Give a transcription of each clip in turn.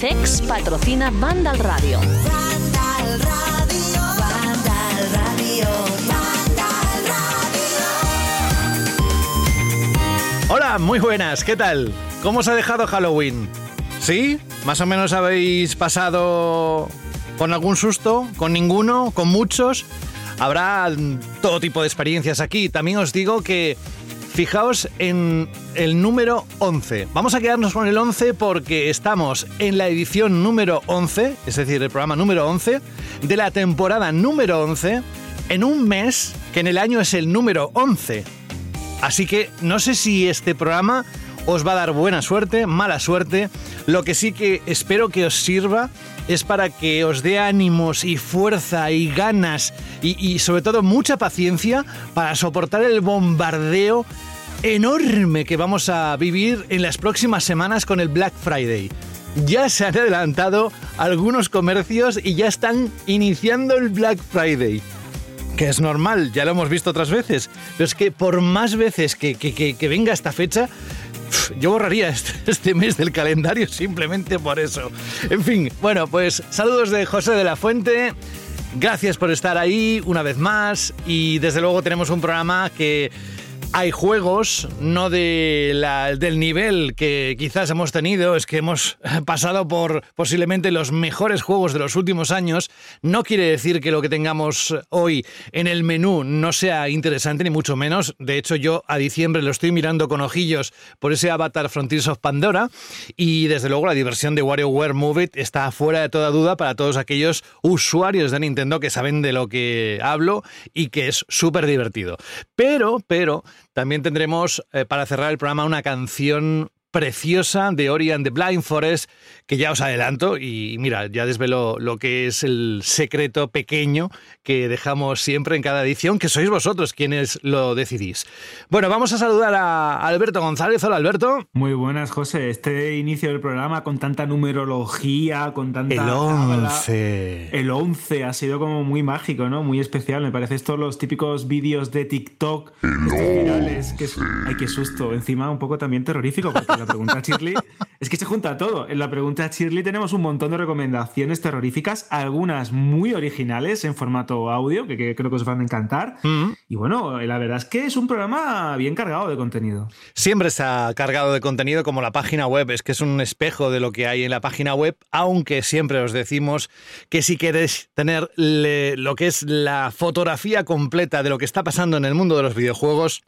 CEX patrocina Radio. Vandal Radio. Vandal Radio. Vandal Radio. Hola, muy buenas, ¿qué tal? ¿Cómo os ha dejado Halloween? ¿Sí? ¿Más o menos habéis pasado con algún susto? ¿Con ninguno? ¿Con muchos? Habrá todo tipo de experiencias aquí. También os digo que Fijaos en el número 11. Vamos a quedarnos con el 11 porque estamos en la edición número 11, es decir, el programa número 11 de la temporada número 11 en un mes que en el año es el número 11. Así que no sé si este programa os va a dar buena suerte, mala suerte. Lo que sí que espero que os sirva es para que os dé ánimos y fuerza y ganas y, sobre todo mucha paciencia para soportar el bombardeo enorme que vamos a vivir en las próximas semanas con el Black Friday. Ya se han adelantado algunos comercios y ya están iniciando el Black Friday. Que es normal, ya lo hemos visto otras veces. Pero es que por más veces que, que, que venga esta fecha, yo borraría este, este, mes del calendario simplemente por eso. En fin, bueno, pues saludos de José de la Fuente. Gracias por estar ahí una vez más y desde luego tenemos un programa que hay juegos, no de la, del nivel que quizás hemos tenido, es que hemos pasado por posiblemente los mejores juegos de los últimos años. No quiere decir que lo que tengamos hoy en el menú no sea interesante, ni mucho menos. De hecho, yo a diciembre lo estoy mirando con ojillos por ese Avatar Frontiers of Pandora. Y desde luego la diversión de WarioWare Move It está fuera de toda duda para todos aquellos usuarios de Nintendo que saben de lo que hablo y que es súper divertido. Pero, pero, también tendremos eh, para cerrar el programa una canción preciosa de Ori and the Blind Forest, que ya os adelanto y mira, ya desvelo lo que es el secreto pequeño que dejamos siempre en cada edición, que sois vosotros quienes lo decidís. Bueno, vamos a saludar a Alberto González. Hola, Alberto. Muy buenas, José. Este inicio del programa con tanta numerología, con tanta... El 11. El 11 ha sido como muy mágico, ¿no? Muy especial. Me parece estos los típicos vídeos de TikTok. Virales, que es... Ay, qué susto. Encima un poco también terrorífico, porque la pregunta Shirley es que se junta todo. En la pregunta Shirley tenemos un montón de recomendaciones terroríficas, algunas muy originales en formato audio, que, que creo que os van a encantar. Mm. Y bueno, la verdad es que es un programa bien cargado de contenido. Siempre está cargado de contenido como la página web, es que es un espejo de lo que hay en la página web, aunque siempre os decimos que si queréis tener le, lo que es la fotografía completa de lo que está pasando en el mundo de los videojuegos,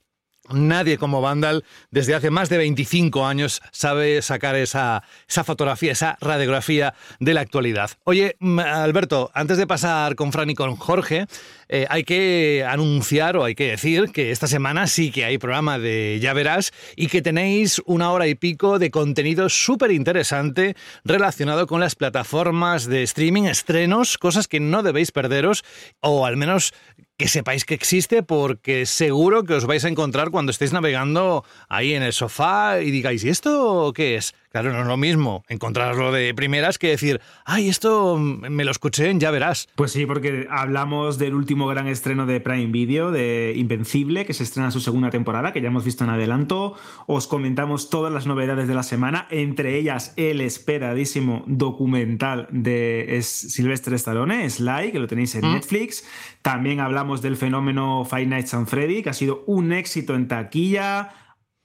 Nadie como Vandal desde hace más de 25 años sabe sacar esa, esa, fotografía, esa radiografía de la actualidad. Oye, Alberto, antes de pasar con Fran y con Jorge, eh, hay que anunciar o hay que decir que esta semana sí que hay programa de Ya Verás y que tenéis una hora y pico de contenido súper interesante relacionado con las plataformas de streaming, estrenos, cosas que no debéis perderos o al menos que sepáis que existe porque seguro que os vais a encontrar cuando estéis navegando ahí en el sofá y digáis, ¿y esto qué es? Claro, no es lo mismo encontrarlo de primeras que decir, ay, esto me lo escuché en Ya Verás. Pues sí, porque hablamos del último gran estreno de Prime Video, de Invencible, que se estrena su segunda temporada, que ya hemos visto en adelanto. Os comentamos todas las novedades de la semana, entre ellas el esperadísimo documental de Silvestre Stallone, Sly, que lo tenéis en ¿Mm? Netflix. También hablamos del fenómeno Five Nights at Freddy, que ha sido un éxito en taquilla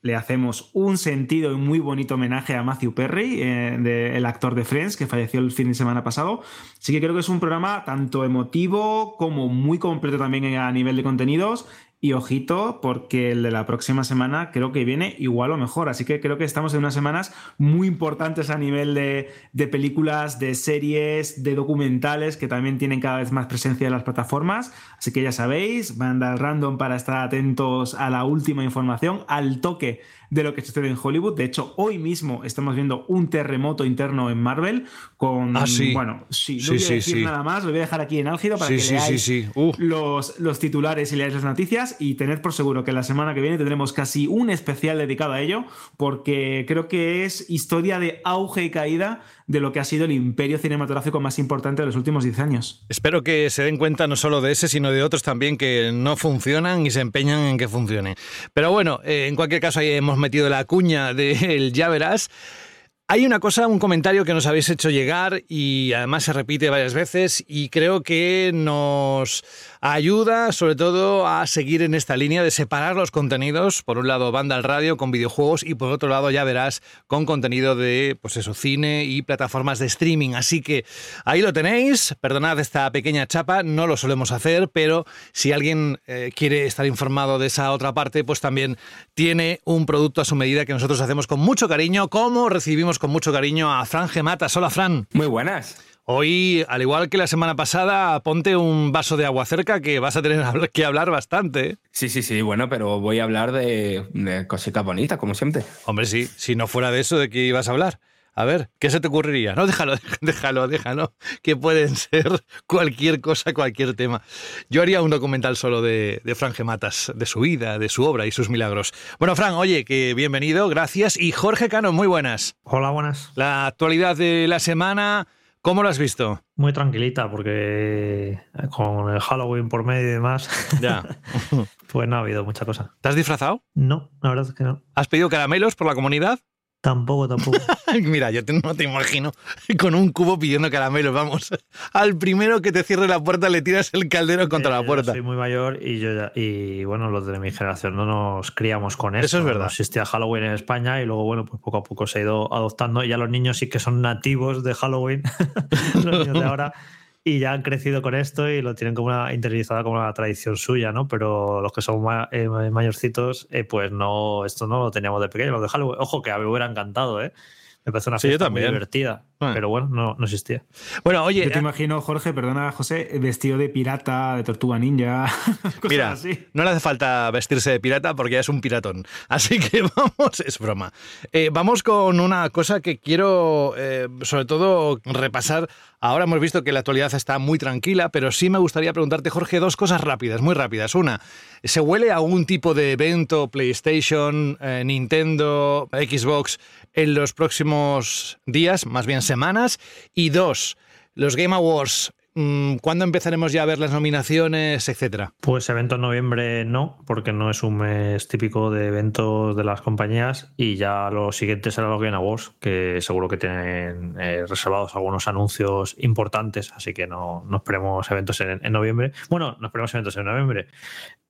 le hacemos un sentido y muy bonito homenaje a Matthew Perry, eh, el actor de Friends, que falleció el fin de semana pasado. Así que creo que es un programa tanto emotivo como muy completo también a nivel de contenidos y ojito, porque el de la próxima semana creo que viene igual o mejor. Así que creo que estamos en unas semanas muy importantes a nivel de, de, películas, de series, de documentales que también tienen cada vez más presencia en las plataformas. Así que ya sabéis, banda random para estar atentos a la última información, al toque de lo que sucede en Hollywood. De hecho, hoy mismo estamos viendo un terremoto interno en Marvel con... Ah, sí. Bueno, sí, no Sí, voy a decir sí. nada más, lo voy a dejar aquí en álgido para que leáis. Uh. Los, los titulares y leáis las noticias y tened por seguro que la semana que viene tendremos casi un especial dedicado a ello porque creo que es historia de auge y caída de lo que ha sido el imperio cinematográfico más importante de los últimos 10 años. Espero que se den cuenta no solo de ese, sino de otros también que no funcionan y se empeñan en que funcione. Pero bueno, eh, en cualquier caso ahí hemos metido la cuña del ya verás. Hay una cosa, un comentario que nos habéis hecho llegar y además se repite varias veces y creo que nos ayuda sobre todo a seguir en esta línea de separar los contenidos, por un lado banda al radio con videojuegos y por otro lado ya verás con contenido de pues eso, cine y plataformas de streaming. Así que ahí lo tenéis, perdonad esta pequeña chapa, no lo solemos hacer, pero si alguien eh, quiere estar informado de esa otra parte, pues también tiene un producto a su medida que nosotros hacemos con mucho cariño, como recibimos con mucho cariño a Fran Gematas. Hola Fran. Muy buenas. Hoy, al igual que la semana pasada, ponte un vaso de agua cerca que vas a tener que hablar bastante. ¿eh? Sí, sí, sí, bueno, pero voy a hablar de, de cositas bonitas, como siempre. Hombre, sí, si no fuera de eso, ¿de qué ibas a hablar? A ver, ¿qué se te ocurriría? No, déjalo, déjalo, déjalo, que pueden ser cualquier cosa, cualquier tema. Yo haría un documental solo de, de Fran Gematas, de su vida, de su obra y sus milagros. Bueno, Fran, oye, que bienvenido, gracias. Y Jorge Cano, muy buenas. Hola, buenas. La actualidad de la semana, ¿cómo lo has visto? Muy tranquilita porque con el Halloween por medio y demás, Ya. pues no ha habido mucha cosa. ¿Te has disfrazado? No, la verdad es que no. ¿Has pedido caramelos por la comunidad? Tampoco, tampoco. Mira, yo te- no te imagino con un cubo pidiendo caramelos, vamos. Al primero que te cierre la puerta le tiras el caldero contra Eh, la yo puerta. Soy muy mayor y yo ya, y bueno, los de mi generación no nos criamos con eso. Eso es verdad. No existía Halloween en España y luego, bueno, pues poco a poco se ha ido adoptando y ya los niños sí que son nativos de Halloween, los niños de ahora. Y ya han crecido con esto y lo tienen como una interiorizada como una tradición suya, ¿no? Pero los que son ma- eh, mayorcitos, eh, pues no, esto no lo teníamos de pequeño, lo de. Ojo, que a mí me hubiera encantado, ¿eh? Me parece una Sí, fiesta muy divertida. Ah. Pero bueno, no, no existía. Bueno, oye, Yo te imagino, Jorge, perdona, José, vestido de pirata, de tortuga ninja, cosas Mira, así. no le hace falta vestirse de pirata porque ya es un piratón. Así que vamos, es broma. Eh, vamos con una cosa que quiero, eh, sobre todo, repasar. Ahora hemos visto que la actualidad está muy tranquila, pero sí me gustaría preguntarte, Jorge, dos cosas rápidas, muy rápidas. Una, ¿se huele a algún tipo de evento PlayStation, eh, Nintendo, Xbox en los próximos días, más bien semanas? Y dos, los Game Awards. mm, ¿Cuándo empezaremos ya a ver las nominaciones, etcétera? Pues evento en noviembre no, porque no es un mes típico de eventos de las compañías y ya lo siguiente será los Game Awards, que seguro que tienen eh, reservados algunos anuncios importantes, así que no, no esperemos eventos en, noviembre. Bueno, no esperemos eventos en noviembre.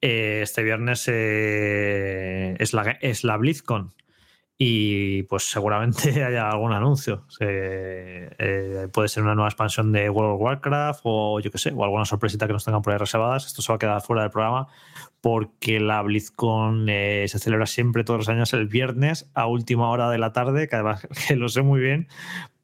Eh, este viernes eh, es, la, es la BlizzCon y pues seguramente haya algún anuncio. Eh, puede ser una nueva expansión de World of Warcraft o yo qué sé, o alguna sorpresita que nos tengan por ahí reservadas. Esto se va a quedar fuera del programa porque la BlizzCon eh, se celebra siempre todos los años el viernes a última hora de la tarde, que además que lo sé muy bien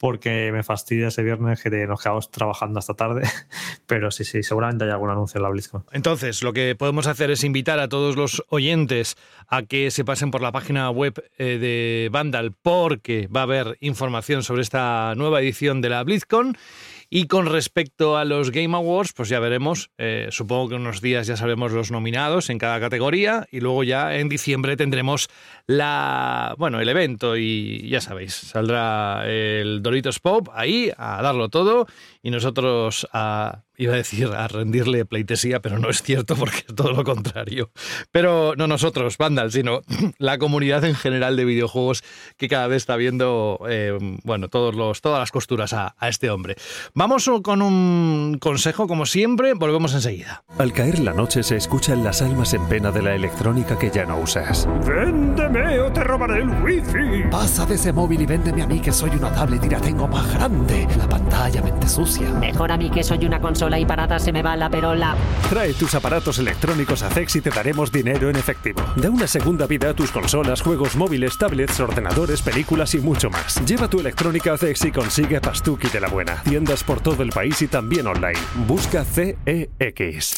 porque me fastidia ese viernes que nos quedamos trabajando hasta tarde. Pero sí, sí, seguramente hay algún anuncio en la BlizzCon. Entonces, lo que podemos hacer es invitar a todos los oyentes a que se pasen por la página web eh, de Vandal porque va a haber información sobre esta nueva edición de la BlizzCon. Y con respecto a los Game Awards, pues ya veremos. Eh, supongo que unos días ya sabremos los nominados en cada categoría y luego ya en diciembre tendremos la, bueno, el evento y ya sabéis, saldrá el Doritos Pop ahí a darlo todo y nosotros a, iba a decir, a rendirle pleitesía, pero no es cierto porque es todo lo contrario. Pero no nosotros, Vandal, sino la comunidad en general de videojuegos que cada vez está viendo, eh, bueno, todos los, todas las costuras a, a este hombre. Vamos con un consejo, como siempre, volvemos enseguida. Al caer la noche se escuchan las almas en pena de la electrónica que ya no usas. ¡Véndeme o te robaré el wifi! Pasa de ese móvil y véndeme a mí que soy una tablet y la tengo más grande. La pantalla mente sucia. Mejor a mí que soy una consola y para atrás se me va la perola. Trae tus aparatos electrónicos a Cex y te daremos dinero en efectivo. Da una segunda vida a tus consolas, juegos móviles, tablets, ordenadores, películas y mucho más. Lleva tu electrónica a Cex y consigue Pastuki de la buena. Tiendas por todo el país y también online. Busca CEX.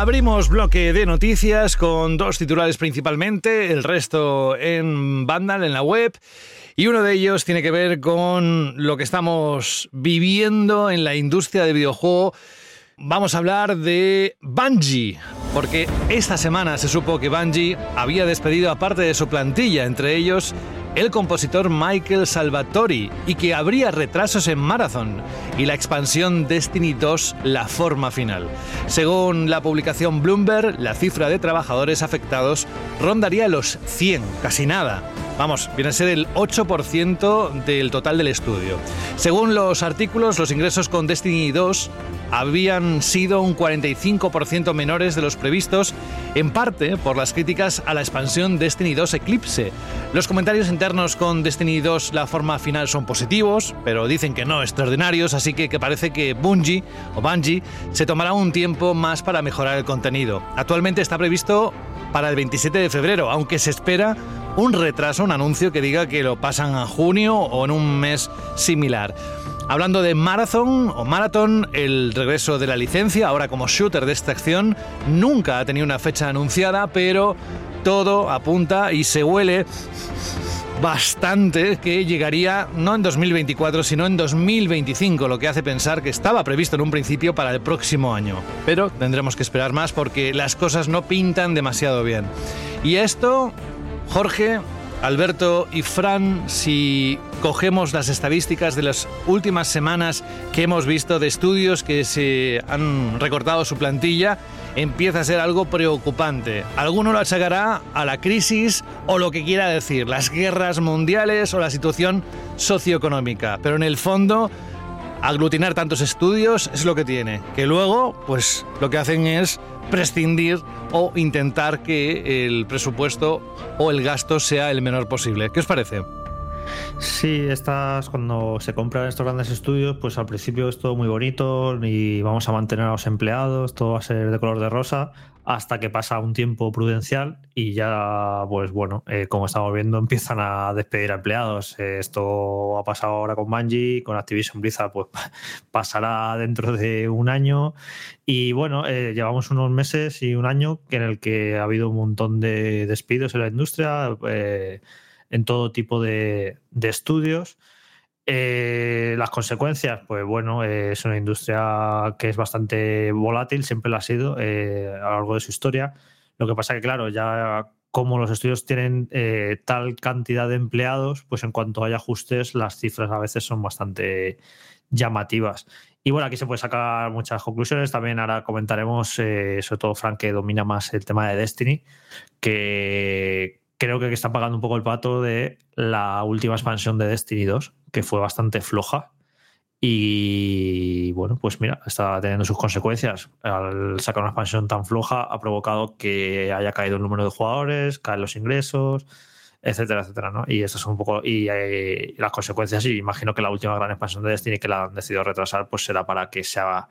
Abrimos bloque de noticias con dos titulares principalmente, el resto en Vandal, en la web. Y uno de ellos tiene que ver con lo que estamos viviendo en la industria de videojuego. Vamos a hablar de Bungie, porque esta semana se supo que Bungie había despedido a parte de su plantilla, entre ellos el compositor Michael Salvatori, y que habría retrasos en Marathon y la expansión Destiny 2 La Forma Final. Según la publicación Bloomberg, la cifra de trabajadores afectados rondaría los 100, casi nada. Vamos, viene a ser el 8% del total del estudio. Según los artículos, los ingresos con Destiny 2 habían sido un 45% menores de los previstos, en parte por las críticas a la expansión Destiny 2 Eclipse. Los comentarios internos con Destiny 2 la forma final son positivos, pero dicen que no extraordinarios, así que, que parece que Bungie o Bungie se tomará un tiempo más para mejorar el contenido. Actualmente está previsto para el 27 de febrero, aunque se espera un retraso, un anuncio que diga que lo pasan a junio o en un mes similar. Hablando de Marathon o Marathon, el regreso de la licencia, ahora como shooter de esta acción, nunca ha tenido una fecha anunciada, pero todo apunta y se huele bastante que llegaría no en 2024, sino en 2025, lo que hace pensar que estaba previsto en un principio para el próximo año. Pero tendremos que esperar más porque las cosas no pintan demasiado bien. Y esto, Jorge, Alberto y Fran, si cogemos las estadísticas de las últimas semanas que hemos visto de estudios que se han recortado su plantilla, empieza a ser algo preocupante. Alguno lo achacará a la crisis o lo que quiera decir, las guerras mundiales o la situación socioeconómica, pero en el fondo aglutinar tantos estudios es lo que tiene, que luego pues lo que hacen es prescindir o intentar que el presupuesto o el gasto sea el menor posible. ¿Qué os parece? Sí, estas cuando se compran estos grandes estudios, pues al principio es todo muy bonito y vamos a mantener a los empleados, todo va a ser de color de rosa, hasta que pasa un tiempo prudencial y ya, pues bueno, eh, como estamos viendo, empiezan a despedir a empleados. Eh, esto ha pasado ahora con Bungie, con Activision Blizzard, pues pasará dentro de un año. Y bueno, eh, llevamos unos meses y un año en el que ha habido un montón de despidos en la industria, en todo tipo de, de estudios. Eh, las consecuencias, pues bueno, eh, es una industria que es bastante volátil, siempre lo ha sido eh, a lo largo de su historia. Lo que pasa que, claro, ya como los estudios tienen tal cantidad de empleados, pues en cuanto hay ajustes, las cifras a veces son bastante llamativas. Y bueno, aquí se puede sacar muchas conclusiones. También ahora comentaremos, sobre todo Frank, que domina más el tema de Destiny, que creo que está pagando un poco el pato de la última expansión de Destiny 2, que fue bastante floja. Y bueno, pues mira, está teniendo sus consecuencias. Al sacar una expansión tan floja ha provocado que haya caído el número de jugadores, caen los ingresos, etcétera, etcétera, ¿no? Y estas son un poco y, eh, las consecuencias. Y imagino que la última gran expansión de Destiny que la han decidido retrasar, pues será para que sea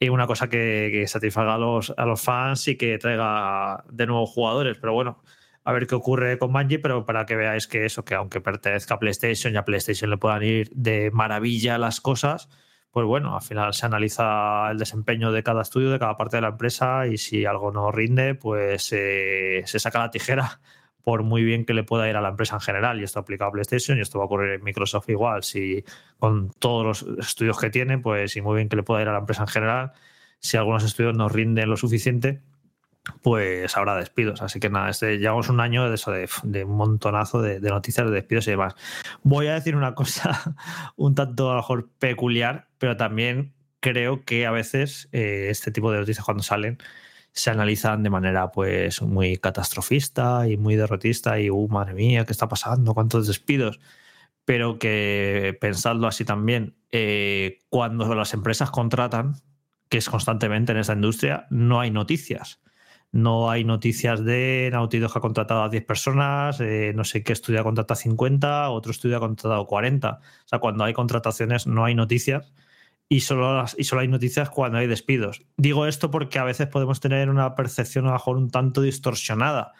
eh, una cosa que, que satisfaga a los, a los fans y que traiga de nuevo jugadores. Pero bueno, a ver qué ocurre con Bungie, pero para que veáis que eso, que aunque pertenezca a PlayStation y a PlayStation le puedan ir de maravilla las cosas, pues bueno, al final se analiza el desempeño de cada estudio, de cada parte de la empresa y si algo no rinde, pues eh, se saca la tijera por muy bien que le pueda ir a la empresa en general. Y esto aplica a PlayStation y esto va a ocurrir en Microsoft igual. Si con todos los estudios que tiene, pues y muy bien que le pueda ir a la empresa en general, si algunos estudios no rinden lo suficiente, pues habrá despidos. Así que nada, este, llevamos un año de eso, de, un montonazo de, de, noticias de despidos y demás. Voy a decir una cosa un tanto a lo mejor peculiar, pero también creo que a veces eh, este tipo de noticias cuando salen se analizan de manera pues muy catastrofista y muy derrotista y, uh, madre mía, ¿qué está pasando? ¿Cuántos despidos? Pero que pensadlo así también, eh, cuando las empresas contratan, que es constantemente en esta industria, no hay noticias no hay noticias de Naughty Dog ha contratado a 10 personas, eh, no sé qué estudio ha contratado a 50, otro estudio ha contratado a 40. O sea, cuando hay contrataciones no hay noticias y solo, y solo hay noticias cuando hay despidos. Digo esto porque a veces podemos tener una percepción a lo mejor un tanto distorsionada.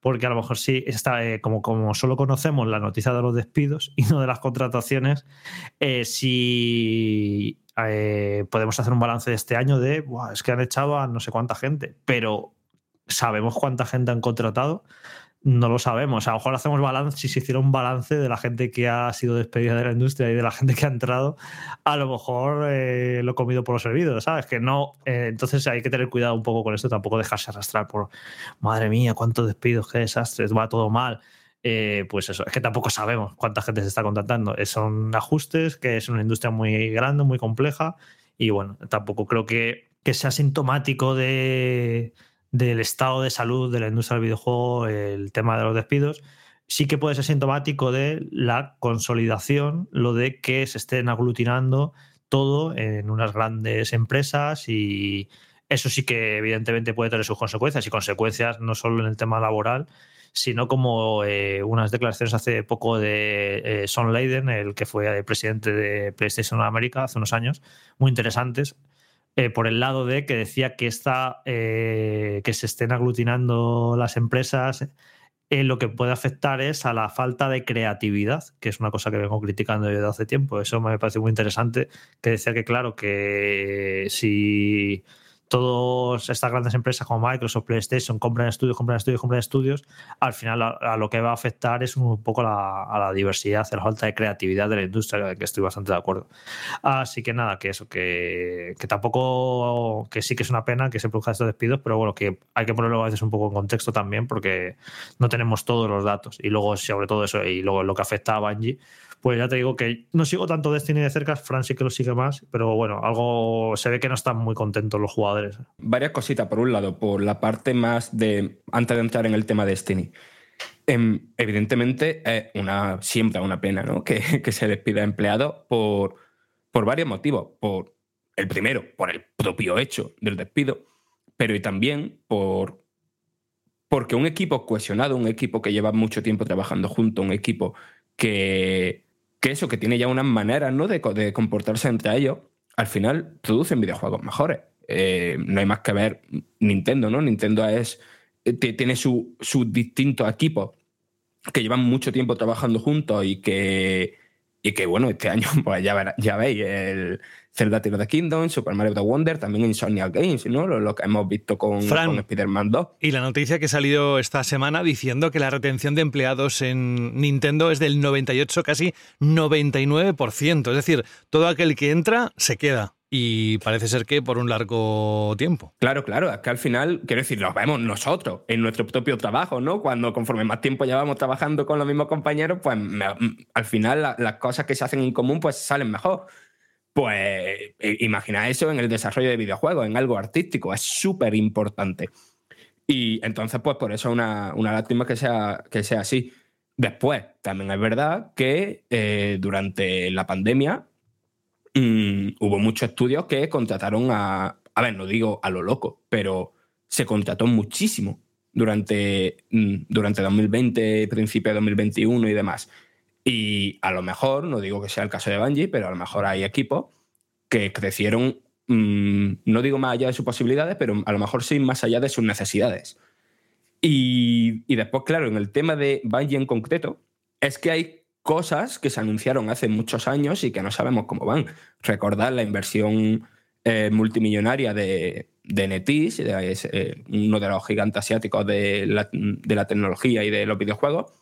Porque a lo mejor sí, está, eh, como, como solo conocemos la noticia de los despidos y no de las contrataciones, eh, si podemos hacer un balance de este año de, "Buah, es que han echado a no sé cuánta gente, pero ¿sabemos cuánta gente han contratado? No lo sabemos. A lo mejor hacemos balance, si se hiciera un balance de la gente que ha sido despedida de la industria y de la gente que ha entrado, a lo mejor eh, lo comido por los servidos, ¿sabes? Que no. eh, entonces hay que tener cuidado un poco con esto, tampoco dejarse arrastrar por, madre mía, cuántos despidos, qué desastres, va todo mal. Eh, pues eso, es que tampoco sabemos cuánta gente se está contratando. Eh, Son ajustes, que es una industria muy grande, muy compleja, y bueno, tampoco creo que, que sea sintomático de, del estado de salud de la industria del videojuego el tema de los despidos. Sí que puede ser sintomático de la consolidación, lo de que se estén aglutinando todo en unas grandes empresas y eso sí que evidentemente puede tener sus consecuencias y consecuencias no solo en el tema laboral, sino como eh, unas declaraciones hace poco de eh, Son Leiden, el que fue presidente de PlayStation América hace unos años, muy interesantes, eh, por el lado de que decía que, esta, eh, que se estén aglutinando las empresas, eh, lo que puede afectar es a la falta de creatividad, que es una cosa que vengo criticando desde hace tiempo. Eso me parece muy interesante, que decía que claro, que si todas estas grandes empresas como Microsoft, PlayStation compran estudios, compran estudios, compran estudios, al final a, lo que va a afectar es un poco la, a la diversidad, a la falta de creatividad de la industria, que estoy bastante de acuerdo. Así que nada, que eso, que, que tampoco, que sí que es una pena que se produzcan estos despidos, pero bueno, que hay que ponerlo a veces un poco en contexto también porque no tenemos todos los datos. Y luego, sobre todo eso, y luego lo que afecta a Bungie, pues ya te digo que no sigo tanto Destiny de cerca, Fran sí que lo sigue más, pero bueno, algo se ve que no están muy contentos los jugadores. Varias cositas. Por un lado, por la parte más de. Antes de entrar en el tema de Destiny. Em, evidentemente, es una, siempre una pena ¿no? que, que se despida a empleados por, por varios motivos. Por el primero, por el propio hecho del despido, pero y también por. Porque un equipo cohesionado, un equipo que lleva mucho tiempo trabajando junto, un equipo que, que eso, que tiene ya unas maneras ¿no? de, de comportarse entre ellos, al final producen videojuegos mejores. Eh, no hay más que ver Nintendo, ¿no? Nintendo es, eh, ti- tiene su- sus distintos equipos que llevan mucho tiempo trabajando juntos y que, y que bueno, este año, pues ya, ya veis, el Zelda Tears of the Kingdom, Super Mario Bros. Wonder, también Insomniac Games, ¿no? Lo, lo que hemos visto con, con Spider-Man 2. Y la noticia que salió esta semana diciendo que la retención de empleados en Nintendo es del 98, casi 99%. Es decir, todo aquel que entra se queda. Y parece ser que por un largo tiempo. Claro, claro, es que al final, quiero decir, los vemos nosotros en nuestro propio trabajo, ¿no? Cuando conforme más tiempo llevamos trabajando con los mismos compañeros, pues me- al final la- las cosas que se hacen en común pues salen mejor. Pues eh, imagina eso en el desarrollo de videojuegos, en algo artístico, es súper importante. Y entonces, pues por eso es una, lástima que sea, que sea así. Después, también es verdad que eh, durante la pandemia mm, hubo muchos estudios que contrataron a, a ver, no digo a lo loco, pero se contrató muchísimo durante, mm, durante 2020, principio de 2021 y demás. Y a lo mejor, no digo que sea el caso de Bungie, pero a lo mejor hay equipos que crecieron, mm, no digo más allá de sus posibilidades, pero a lo mejor sí más allá de sus necesidades. Y, y después, claro, en el tema de Bungie en concreto, es que hay cosas que se anunciaron hace muchos años y que no sabemos cómo van. Recordar la inversión eh, multimillonaria de, de es, eh, uno de los gigantes asiáticos de la, de la tecnología y de los videojuegos,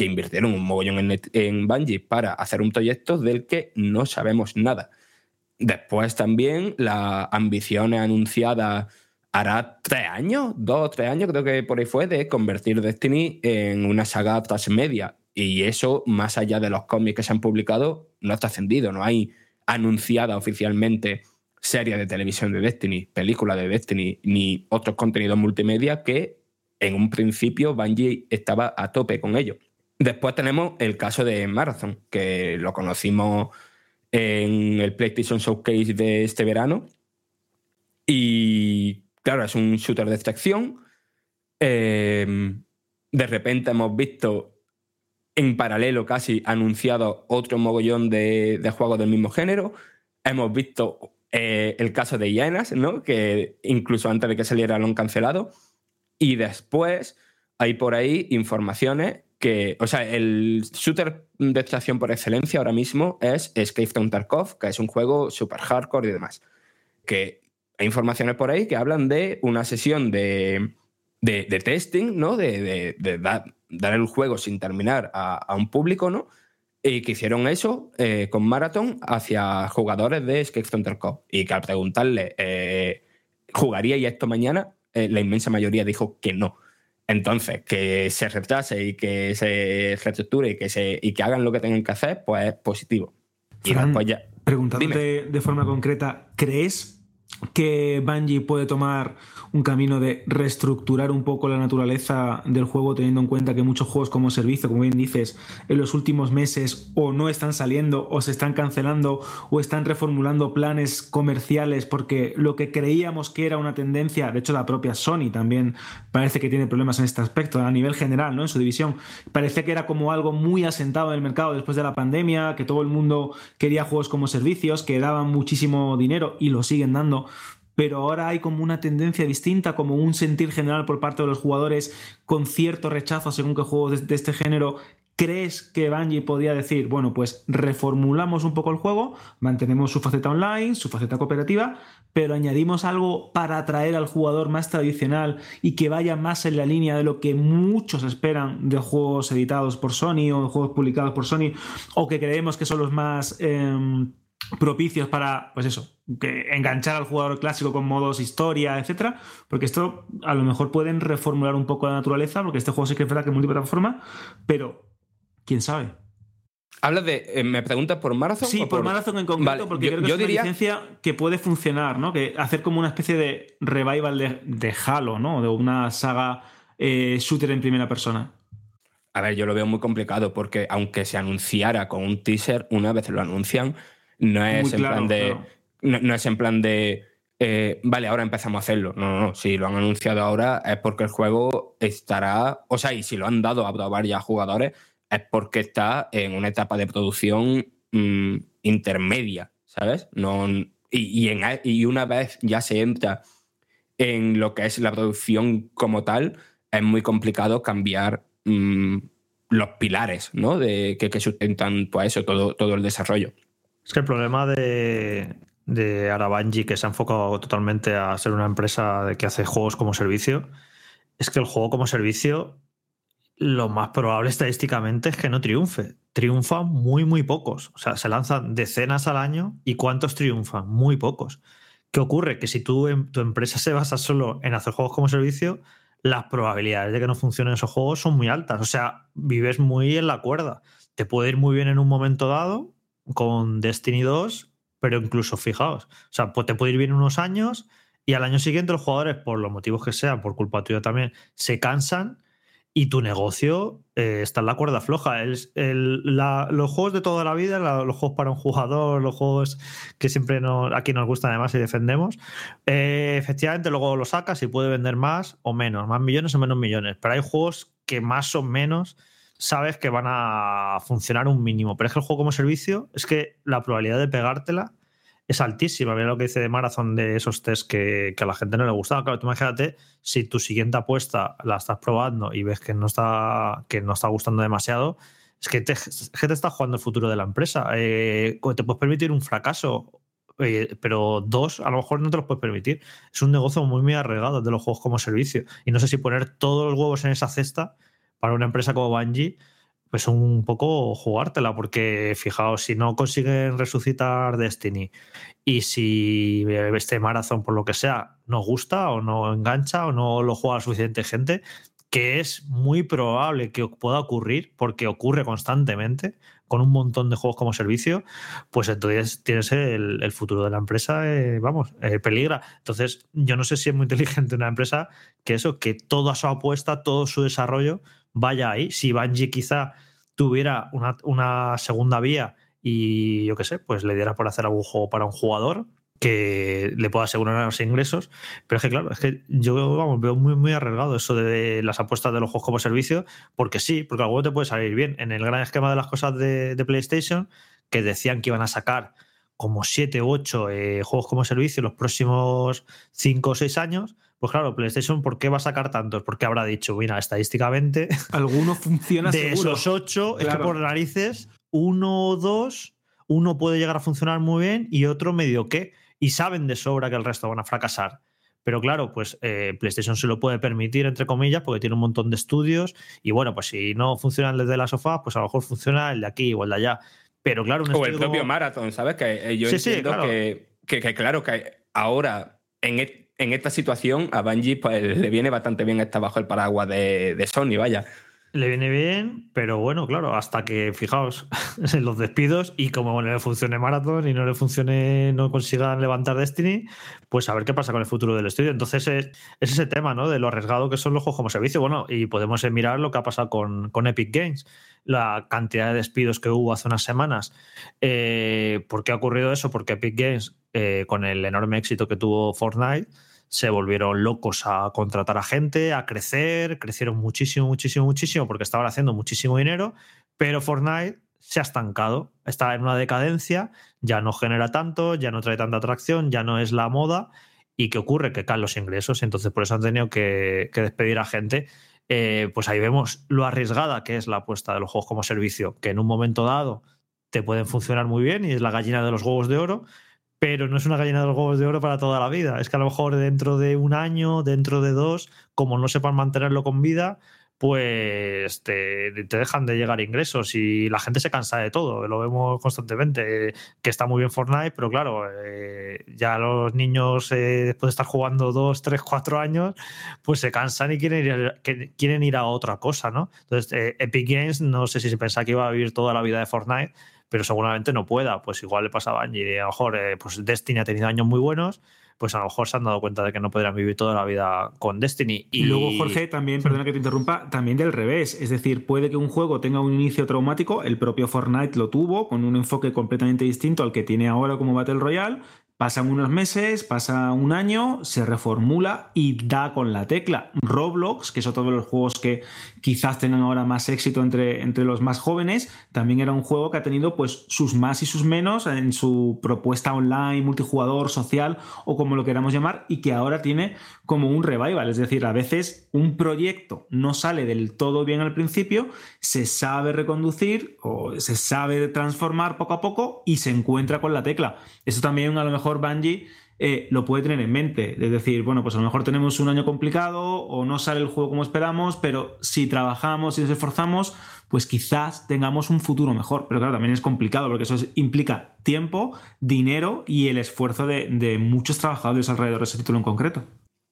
que invirtieron un mogollón en, en Bungie para hacer un proyecto del que no sabemos nada. Después también las ambiciones anunciadas hará tres años, dos o tres años, creo que por ahí fue, de convertir Destiny en una saga transmedia. Y eso, más allá de los cómics que se han publicado, no está ascendido. No hay anunciada oficialmente serie de televisión de Destiny, película de Destiny, ni otros contenidos multimedia que en un principio Bungie estaba a tope con ello. Después tenemos el caso de Marathon, que lo conocimos en el PlayStation Showcase de este verano. Y claro, es un shooter de extracción. Eh, de repente hemos visto en paralelo casi anunciado otro mogollón de, juegos del mismo género. Hemos visto eh, el caso de Hienas, ¿no? que incluso antes de que saliera lo han cancelado. Y después hay por ahí informaciones que, o sea, el shooter de extracción por excelencia ahora mismo es Escape from Tarkov, que es un juego super hardcore y demás. Que hay informaciones por ahí que hablan de una sesión de, de, testing, ¿no? De, de- de da- dar el juego sin terminar a, un público, ¿no? Y que hicieron eso eh, con Marathon hacia jugadores de Escape from Tarkov. Y que al preguntarle, eh, ¿jugaríais esto mañana? Eh, la inmensa mayoría dijo que no. Entonces, que se retrase y que se reestructure y que, se, y que hagan lo que tengan que hacer, pues es positivo. Y Fran, después ya. Preguntándote de forma concreta, ¿crees que Bungie puede tomar un camino de reestructurar un poco la naturaleza del juego, teniendo en cuenta que muchos juegos como servicio, como bien dices, en los últimos meses o no están saliendo, o se están cancelando, o están reformulando planes comerciales, porque lo que creíamos que era una tendencia, de hecho la propia Sony también parece que tiene problemas en este aspecto, a nivel general, ¿no? En su división, parecía que era como algo muy asentado en el mercado después de la pandemia, que todo el mundo quería juegos como servicios, que daban muchísimo dinero y lo siguen dando, pero ahora hay como una tendencia distinta, como un sentir general por parte de los jugadores con cierto rechazo según qué juegos de, este género. ¿Crees que Bungie podía decir, bueno, pues reformulamos un poco el juego, mantenemos su faceta online, su faceta cooperativa, pero añadimos algo para atraer al jugador más tradicional y que vaya más en la línea de lo que muchos esperan de juegos editados por Sony o de juegos publicados por Sony o que creemos que son los más... em, propicios para, pues eso, que enganchar al jugador clásico con modos historia, etcétera, porque esto a lo mejor pueden reformular un poco la naturaleza, porque este juego sí que es verdad que es multiplataforma, pero quién sabe. ¿Hablas de. eh, ¿Me preguntas por Marathon? Sí, o por Marathon en concreto, Vale, porque yo, creo que yo es diría. una licencia que puede funcionar, ¿no? Que hacer como una especie de revival de, de Halo, ¿no? De una saga eh, shooter en primera persona. A ver, yo lo veo muy complicado porque aunque se anunciara con un teaser, una vez lo anuncian, no es en claro, plan de. claro. No, no es en plan de. eh, vale, ahora empezamos a hacerlo. No, no, no. Si lo han anunciado ahora es porque el juego estará. O sea, y si lo han dado a probar ya a jugadores, es porque está en una etapa de producción mm, intermedia, ¿sabes? No, y, y en- y una vez ya se entra en lo que es la producción como tal, es muy complicado cambiar mm, los pilares ¿no? de, que, que sustentan pues eso, todo, todo el desarrollo. Es que el problema de, de que se ha enfocado totalmente a ser una empresa de que hace juegos como servicio, es que el juego como servicio, lo más probable estadísticamente es que no triunfe. Triunfan muy, muy pocos. O sea, se lanzan decenas al año y ¿cuántos triunfan? Muy pocos. ¿Qué ocurre? Que si em- tu empresa se basa solo en hacer juegos como servicio, las probabilidades de que no funcionen esos juegos son muy altas. O sea, vives muy en la cuerda. Te puede ir muy bien en un momento dado con Destiny 2, pero incluso fijaos, o sea, pues te puede ir bien unos años y al año siguiente los jugadores, por los motivos que sean, por culpa tuya también, se cansan y tu negocio eh, está en la cuerda floja. El- el- la- los juegos de toda la vida, la- los juegos para un jugador, los juegos que siempre nos, aquí nos gustan además y defendemos, eh, efectivamente luego lo sacas y puede vender más o menos, más millones o menos millones. Pero hay juegos que más o menos sabes que van a funcionar un mínimo. Pero es que el juego como servicio es que la probabilidad de pegártela es altísima. Mira lo que dice de Marathon de esos test que, que a la gente no le gustaba. Claro, tú imagínate si tu siguiente apuesta la estás probando y ves que no está, que no está gustando demasiado, es que te, es que te está jugando el futuro de la empresa. Eh, te puedes permitir un fracaso, eh, pero dos a lo mejor no te los puedes permitir. Es un negocio muy, muy arraigado de los juegos como servicio. Y no sé si poner todos los huevos en esa cesta para una empresa como Bungie pues un poco jugártela, porque fijaos, si no consiguen resucitar Destiny y si este Marathon, por lo que sea, no gusta o no engancha o no lo juega suficiente gente, que es muy probable que pueda ocurrir, porque ocurre constantemente con un montón de juegos como servicio, pues entonces tienes el, el futuro de la empresa, eh, vamos, eh, peligra. Entonces, yo no sé si es muy inteligente una empresa que eso, que toda su apuesta, todo su desarrollo vaya ahí. Si Bungie quizá tuviera una, segunda vía y yo qué sé, pues le diera por hacer algún juego para un jugador que le pueda asegurar los ingresos. Pero es que, claro, es que yo vamos, veo muy, muy arriesgado eso de las apuestas de los juegos como servicio, porque sí, porque algo te puede salir bien. En el gran esquema de las cosas de, PlayStation, que decían que iban a sacar como 7 u 8 eh, juegos como servicio los próximos 5 o 6 años, Pues claro, PlayStation, ¿por qué va a sacar tantos? Porque habrá dicho, mira, estadísticamente, Alguno funciona de seguro. esos ocho, es que Claro. por narices, uno o dos, uno puede llegar a funcionar muy bien y otro medio que. Y saben de sobra que el resto van a fracasar. Pero claro, pues eh, PlayStation se lo puede permitir, entre comillas, porque tiene un montón de estudios. Y bueno, pues si no funciona el de la sofá, pues a lo mejor funciona el de aquí o el de allá. Pero claro, un O el propio como- Marathon, ¿sabes? Que eh, yo Sí, sí, entiendo claro. que, que- que claro, que ahora en, e- en esta situación a Bungie pues, le viene bastante bien estar bajo el paraguas de, Sony, vaya. Le viene bien, pero bueno, claro, hasta que, fijaos, los despidos y como no le funcione Marathon y no le funcione, no consigan levantar Destiny, pues a ver qué pasa con el futuro del estudio. Entonces es, es ese tema, ¿no? De lo arriesgado que son los juegos como servicio. Bueno, y podemos mirar lo que ha pasado con, con Epic Games, la cantidad de despidos que hubo hace unas semanas. Eh, ¿Por qué ha ocurrido eso? Porque Epic Games, eh, con el enorme éxito que tuvo Fortnite, se volvieron locos a contratar a gente, a crecer, crecieron muchísimo, muchísimo, muchísimo, porque estaban haciendo muchísimo dinero, pero Fortnite se ha estancado, está en una decadencia, ya no genera tanto, ya no trae tanta atracción, ya no es la moda. ¿Y qué ocurre? Que caen los ingresos, entonces por eso han tenido que, que despedir a gente. Eh, pues ahí vemos lo arriesgada que es la apuesta de los juegos como servicio, que en un momento dado te pueden funcionar muy bien y es la gallina de los huevos de oro, pero no es una gallina de los huevos de oro para toda la vida. Es que a lo mejor dentro de un año, dentro de dos, como no sepan mantenerlo con vida, pues te, te dejan de llegar ingresos y la gente se cansa de todo. Lo vemos constantemente, que está muy bien Fortnite, pero claro, eh, ya los niños, eh, después de estar jugando dos, tres, cuatro años, pues se cansan y quieren ir a, quieren ir a otra cosa, ¿no? Entonces, eh, Epic Games, no sé si se pensaba que iba a vivir toda la vida de Fortnite, pero seguramente no pueda. Pues igual le pasaba a Bungie. A lo mejor eh, pues Destiny ha tenido años muy buenos, pues a lo mejor se han dado cuenta de que no podrán vivir toda la vida con Destiny. Y luego, Jorge, también, perdona que te interrumpa, también del revés. Es decir, puede que un juego tenga un inicio traumático, el propio Fortnite lo tuvo, con un enfoque completamente distinto al que tiene ahora como Battle Royale. Pasan unos meses, pasa un año, se reformula y da con la tecla. Roblox, que es otro de los juegos que quizás tengan ahora más éxito entre, entre los más jóvenes, también era un juego que ha tenido pues sus más y sus menos en su propuesta online, multijugador, social o como lo queramos llamar, y que ahora tiene como un revival. Es decir, a veces un proyecto no sale del todo bien al principio, se sabe reconducir o se sabe transformar poco a poco y se encuentra con la tecla. Eso también a lo mejor Bungie eh, lo puede tener en mente. Es decir, bueno, pues a lo mejor tenemos un año complicado o no sale el juego como esperamos, pero si trabajamos y nos esforzamos, pues quizás tengamos un futuro mejor. Pero claro, también es complicado porque eso es- implica tiempo, dinero y el esfuerzo de, muchos trabajadores alrededor de ese título en concreto.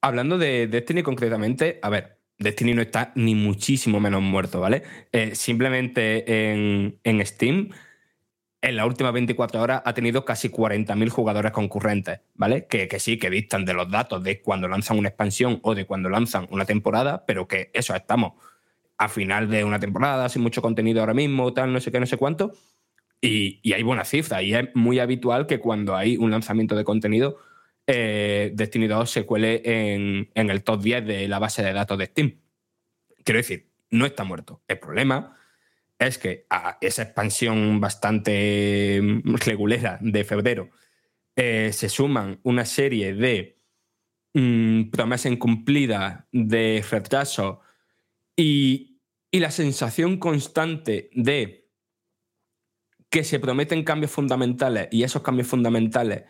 Hablando de Destiny concretamente, a ver, Destiny no está ni muchísimo menos muerto, ¿vale? Eh, simplemente en, en Steam, en las últimas 24 horas ha tenido casi 40.000 jugadores concurrentes, ¿vale? Que, que sí, que distan de los datos de cuando lanzan una expansión o de cuando lanzan una temporada, pero que eso estamos a final de una temporada, sin mucho contenido ahora mismo, tal, no sé qué, no sé cuánto. Y, y hay buenas cifras. Y es muy habitual que cuando hay un lanzamiento de contenido, eh, Destiny 2 se cuele en, en el top 10 de la base de datos de Steam. Quiero decir, no está muerto. El problema es que a esa expansión bastante mm, regulera de febrero eh, se suman una serie de mm, promesas incumplidas, de retraso y, y la sensación constante de que se prometen cambios fundamentales y esos cambios fundamentales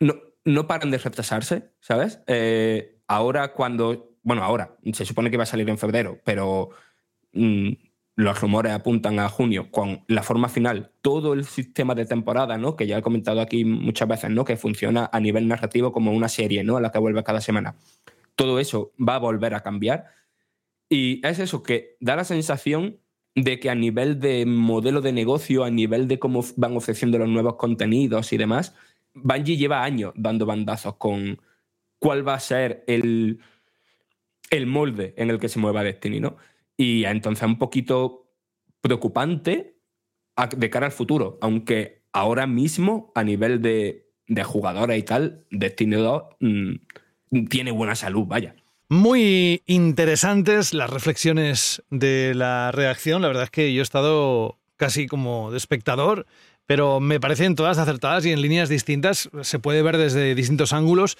no, no paran de retrasarse, ¿sabes? Eh, ahora cuando, bueno, ahora, se supone que va a salir en febrero, pero mm, los rumores apuntan a junio con la forma final, todo el sistema de temporada, ¿no? Que ya he comentado aquí muchas veces, ¿no? Que funciona a nivel narrativo como una serie, ¿no? A la que vuelve cada semana. Todo eso va a volver a cambiar. Y es eso que da la sensación de que a nivel de modelo de negocio, a nivel de cómo van ofreciendo los nuevos contenidos y demás, Bungie lleva años dando bandazos con cuál va a ser el, el molde en el que se mueva Destiny, ¿no? Y entonces un poquito preocupante de cara al futuro, aunque ahora mismo a nivel de, de jugadores y tal, Destiny 2 mm, tiene buena salud, vaya. Muy interesantes las reflexiones de la reacción. La verdad es que yo he estado casi como de espectador, pero me parecen todas acertadas y en líneas distintas. Se puede ver desde distintos ángulos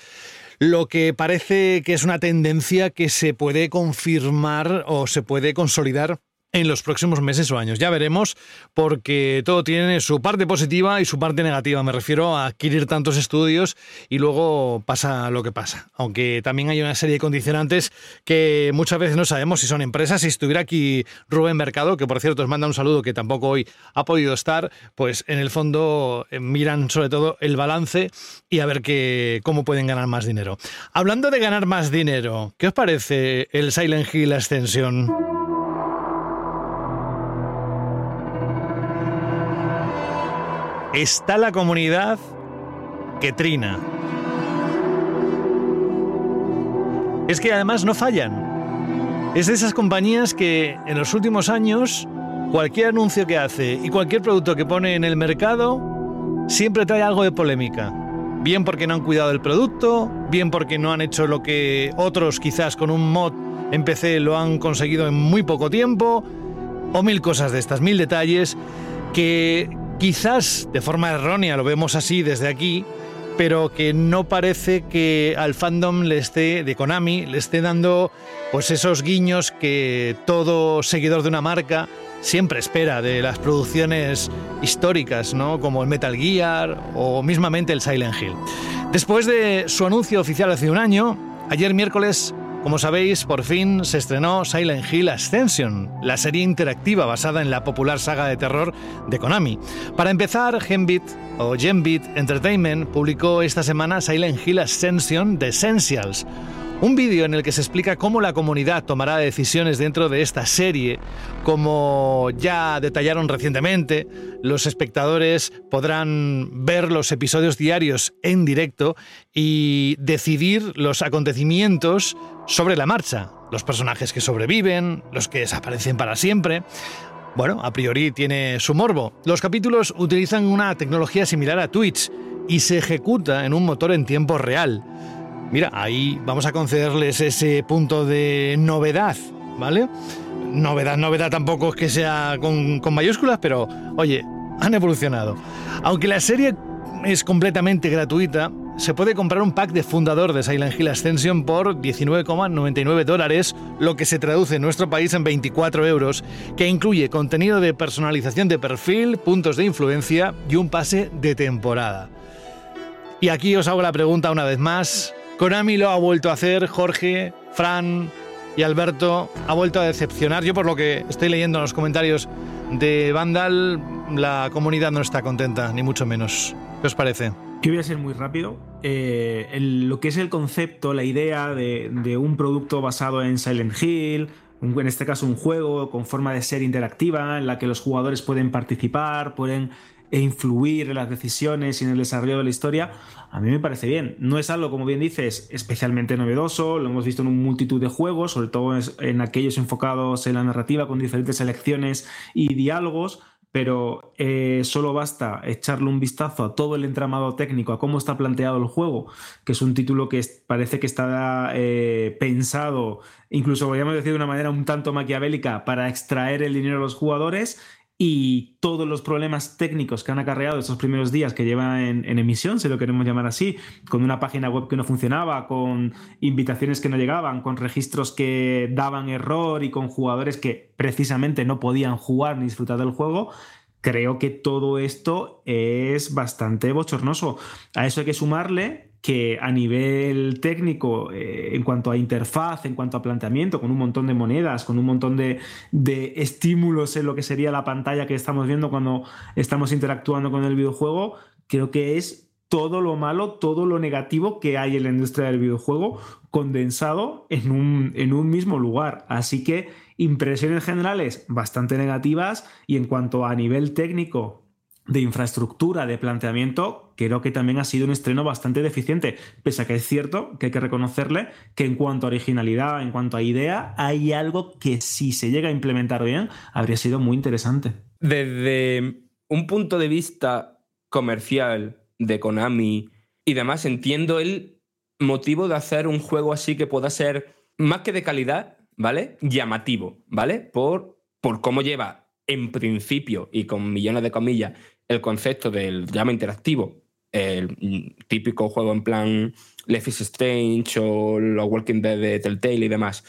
lo que parece que es una tendencia que se puede confirmar o se puede consolidar en los próximos meses o años. Ya veremos, porque todo tiene su parte positiva y su parte negativa. Me refiero a adquirir tantos estudios y luego pasa lo que pasa. Aunque también hay una serie de condicionantes que muchas veces no sabemos si son empresas. Si estuviera aquí Rubén Mercado, que por cierto os manda un saludo que tampoco hoy ha podido estar, pues en el fondo eh, miran sobre todo el balance y a ver qué, cómo pueden ganar más dinero. Hablando de ganar más dinero, ¿qué os parece el Silent Hill Ascension? Está la comunidad que trina. Es que además no fallan. Es de esas compañías que en los últimos años cualquier anuncio que hace y cualquier producto que pone en el mercado siempre trae algo de polémica. Bien porque no han cuidado el producto, bien porque no han hecho lo que otros quizás con un mod en PC lo han conseguido en muy poco tiempo, o mil cosas de estas, mil detalles que quizás de forma errónea lo vemos así desde aquí, pero que no parece que al fandom le esté, de Konami, le esté dando pues esos guiños que todo seguidor de una marca siempre espera de las producciones históricas, ¿no? Como el Metal Gear o mismamente el Silent Hill. Después de su anuncio oficial hace un año, ayer miércoles como sabéis, por fin se estrenó Silent Hill Ascension, la serie interactiva basada en la popular saga de terror de Konami. Para empezar, Genbit o Genbit Entertainment publicó esta semana Silent Hill Ascension The Essentials, un vídeo en el que se explica cómo la comunidad tomará decisiones dentro de esta serie. Como ya detallaron recientemente, los espectadores podrán ver los episodios diarios en directo y decidir los acontecimientos sobre la marcha. Los personajes que sobreviven, los que desaparecen para siempre. Bueno, a priori tiene su morbo. Los capítulos utilizan una tecnología similar a Twitch y se ejecuta en un motor en tiempo real. Mira, ahí vamos a concederles ese punto de novedad, ¿vale? Novedad, novedad tampoco es que sea con, mayúsculas, pero oye, han evolucionado. Aunque la serie es completamente gratuita, se puede comprar un pack de fundador de Silent Hill Ascension por 19,99 dólares, lo que se traduce en nuestro país en 24 euros, que incluye contenido de personalización de perfil, puntos de influencia y un pase de temporada. Y aquí os hago la pregunta una vez más. Konami lo ha vuelto a hacer, Jorge, Fran y Alberto ha vuelto a decepcionar. Yo por lo que estoy leyendo en los comentarios de Vandal, la comunidad no está contenta, ni mucho menos. ¿Qué os parece? Yo voy a ser muy rápido. Eh, lo que es el concepto, la idea de, un producto basado en Silent Hill, en este caso un juego con forma de ser interactiva, en la que los jugadores pueden participar, pueden e influir en las decisiones y en el desarrollo de la historia, a mí me parece bien. No es algo, como bien dices, especialmente novedoso, lo hemos visto en un multitud de juegos, sobre todo en aquellos enfocados en la narrativa con diferentes selecciones y diálogos, pero eh, solo basta echarle un vistazo a todo el entramado técnico, a cómo está planteado el juego, que es un título que parece que está eh, pensado, incluso podríamos decir de una manera un tanto maquiavélica, para extraer el dinero a los jugadores y todos los problemas técnicos que han acarreado estos primeros días que lleva en, en emisión, si lo queremos llamar así, con una página web que no funcionaba, con invitaciones que no llegaban, con registros que daban error y con jugadores que precisamente no podían jugar ni disfrutar del juego, creo que todo esto es bastante bochornoso. A eso hay que sumarle que a nivel técnico, eh, en cuanto a interfaz, en cuanto a planteamiento, con un montón de monedas, con un montón de, de estímulos en lo que sería la pantalla que estamos viendo cuando estamos interactuando con el videojuego, creo que es todo lo malo, todo lo negativo que hay en la industria del videojuego condensado en un, en un mismo lugar. Así que impresiones generales bastante negativas y en cuanto a nivel técnico de infraestructura, de planteamiento, creo que también ha sido un estreno bastante deficiente, pese a que es cierto que hay que reconocerle que en cuanto a originalidad, en cuanto a idea, hay algo que si se llega a implementar bien, habría sido muy interesante. Desde un punto de vista comercial de Konami y demás, entiendo el motivo de hacer un juego así que pueda ser más que de calidad, ¿vale? Llamativo, ¿vale? Por, por cómo lleva en principio y con millones de comillas el concepto del llama interactivo, el típico juego en plan Life is Strange o los Walking Dead de Telltale y demás,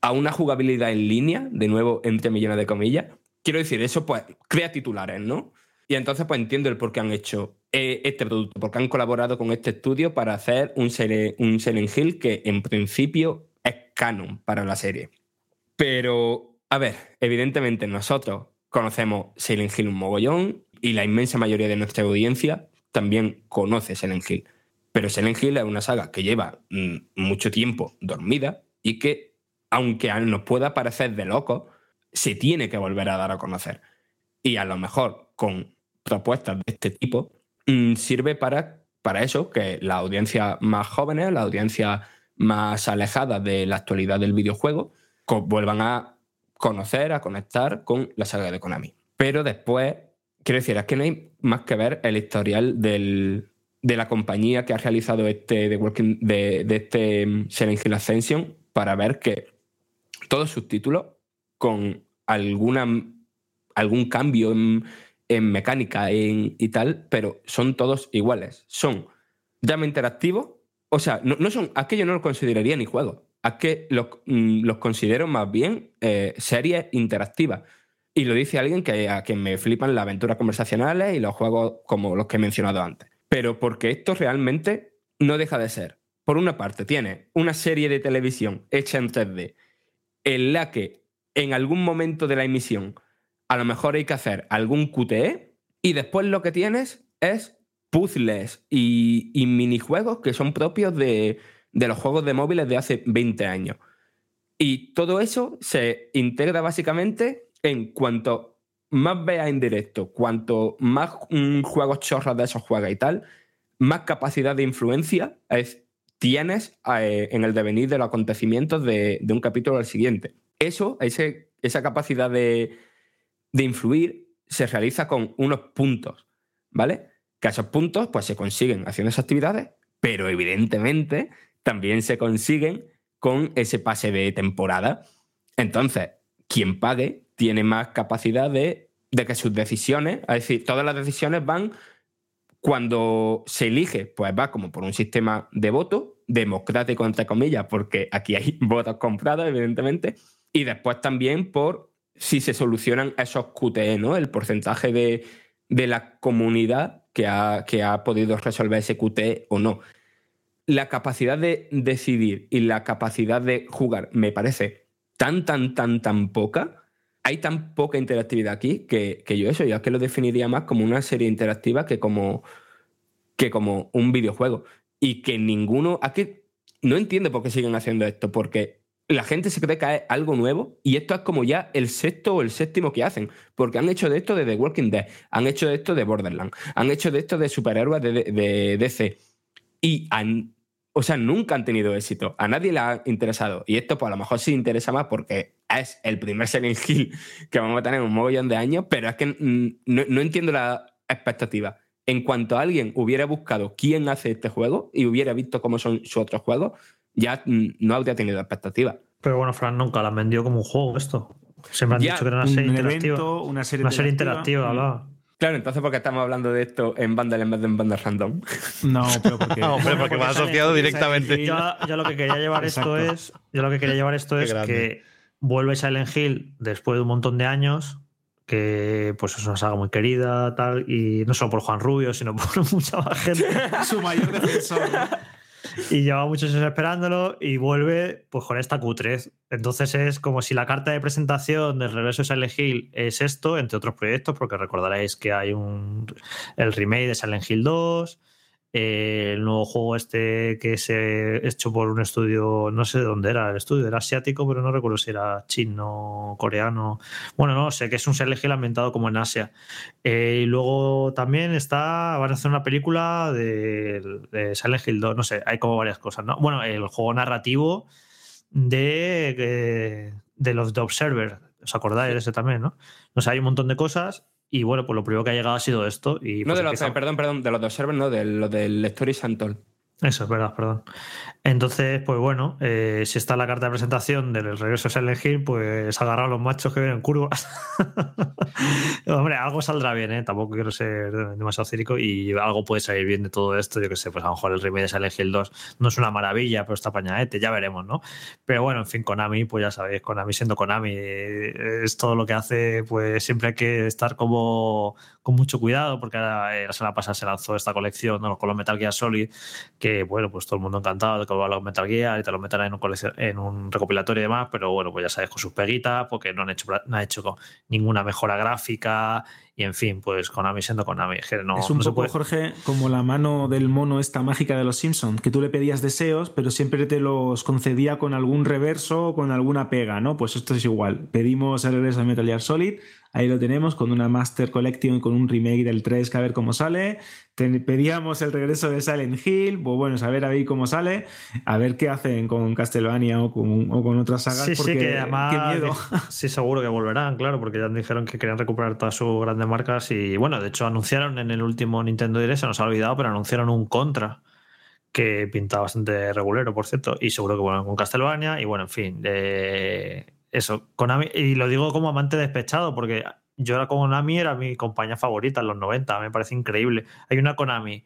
a una jugabilidad en línea, de nuevo entre millones de comillas, quiero decir, eso pues crea titulares, ¿no? Y entonces pues entiendo el por qué han hecho eh, este producto, porque han colaborado con este estudio para hacer un, Sile- un Silent Hill que en principio es canon para la serie. Pero, a ver, evidentemente nosotros conocemos Silent Hill un mogollón y la inmensa mayoría de nuestra audiencia también conoce Silent Hill. Pero Silent Hill es una saga que lleva mm, mucho tiempo dormida y que, aunque nos pueda parecer de locos, se tiene que volver a dar a conocer. Y a lo mejor con propuestas de este tipo mm, sirve para, para eso, que la audiencia más jóvenes, la audiencia más alejada de la actualidad del videojuego, vuelvan a conocer, a conectar con la saga de Konami. Pero después, quiero decir, es que no hay más que ver el historial de la compañía que ha realizado este The Walking- de, de este mm, Silent Hill Ascension para ver que todos sus títulos con alguna, algún cambio en, mecánica en- y tal, pero son todos iguales. Son llama interactivo, o sea, no, son, es que yo no los consideraría ni juegos, es que los, mm, los considero más bien eh, series interactivas. Y lo dice alguien que, a quien me flipan las aventuras conversacionales y los juegos como los que he mencionado antes. Pero porque esto realmente no deja de ser. Por una parte, tiene una serie de televisión hecha en 3D en la que en algún momento de la emisión a lo mejor hay que hacer algún QTE y después lo que tienes es puzzles y, y minijuegos que son propios de, de los juegos de móviles de hace 20 años. Y todo eso se integra básicamente en cuanto más veas en directo, cuanto más juegos chorras de esos juegas y tal, más capacidad de influencia es- tienes eh, en el devenir de los acontecimientos de, de un capítulo al siguiente. Eso, ese- esa capacidad de, de influir se realiza con unos puntos, ¿vale? Que esos puntos pues, se consiguen haciendo esas actividades, pero evidentemente también se consiguen con ese pase de temporada. Entonces, quien pague tiene más capacidad de, de que sus decisiones, es decir, todas las decisiones van cuando se elige, pues va como por un sistema de voto, democrático entre comillas, porque aquí hay votos comprados, evidentemente, y después también por si se solucionan esos QTE, ¿no? El porcentaje de, de la comunidad que ha, que ha podido resolver ese QTE o no. La capacidad de decidir y la capacidad de jugar me parece tan, tan, tan, tan poca. Hay tan poca interactividad aquí que, yo eso, yo es que lo definiría más como una serie interactiva que como, que como un videojuego. Y que ninguno. Aquí no entiendo por qué siguen haciendo esto, porque la gente se cree que es algo nuevo y esto es como ya el sexto o el séptimo que hacen, porque han hecho de esto de The Walking Dead, han hecho de esto de Borderlands, han hecho de esto de superhéroes de, de- de DC y han, o sea, nunca han tenido éxito, a nadie le ha interesado y esto pues a lo mejor sí interesa más porque es el primer Silent Hill que vamos a tener en un mogollón de años, pero es que mm, no, no entiendo la expectativa. En cuanto alguien hubiera buscado quién hace este juego y hubiera visto cómo son sus otros juegos, ya mm, no habría tenido expectativa. Pero bueno, Fran nunca la han vendido como un juego esto. Siempre han Ya, dicho que era una un serie evento, interactiva. una serie Una serie interactiva. interactiva, hablaba. Claro, entonces porque estamos hablando de esto en bundle en vez de en bundle random. No, pero porque. No, hombre, porque va asociado directamente. Yo, yo lo que quería llevar esto es. Yo lo que quería llevar esto Qué es grande. que vuelve Silent Hill después de un montón de años. Que pues es una saga muy querida, tal, y no solo por Juan Rubio, sino por mucha más gente. su mayor defensor. y lleva muchos años esperándolo y vuelve pues con esta Q3. Entonces es como si la carta de presentación del regreso de Silent Hill es esto, entre otros proyectos, porque recordaréis que hay un el remake de Silent Hill 2, eh, el nuevo juego este que se hecho por un estudio, no sé de dónde era el estudio, era asiático, pero no recuerdo si era chino, coreano. Bueno, no sé, que es un Silent Hill ambientado como en Asia. Eh, y luego también está, van a hacer una película de, de Silent Hill 2, no sé, hay como varias cosas, ¿no? Bueno, el juego narrativo de, eh, de los The Observer, ¿os acordáis de ese también, no? No sé, hay un montón de cosas y bueno, pues lo primero que ha llegado ha sido esto. Y No pues de los, perdón, perdón, de los de Observer, no, de los del Story Santol. Eso es verdad, perdón. Entonces, pues bueno, eh, si está la carta de presentación del regreso a Silent Hill, pues agarrar a los machos que vienen curvas. Hombre, algo saldrá bien, ¿eh? Tampoco quiero ser demasiado cínico y algo puede salir bien de todo esto. Yo que sé, pues a lo mejor el remake de Silent Hill 2 no es una maravilla, pero está pañadete, ya veremos, ¿no? Pero bueno, en fin, Konami, pues ya sabéis, Konami siendo Konami, eh, es todo lo que hace, pues siempre hay que estar como con mucho cuidado, porque eh, la semana pasada se lanzó esta colección ¿no? con los Metal Gear Solid, que bueno, pues todo el mundo encantado de que vuelvan los Metal Gear y te lo metan en un, en un recopilatorio y demás, pero bueno, pues ya sabes, con sus peguitas, porque no han hecho, no han hecho ninguna mejora gráfica y en fin, pues Konami siendo Konami. no, es un no poco, puede- Jorge, como la mano del mono esta mágica de los Simpsons, que tú le pedías deseos, pero siempre te los concedía con algún reverso o con alguna pega, ¿no? Pues esto es igual. Pedimos el regreso de Metal Gear Solid, ahí lo tenemos, con una Master Collection, con un remake del 3, que a ver cómo sale. Te- pedíamos el regreso de Silent Hill, pues bueno, a ver a ver cómo sale, a ver qué hacen con Castlevania o con, o con otras sagas, Sí, porque sí, que además. qué miedo. Sí, seguro que volverán, claro, porque ya dijeron que querían recuperar todas sus marcas. Y bueno, de hecho, anunciaron en el último Nintendo Direct, se nos ha olvidado, pero anunciaron un Contra que pintaba bastante regulero, por cierto. Y seguro que vuelven con Castlevania. Y bueno, en fin, eh, eso. Konami, y lo digo como amante despechado, porque yo era Konami, era mi compañía favorita en los 90, me parece increíble. Hay una Konami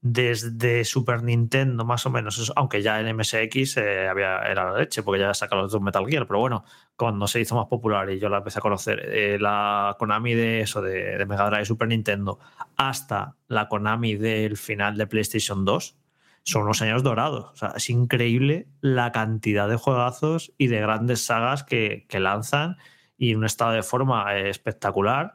desde Super Nintendo, más o menos, aunque ya en MSX eh, había, era la leche, porque ya sacaron los dos Metal Gear, pero bueno, cuando se hizo más popular y yo la empecé a conocer, eh, la Konami de eso, de, Mega Drive Super Nintendo, hasta la Konami del final de PlayStation 2, son unos años dorados. O sea, es increíble la cantidad de juegazos y de grandes sagas que, que lanzan y en un estado de forma eh, espectacular.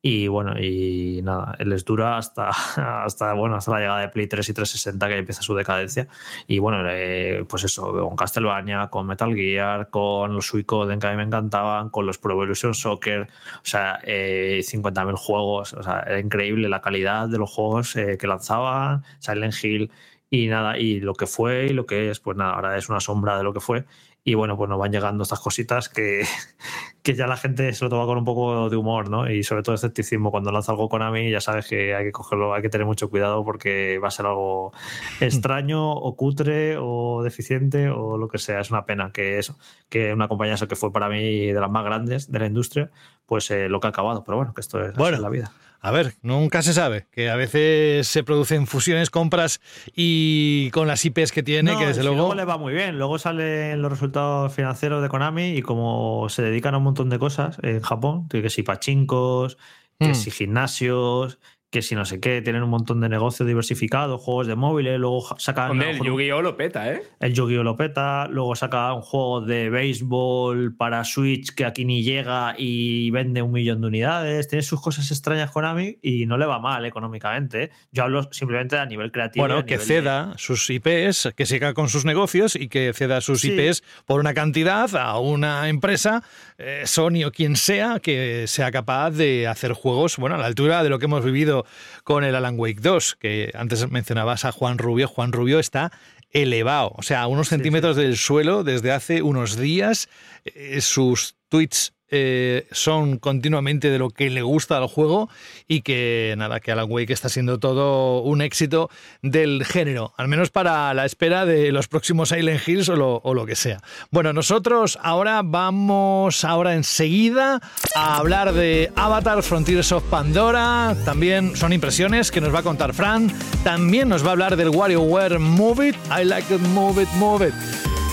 Y bueno, y nada, les dura hasta, hasta, bueno, hasta la llegada de Play 3 y 360 que empieza su decadencia. Y bueno, eh, pues eso, con Castlevania, con Metal Gear, con los Suicoden que a mí me encantaban, con los Pro Evolution Soccer, o sea, eh, 50.000 juegos, o sea, era increíble la calidad de los juegos eh, que lanzaban, Silent Hill y nada, y lo que fue y lo que es, pues nada, ahora es una sombra de lo que fue. Y bueno, pues nos van llegando estas cositas que, que ya la gente se lo toma con un poco de humor, ¿no? Y sobre todo escepticismo. Cuando lanza algo Konami, ya sabes que hay que cogerlo, hay que tener mucho cuidado porque va a ser algo extraño o cutre o deficiente o lo que sea. Es una pena que eso, que una compañía eso que fue para mí de las más grandes de la industria, pues eh, lo que ha acabado. Pero bueno, que esto es, Bueno. la vida. A ver, nunca se sabe, que a veces se producen fusiones, compras y con las IPs que tiene, No, que desde si luego... le va muy bien. Luego salen los resultados financieros de Konami y como se dedican a un montón de cosas en Japón, que si pachincos, que Mm. si gimnasios, que si no sé qué, tienen un montón de negocios diversificados, juegos de móviles, luego sacan Hombre, el Yu-Gi-Oh! lo peta, ¿eh? el Yu-Gi-Oh! lo peta, luego saca un juego de béisbol para Switch que aquí ni llega y vende un millón de unidades. Tiene sus cosas extrañas Konami y no le va mal económicamente. ¿eh? Yo hablo simplemente a nivel creativo. Bueno, que de- ceda sus IPs, que siga con sus negocios y que ceda sus Sí. IPs por una cantidad a una empresa, eh, Sony o quien sea, que sea capaz de hacer juegos, bueno, a la altura de lo que hemos vivido con el Alan Wake 2, que antes mencionabas a Juan Rubio. Juan Rubio está elevado, o sea, a unos centímetros del suelo desde hace unos días. Eh, sus tweets eh, son continuamente de lo que le gusta al juego y que nada, que Alan Wake está siendo todo un éxito del género, al menos para la espera de los próximos Silent Hills o lo, que sea. Bueno, nosotros ahora vamos ahora enseguida a hablar de Avatar Frontiers of Pandora, también son impresiones que nos va a contar Fran, también nos va a hablar del WarioWare Move It, I like it, move it, move it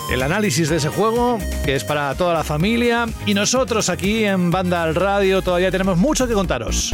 el análisis de ese juego, que es para toda la familia. Y nosotros aquí en Banda al Radio todavía tenemos mucho que contaros.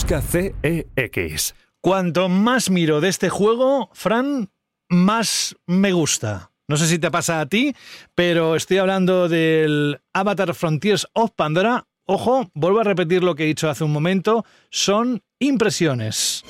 Busca CEX. Cuanto más miro de este juego, Fran, más me gusta. No sé si te pasa a ti, pero estoy hablando del Avatar Frontiers of Pandora. Ojo, vuelvo a repetir lo que he dicho hace un momento, son impresiones.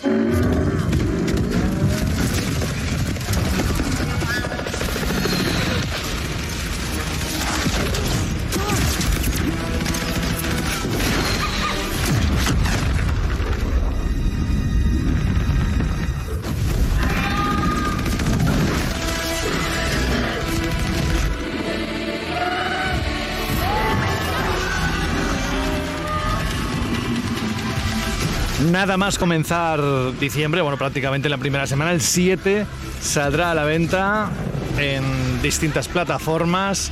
Nada más comenzar diciembre, bueno, prácticamente la primera semana, el 7 saldrá a la venta en distintas plataformas.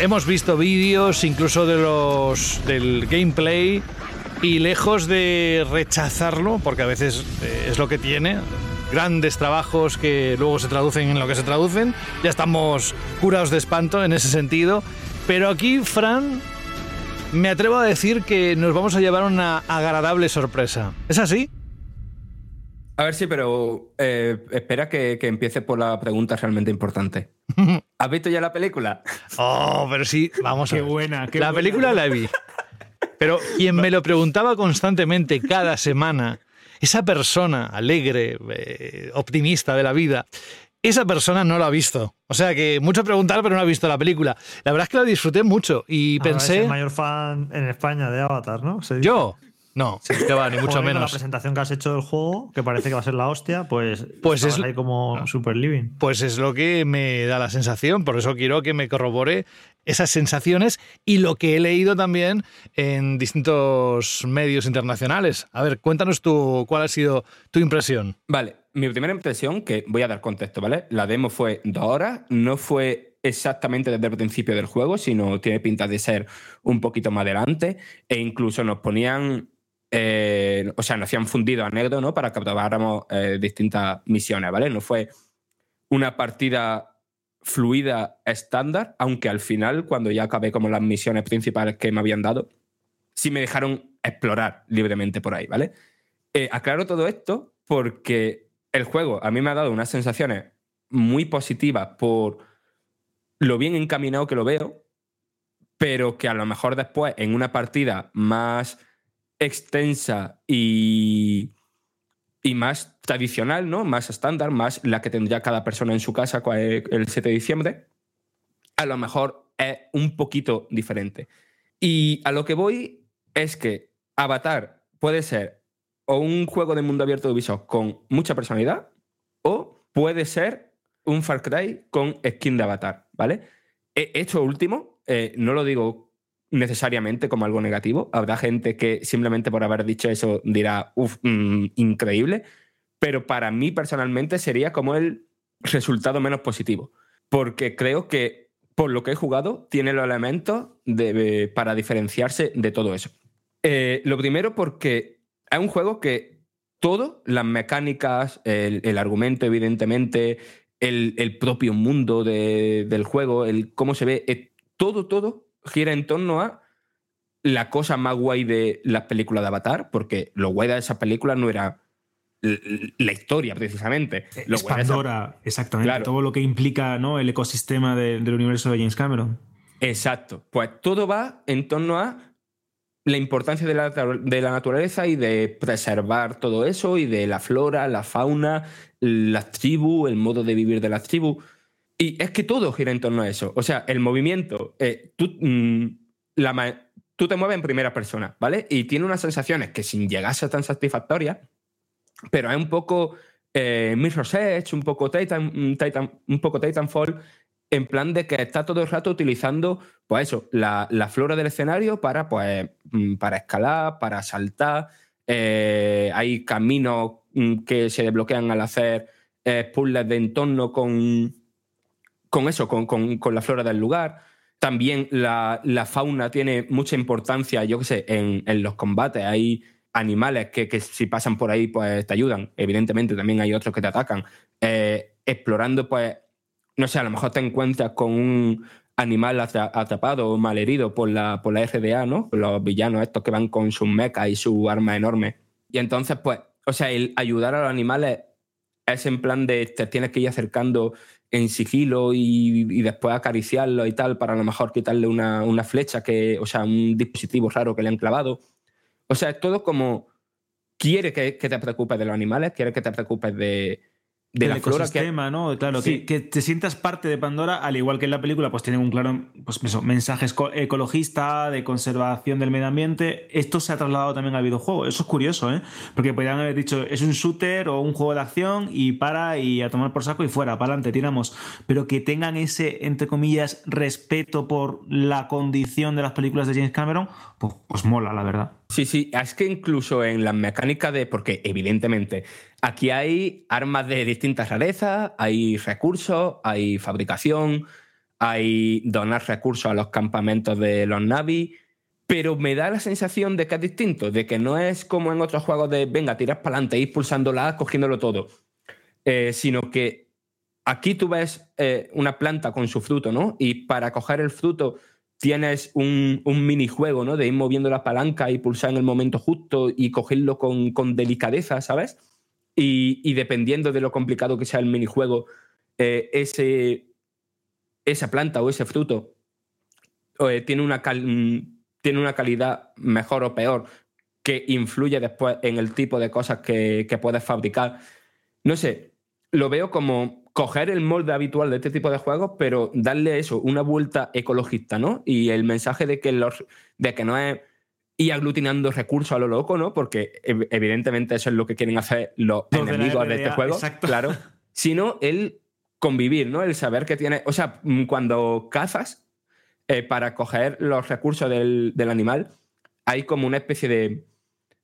Hemos visto vídeos incluso de los del gameplay y lejos de rechazarlo, porque a veces eh, es lo que tiene, grandes trabajos que luego se traducen en lo que se traducen, ya estamos curados de espanto en ese sentido. Pero aquí, Fran, me atrevo a decir que nos vamos a llevar una agradable sorpresa. ¿Es así? A ver, sí, pero eh, espera que, que empiece por la pregunta realmente importante. ¿Has visto ya la película? Oh, pero sí, vamos a Qué ver. buena, qué la buena. película la vi. Pero quien me lo preguntaba constantemente cada semana, esa persona alegre, eh, optimista de la vida, esa persona no lo ha visto. O sea que mucho preguntar, pero no ha visto la película. La verdad es que la disfruté mucho y Ahora es pensé. el mayor fan en España de Avatar, ¿no? ¿Yo? No, que va, ni mucho Joder, con La menos. presentación que has hecho del juego, que parece que va a ser la hostia, pues, Pues es- ahí como super living. Pues es lo que me da la sensación, por eso quiero que me corrobore esas sensaciones y lo que he leído también en distintos medios internacionales. A ver, cuéntanos tú cuál ha sido tu impresión. Vale, mi primera impresión, que voy a dar contexto, ¿vale? La demo fue dos horas, no fue exactamente desde el principio del juego, sino tiene pinta de ser un poquito más adelante, e incluso nos ponían, eh, o sea, nos hacían fundido a ¿no? Para que probáramos eh, distintas misiones, ¿vale? No fue una partida fluida estándar, aunque al final, cuando ya acabé como las misiones principales que me habían dado, sí me dejaron explorar libremente por ahí, ¿vale? Eh, aclaro todo esto porque el juego a mí me ha dado unas sensaciones muy positivas por lo bien encaminado que lo veo, pero que a lo mejor después en una partida más extensa y, y más tradicional, ¿no? Más estándar, más la que tendría cada persona en su casa cua- el 7 de diciembre, a lo mejor es un poquito diferente. Y a lo que voy es que Avatar puede ser o un juego de mundo abierto de Ubisoft con mucha personalidad o puede ser un Far Cry con skin de Avatar, ¿vale? E- Esto último, eh, no lo digo necesariamente como algo negativo. Habrá gente que simplemente por haber dicho eso dirá, uff, increíble. Pero para mí personalmente sería como el resultado menos positivo. Porque creo que por lo que he jugado tiene los elementos de- para diferenciarse de todo eso. Eh, lo primero porque es un juego que todo, las mecánicas, el, el argumento, evidentemente, el, el propio mundo de- del juego, el cómo se ve, eh, todo, todo gira en torno a la cosa más guay de las películas de Avatar, porque lo guay de esas películas no era la historia, precisamente. Lo Es esa- exactamente. Claro. Todo lo que implica ¿no? el ecosistema de- del universo de James Cameron. Exacto. Pues todo va en torno a la importancia de la, de la naturaleza y de preservar todo eso y de la flora, la fauna, las tribus, el modo de vivir de las tribus. Y es que todo gira en torno a eso. O sea, el movimiento, eh, tú, mm, la tú te mueves en primera persona, ¿vale? Y tiene unas sensaciones que sin llegar a ser tan satisfactorias, pero es un poco eh, Mirror's Edge, un poco, Titan, mm, Titan- un poco Titanfall, en plan de que está todo el rato utilizando, pues eso, la, la flora del escenario para, pues, mm, para escalar, para saltar. eh, hay caminos mm, que se desbloquean al hacer eh, puzzles de entorno con, con eso, con, con- con la flora del lugar. También la, la fauna tiene mucha importancia, yo qué sé, en, en los combates. Hay animales que, que si pasan por ahí, pues te ayudan. Evidentemente, también hay otros que te atacan. Eh, explorando, pues, no sé, a lo mejor te encuentras con un animal atra- atrapado o malherido por la, por la RDA, ¿no? Los villanos estos que van con sus mechas y su arma enorme. Y entonces, pues, o sea, el ayudar a los animales es en plan de te tienes que ir acercando en sigilo y, y después acariciarlo y tal para a lo mejor quitarle una, una flecha que, o sea, un dispositivo raro que le han clavado. O sea, es todo como quiere que, que te preocupes de los animales, quiere que te preocupes de, de la flora. Que, ¿no? Claro, Sí. que, que te sientas parte de Pandora, al igual que en la película, pues tienen un claro pues eso, mensaje ecologista, de conservación del medio ambiente. Esto se ha trasladado también al videojuego. Eso es curioso, ¿eh? Porque podrían haber dicho, es un shooter o un juego de acción y para y a tomar por saco y fuera, para adelante, tiramos. Pero que tengan ese, entre comillas, respeto por la condición de las películas de James Cameron, pues, pues mola, la verdad. Sí, sí, es que incluso en las mecánicas de. Porque, evidentemente, aquí hay armas de distintas rarezas, hay recursos, hay fabricación, hay donar recursos a los campamentos de los Navi. Pero me da la sensación de que es distinto, de que no es como en otros juegos de venga, tiras para adelante, ir pulsándola, cogiéndolo todo. Eh, sino que aquí tú ves eh, una planta con su fruto, ¿no? Y para coger el fruto tienes un, minijuego, ¿no? De ir moviendo la palanca y pulsar en el momento justo y cogerlo con, con delicadeza, ¿sabes? Y, dependiendo de lo complicado que sea el minijuego, eh, ese, esa planta o ese fruto eh, tiene, una mm, tiene una calidad mejor o peor que influye después en el tipo de cosas que puedes fabricar. No sé, lo veo como coger el molde habitual de este tipo de juegos, pero darle eso, una vuelta ecologista, ¿no? Y el mensaje de que, los, de que no es ir aglutinando recursos a lo loco, ¿no? Porque ev- evidentemente eso es lo que quieren hacer los, enemigos de, este juego, exacto. claro. Sino el convivir, ¿no? El saber que tiene, o sea, mm, cuando cazas eh, para coger los recursos del, del animal, hay como una especie de,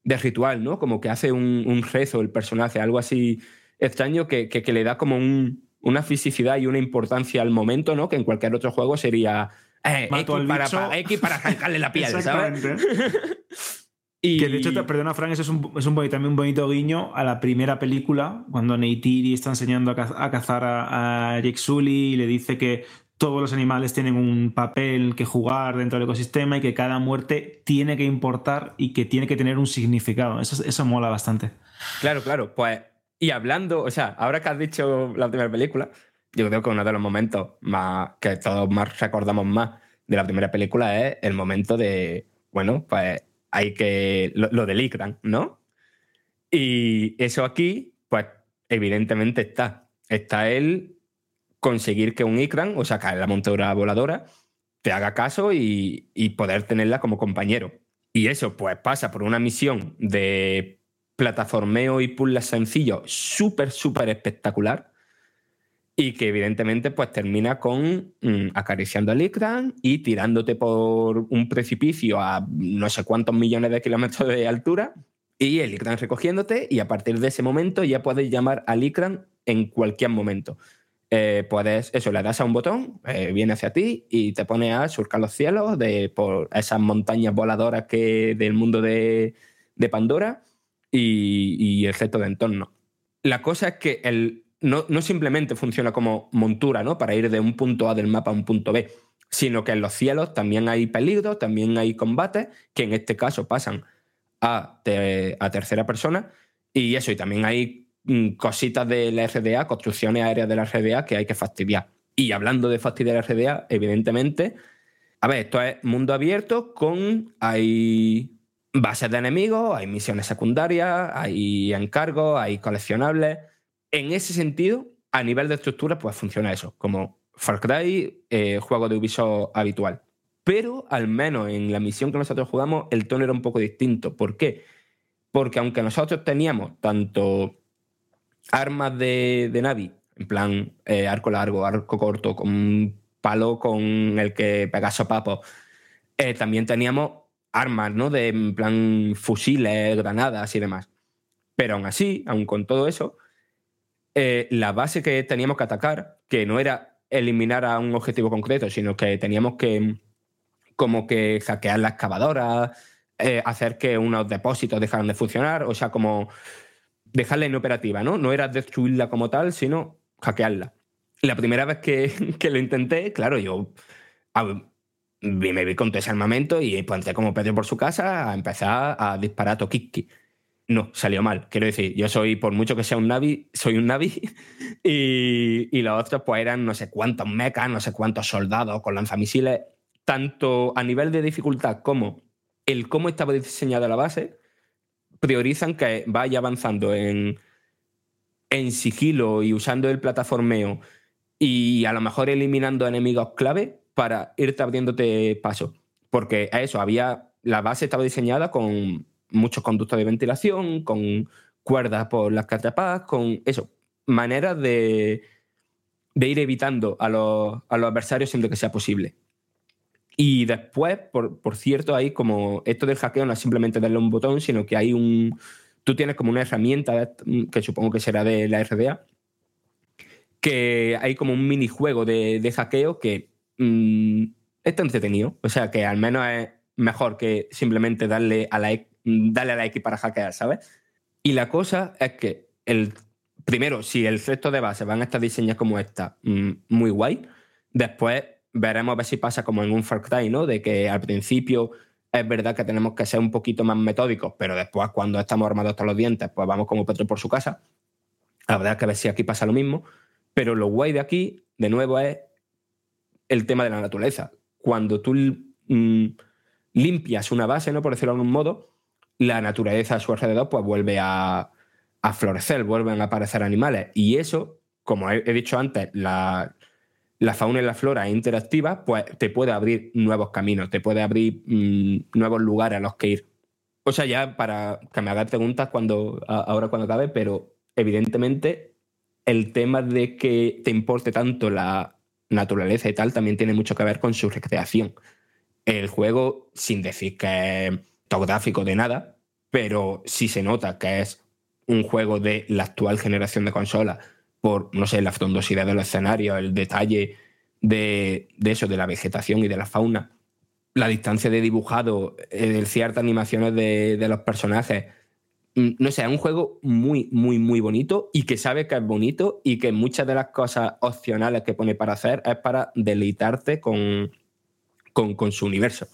de ritual, ¿no? Como que hace un, un rezo el personaje, algo así extraño que, que- que le da como un- una fisicidad y una importancia al momento, ¿no? Que en cualquier otro juego sería eh, Mato X, para, para- X para arrancarle la piel, ¿sabes? Y, Que de hecho, te- perdona, Frank, eso es un, es un también un bonito guiño a la primera película, cuando Neytiri está enseñando a, caz- a cazar a, a Jake Sully y le dice que todos los animales tienen un papel que jugar dentro del ecosistema y que cada muerte tiene que importar y que tiene que tener un significado. Eso, eso mola bastante. Claro, claro. Pues, y hablando, o sea, ahora que has dicho la primera película, yo creo que uno de los momentos más que todos más recordamos más de la primera película es el momento de, bueno, pues hay que, lo, lo del Ikran, ¿no? Y eso aquí, pues evidentemente está. Está el conseguir que un Ikran, o sea, que la montadora voladora, te haga caso y, y poder tenerla como compañero. Y eso, pues pasa por una misión de plataformeo y puzzles sencillos súper, súper espectacular. Y que evidentemente pues termina con mm, acariciando al Ikran y tirándote por un precipicio a no sé cuántos millones de kilómetros de altura y el Ikran recogiéndote y a partir de ese momento ya puedes llamar al Ikran en cualquier momento. Eh, puedes, eso, le das a un botón, eh, viene hacia ti y te pone a surcar los cielos de, por esas montañas voladoras que, del mundo de, de Pandora y, el resto de entorno. La cosa es que el, no, no simplemente funciona como montura, ¿no? Para ir de un punto A del mapa a un punto B, sino que en los cielos también hay peligros, también hay combates, que en este caso pasan a, a tercera persona, y eso, y también hay mm, cositas de la RDA, construcciones aéreas de la RDA que hay que fastidiar. Y hablando de fastidiar la RDA, evidentemente, a ver, esto es mundo abierto con. Hay bases de enemigos, hay misiones secundarias, hay encargos, hay coleccionables. En ese sentido, a nivel de estructura, pues funciona eso, como Far Cry, eh, juego de Ubisoft habitual. Pero al menos en la misión que nosotros jugamos, el tono era un poco distinto. ¿Por qué? Porque aunque nosotros teníamos tanto armas de, de Navi, en plan eh, arco largo, arco corto, con un palo con el que pegas sopapos, eh, también teníamos armas, ¿no? De en plan fusiles, granadas y demás. Pero aún así, aún con todo eso, eh, la base que teníamos que atacar, que no era eliminar a un objetivo concreto, sino que teníamos que como que hackear la excavadora, eh, hacer que unos depósitos dejaran de funcionar, o sea, como dejarla inoperativa, ¿no? No era destruirla como tal, sino hackearla. La primera vez que, lo intenté, claro, yo me vi con todo ese armamento y planté como Pedro por su casa a empezar a disparar a. No, salió mal. Quiero decir, yo soy, por mucho que sea un Navi, soy un Navi. Y, y los otros, pues eran no sé cuántos mechas, no sé cuántos soldados con lanzamisiles. Tanto a nivel de dificultad como el cómo estaba diseñada la base, priorizan que vaya avanzando en, en sigilo y usando el plataformeo y a lo mejor eliminando enemigos clave para irte abriéndote paso. Porque a eso había. La base estaba diseñada con muchos conductos de ventilación, con cuerdas por las que atrapas, con eso. Maneras de, de ir evitando a los, a los adversarios siempre que sea posible. Y después, por, por cierto, hay como esto del hackeo no es simplemente darle un botón, sino que hay un. Tú tienes como una herramienta que supongo que será de la RDA, que hay como un minijuego de, de hackeo que mm, está entretenido. O sea, que al menos es mejor que simplemente darle a la, darle a la X para hackear, ¿sabes? Y la cosa es que, el, primero, si el resto de bases van a estar como esta, mm, muy guay, después veremos a ver si pasa como en un Far Cry, ¿no? De que al principio es verdad que tenemos que ser un poquito más metódicos, pero después cuando estamos armados hasta los dientes, pues vamos como Petro por su casa. Habrá que ver si aquí pasa lo mismo. Pero lo guay de aquí, de nuevo, es el tema de la naturaleza. Cuando tú mm, limpias una base, ¿no? Por decirlo de algún modo, la naturaleza a su alrededor pues vuelve a, florecer, vuelven a aparecer animales. Y eso, como he, dicho antes, la, la fauna y la flora interactiva, pues te puede abrir nuevos caminos, te puede abrir mm, nuevos lugares a los que ir. O sea, ya para que me hagas preguntas cuando, ahora cuando acabe, pero evidentemente el tema de que te importe tanto la naturaleza y tal también tiene mucho que ver con su recreación. El juego, sin decir que es fotográfico de nada, pero sí se nota que es un juego de la actual generación de consolas por, no sé, la frondosidad de los escenarios, el detalle de, de eso, de la vegetación y de la fauna, la distancia de dibujado, eh, ciertas animaciones de, de los personajes. Mm, No sé, es un juego muy, muy, muy bonito y que sabe que es bonito y que muchas de las cosas opcionales que pone para hacer es para deleitarte con, con, con su universo.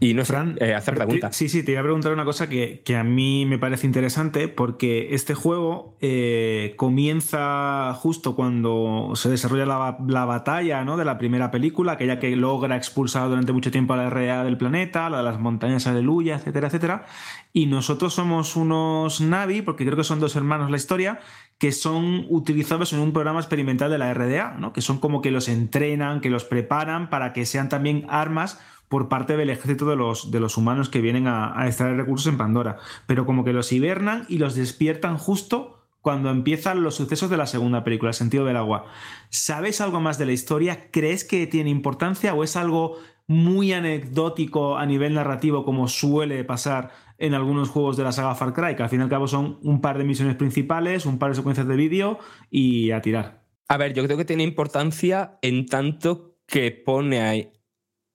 Y no sé, Fran, eh, hacer preguntas. Sí, sí, te iba a preguntar una cosa que, que a mí me parece interesante porque este juego eh, comienza justo cuando se desarrolla la, la batalla ¿no? de la primera película, aquella que logra expulsar durante mucho tiempo a la RDA del planeta, la de las montañas Aleluya, etcétera, etcétera. Y nosotros somos unos Navi, porque creo que son dos hermanos la historia, que son utilizados en un programa experimental de la RDA, ¿no? que son como que los entrenan, que los preparan para que sean también armas por parte del ejército de los, de los humanos que vienen a, extraer recursos en Pandora. Pero como que los hibernan y los despiertan justo cuando empiezan los sucesos de la segunda película, El sentido del agua. ¿Sabes algo más de la historia? ¿Crees que tiene importancia o es algo muy anecdótico a nivel narrativo como suele pasar en algunos juegos de la saga Far Cry, que al fin y al cabo son un par de misiones principales, un par de secuencias de vídeo y a tirar? A ver, yo creo que tiene importancia en tanto que pone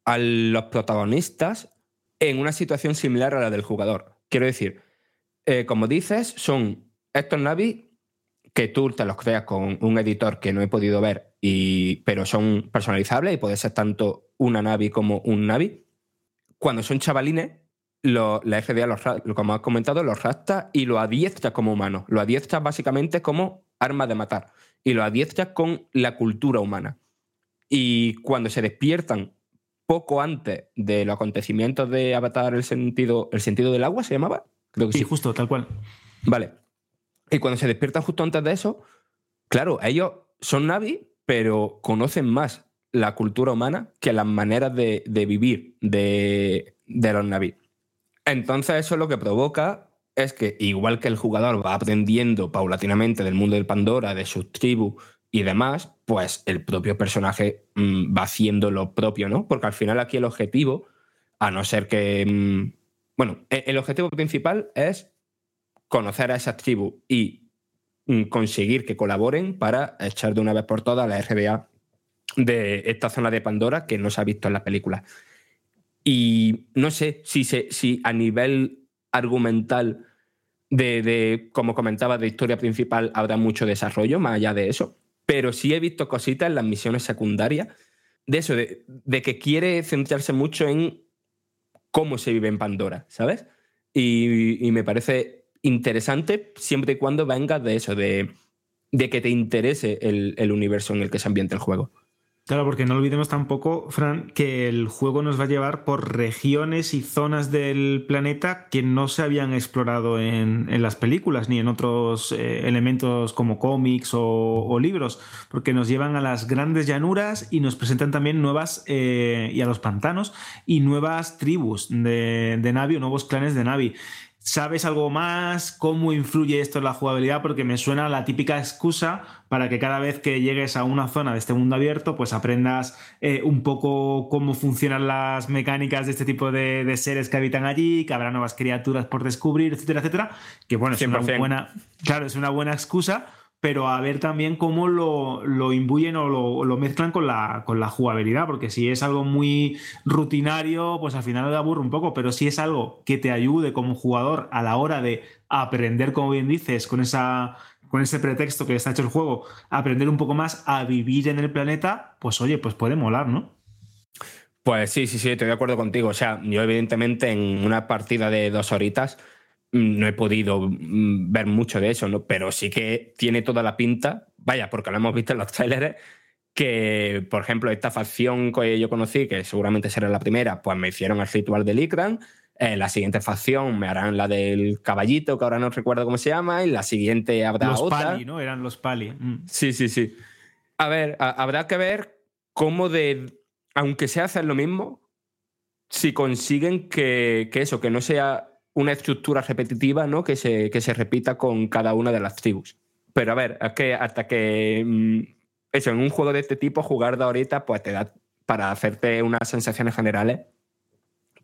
a, los protagonistas en una situación similar a la del jugador. Quiero decir, eh, como dices, son estos Navi que tú te los creas con un editor que no he podido ver, y, pero son personalizables y puede ser tanto una Navi como un Navi. Cuando son chavalines, la FDA, los, como has comentado, los rapta y lo adiestra como humanos. Lo adiestra básicamente como arma de matar y lo adiestra con la cultura humana. Y cuando se despiertan poco antes de los acontecimientos de Avatar, el sentido, el sentido del agua, ¿se llamaba? Creo que Sí, sí. justo, tal cual. Vale. Y cuando se despiertan justo antes de eso, claro, ellos son Navi, pero conocen más la cultura humana que las maneras de, de vivir de, de los Navi. Entonces eso lo que provoca es que, igual que el jugador va aprendiendo paulatinamente del mundo del Pandora, de sus tribus y demás, pues el propio personaje mm, va haciendo lo propio, ¿no? Porque al final aquí el objetivo, a no ser que... mm, bueno, e- el objetivo principal es conocer a esas tribus y mm, conseguir que colaboren para echar de una vez por todas la RDA de esta zona de Pandora que no se ha visto en las películas. Y no sé si, se, si a nivel argumental de, de, como comentaba, de historia principal habrá mucho desarrollo más allá de eso, pero sí he visto cositas en las misiones secundarias de eso, de, que quiere centrarse mucho en cómo se vive en Pandora, ¿sabes? Y, y me parece interesante siempre y cuando venga de eso, de, de que te interese el, el universo en el que se ambienta el juego. Claro, porque no olvidemos tampoco, Fran, que el juego nos va a llevar por regiones y zonas del planeta que no se habían explorado en, las películas ni en otros eh, elementos como cómics o, o libros, porque nos llevan a las grandes llanuras y nos presentan también nuevas, eh, y a los pantanos, y nuevas tribus de, de Navi o nuevos clanes de Navi. ¿Sabes algo más? ¿Cómo influye esto en la jugabilidad? Porque me suena la típica excusa para que cada vez que llegues a una zona de este mundo abierto, pues aprendas eh, un poco cómo funcionan las mecánicas de este tipo de, de seres que habitan allí, que habrá nuevas criaturas por descubrir, etcétera, etcétera. Que bueno, es una 100%. buena, claro, es una buena excusa, pero a ver también cómo lo, lo imbuyen o lo, lo mezclan con la, con la jugabilidad, porque si es algo muy rutinario, pues al final te aburre un poco, pero si es algo que te ayude como jugador a la hora de aprender, como bien dices, con, esa, con ese pretexto que está hecho el juego, aprender un poco más a vivir en el planeta, pues oye, pues puede molar, ¿no? Pues sí, sí, sí, estoy de acuerdo contigo. O sea, yo evidentemente en una partida de dos horitas no he podido mm, ver mucho de eso, ¿no? Pero sí que tiene toda la pinta, vaya, porque lo hemos visto en los trailers, que, por ejemplo, esta facción que yo conocí, que seguramente será la primera, pues me hicieron el ritual del Ikran. Eh, la siguiente facción me harán la del caballito, que ahora no recuerdo cómo se llama, y la siguiente habrá Los otra. pali, ¿no? Eran los pali. Mm. Sí, sí, sí. A ver, a- habrá que ver cómo de, aunque sea hacer lo mismo, si consiguen que, que eso, que no sea una estructura repetitiva, ¿no? Que se, que se repita con cada una de las tribus. Pero a ver, es que hasta que mm, eso, en un juego de este tipo, jugar de ahorita, pues te da para hacerte unas sensaciones generales,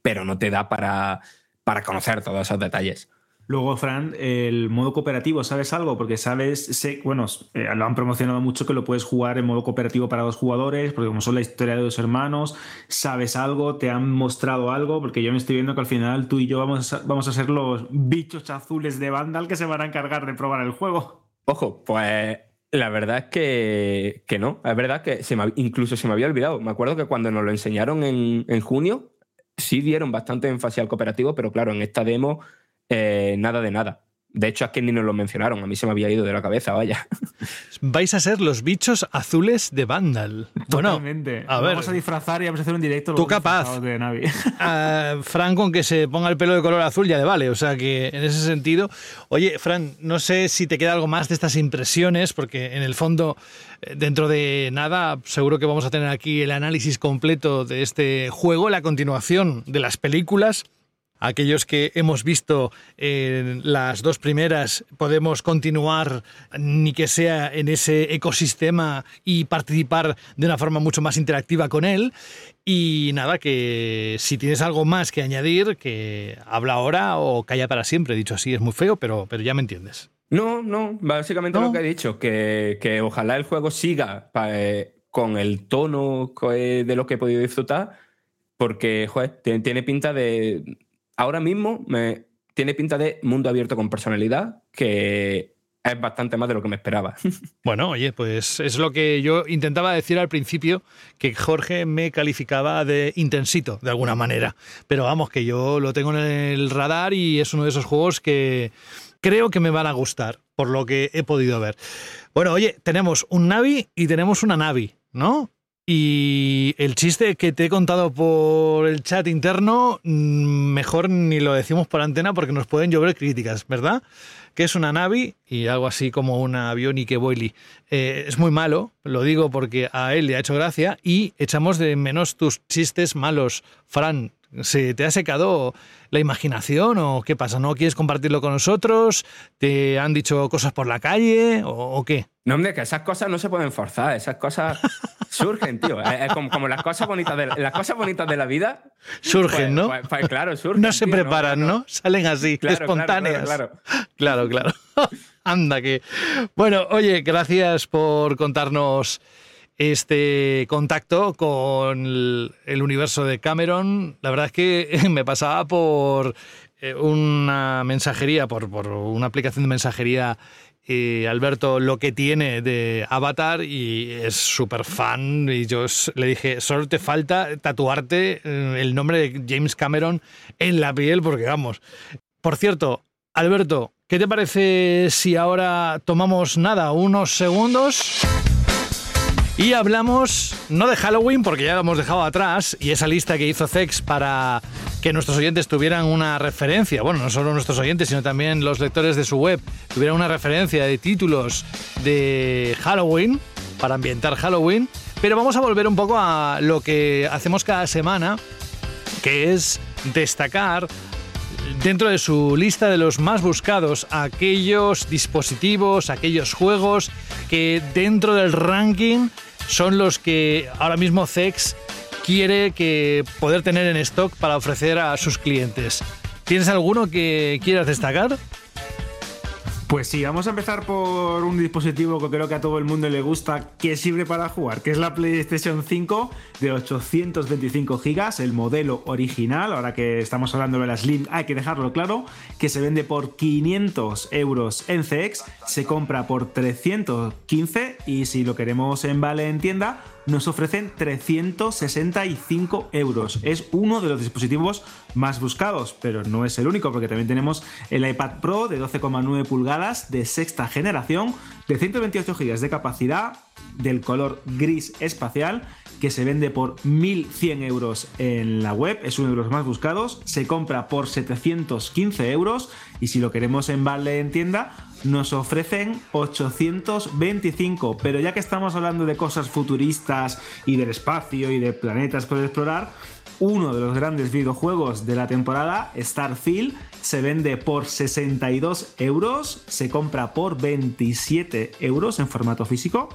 pero no te da para, para conocer todos esos detalles. Luego, Fran, el modo cooperativo, ¿sabes algo? Porque sabes, sé, bueno, eh, lo han promocionado mucho que lo puedes jugar en modo cooperativo para dos jugadores, porque como son la historia de dos hermanos, ¿sabes algo? ¿Te han mostrado algo? Porque yo me estoy viendo que al final tú y yo vamos a, vamos a ser los bichos azules de Vandal que se van a encargar de probar el juego. Ojo, pues la verdad es que, que no. Es verdad que se me- incluso se me había olvidado. Me acuerdo que cuando nos lo enseñaron en, en junio, sí dieron bastante énfasis al cooperativo, pero claro, en esta demo, eh, nada de nada. De hecho, es que ni nos lo mencionaron. A mí se me había ido de la cabeza, vaya. Vais a ser los bichos azules de Vandal. Bueno, Totalmente. a Nos ver. Vamos a disfrazar y vamos a hacer un directo. Tú capaz. De Navi. a Fran con que se ponga el pelo de color azul ya le vale. O sea que en ese sentido. Oye, Fran, no sé si te queda algo más de estas impresiones, porque en el fondo, eh, dentro de nada, seguro que vamos a tener aquí el análisis completo de este juego, la continuación de las películas. Aquellos que hemos visto eh, las dos primeras podemos continuar, ni que sea en ese ecosistema y participar de una forma mucho más interactiva con él. Y nada, que si tienes algo más que añadir, que habla ahora o calla para siempre. Dicho así, es muy feo, pero, pero ya me entiendes. No, no, básicamente ¿No? lo que he dicho, que, que ojalá el juego siga eh, con el tono eh, de lo que he podido disfrutar, porque, joder, tiene, tiene pinta de... Ahora mismo me, tiene pinta de mundo abierto con personalidad, que es bastante más de lo que me esperaba. Bueno, oye, pues es lo que yo intentaba decir al principio, que Jorge me calificaba de intensito, de alguna manera. Pero vamos, que yo lo tengo en el radar y es uno de esos juegos que creo que me van a gustar, por lo que he podido ver. Bueno, oye, tenemos un Navi y tenemos una Navi, ¿no? Y el chiste que te he contado por el chat interno, mm, mejor ni lo decimos por antena porque nos pueden llover críticas, ¿verdad? Que es una Navi y algo así como una Bionic Boily. Eh, es muy malo, lo digo porque a él le ha hecho gracia y echamos de menos tus chistes malos. Fran, ¿se te ha secado la imaginación o qué pasa? ¿No quieres compartirlo con nosotros? ¿Te han dicho cosas por la calle o, o qué? No, hombre, que esas cosas no se pueden forzar, esas cosas surgen, tío. Es- es como, como las, cosas bonitas de, las cosas bonitas de la vida. Surgen, pues- ¿no? pues- pues claro, surgen. no se tío, preparan, ¿no? Salen así, Claro, claro, espontáneas. claro, claro, claro. Anda que. Bueno, oye, gracias por contarnos este contacto con el universo de Cameron. La verdad es que me pasaba por eh, una mensajería, por, por una aplicación de mensajería. eh, Alberto lo que tiene de Avatar y es súper fan y yo le dije, solo te falta tatuarte eh, el nombre de James Cameron en la piel porque vamos. Por cierto, Alberto, ¿qué te parece si ahora tomamos nada, unos segundos? Y hablamos no de Halloween, porque ya lo hemos dejado atrás, y esa lista que hizo Zex para que nuestros oyentes tuvieran una referencia, bueno, no solo nuestros oyentes, sino también los lectores de su web, tuvieran una referencia de títulos de Halloween, para ambientar Halloween, pero vamos a volver un poco a lo que hacemos cada semana, que es destacar dentro de su lista de los más buscados aquellos dispositivos, aquellos juegos que dentro del ranking son los que ahora mismo CEX quiere poder tener en stock para ofrecer a sus clientes. ¿Tienes alguno que quieras destacar? Pues sí, vamos a empezar por un dispositivo que creo que a todo el mundo le gusta, que sirve para jugar, que es la PlayStation 5 de 825 GB, el modelo original, ahora que estamos hablando de la Slim, hay que dejarlo claro, que se vende por 500 euros en CX, se compra por 315 y si lo queremos en Vale en tienda, nos ofrecen 365 euros. Es uno de los dispositivos más buscados, pero no es el único, porque también tenemos el iPad Pro de 12,9 pulgadas de sexta generación, de 128 GB de capacidad, del color gris espacial, que se vende por 1.100 euros en la web, es uno de los más buscados, se compra por 715 euros. Y si lo queremos en vale en tienda, nos ofrecen 825. Pero ya que estamos hablando de cosas futuristas y del espacio y de planetas por explorar, uno de los grandes videojuegos de la temporada, Starfield, se vende por 62 euros, se compra por 27 euros en formato físico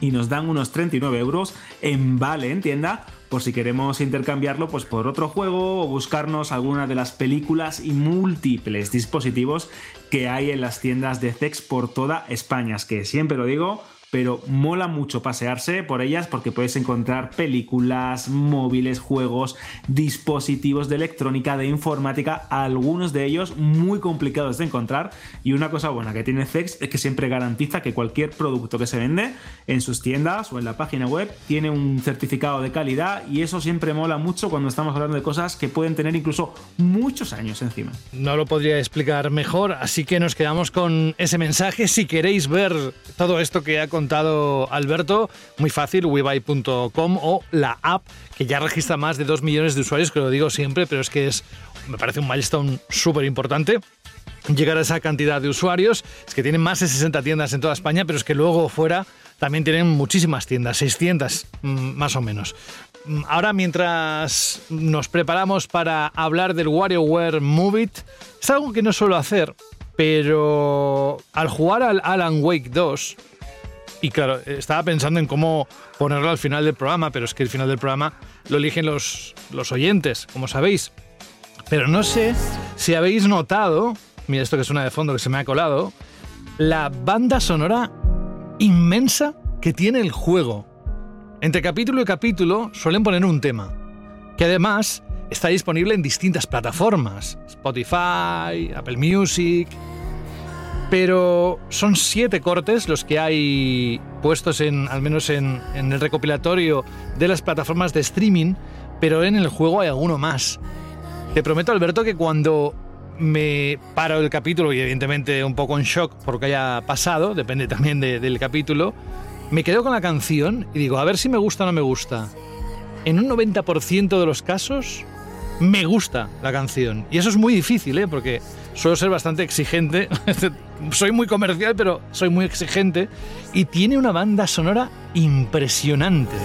y nos dan unos 39 euros en vale en tienda por si queremos intercambiarlo pues por otro juego o buscarnos alguna de las películas y múltiples dispositivos que hay en las tiendas de Zex por toda España. Es que siempre lo digo, pero mola mucho pasearse por ellas porque puedes encontrar películas, móviles, juegos, dispositivos de electrónica, de informática, algunos de ellos muy complicados de encontrar. Y una cosa buena que tiene Zex es que siempre garantiza que cualquier producto que se vende en sus tiendas o en la página web tiene un certificado de calidad y eso siempre mola mucho cuando estamos hablando de cosas que pueden tener incluso muchos años encima. No lo podría explicar mejor, así que nos quedamos con ese mensaje. Si queréis ver todo esto que ha contado Alberto, muy fácil, webuy.com o la app que ya registra más de 2 millones de usuarios, que lo digo siempre, pero es que es, me parece un milestone súper importante llegar a esa cantidad de usuarios. Es que tienen más de 60 tiendas en toda España, pero es que luego fuera también tienen muchísimas tiendas, 600 mm, más o menos. Mm, Ahora, mientras nos preparamos para hablar del WarioWare Move It, es algo que no suelo hacer, pero al jugar al Alan Wake 2, y claro, estaba pensando en cómo ponerlo al final del programa, pero es que el final del programa lo eligen los, los oyentes, como sabéis. Pero no sé si habéis notado, mira esto que suena de fondo que se me ha colado, la banda sonora inmensa que tiene el juego. Entre capítulo y capítulo suelen poner un tema, que además está disponible en distintas plataformas, Spotify, Apple Music, pero son siete cortes los que hay puestos en, al menos en, en el recopilatorio de las plataformas de streaming, pero en el juego hay alguno más. Te prometo, Alberto, que cuando me paro el capítulo y evidentemente un poco en shock por lo que haya pasado, depende también de- del capítulo, me quedo con la canción y digo, a ver si me gusta o no me gusta. En un 90% de los casos, me gusta la canción. Y eso es muy difícil, ¿eh? porque suelo ser bastante exigente. soy muy comercial, pero soy muy exigente. Y tiene una banda sonora impresionante.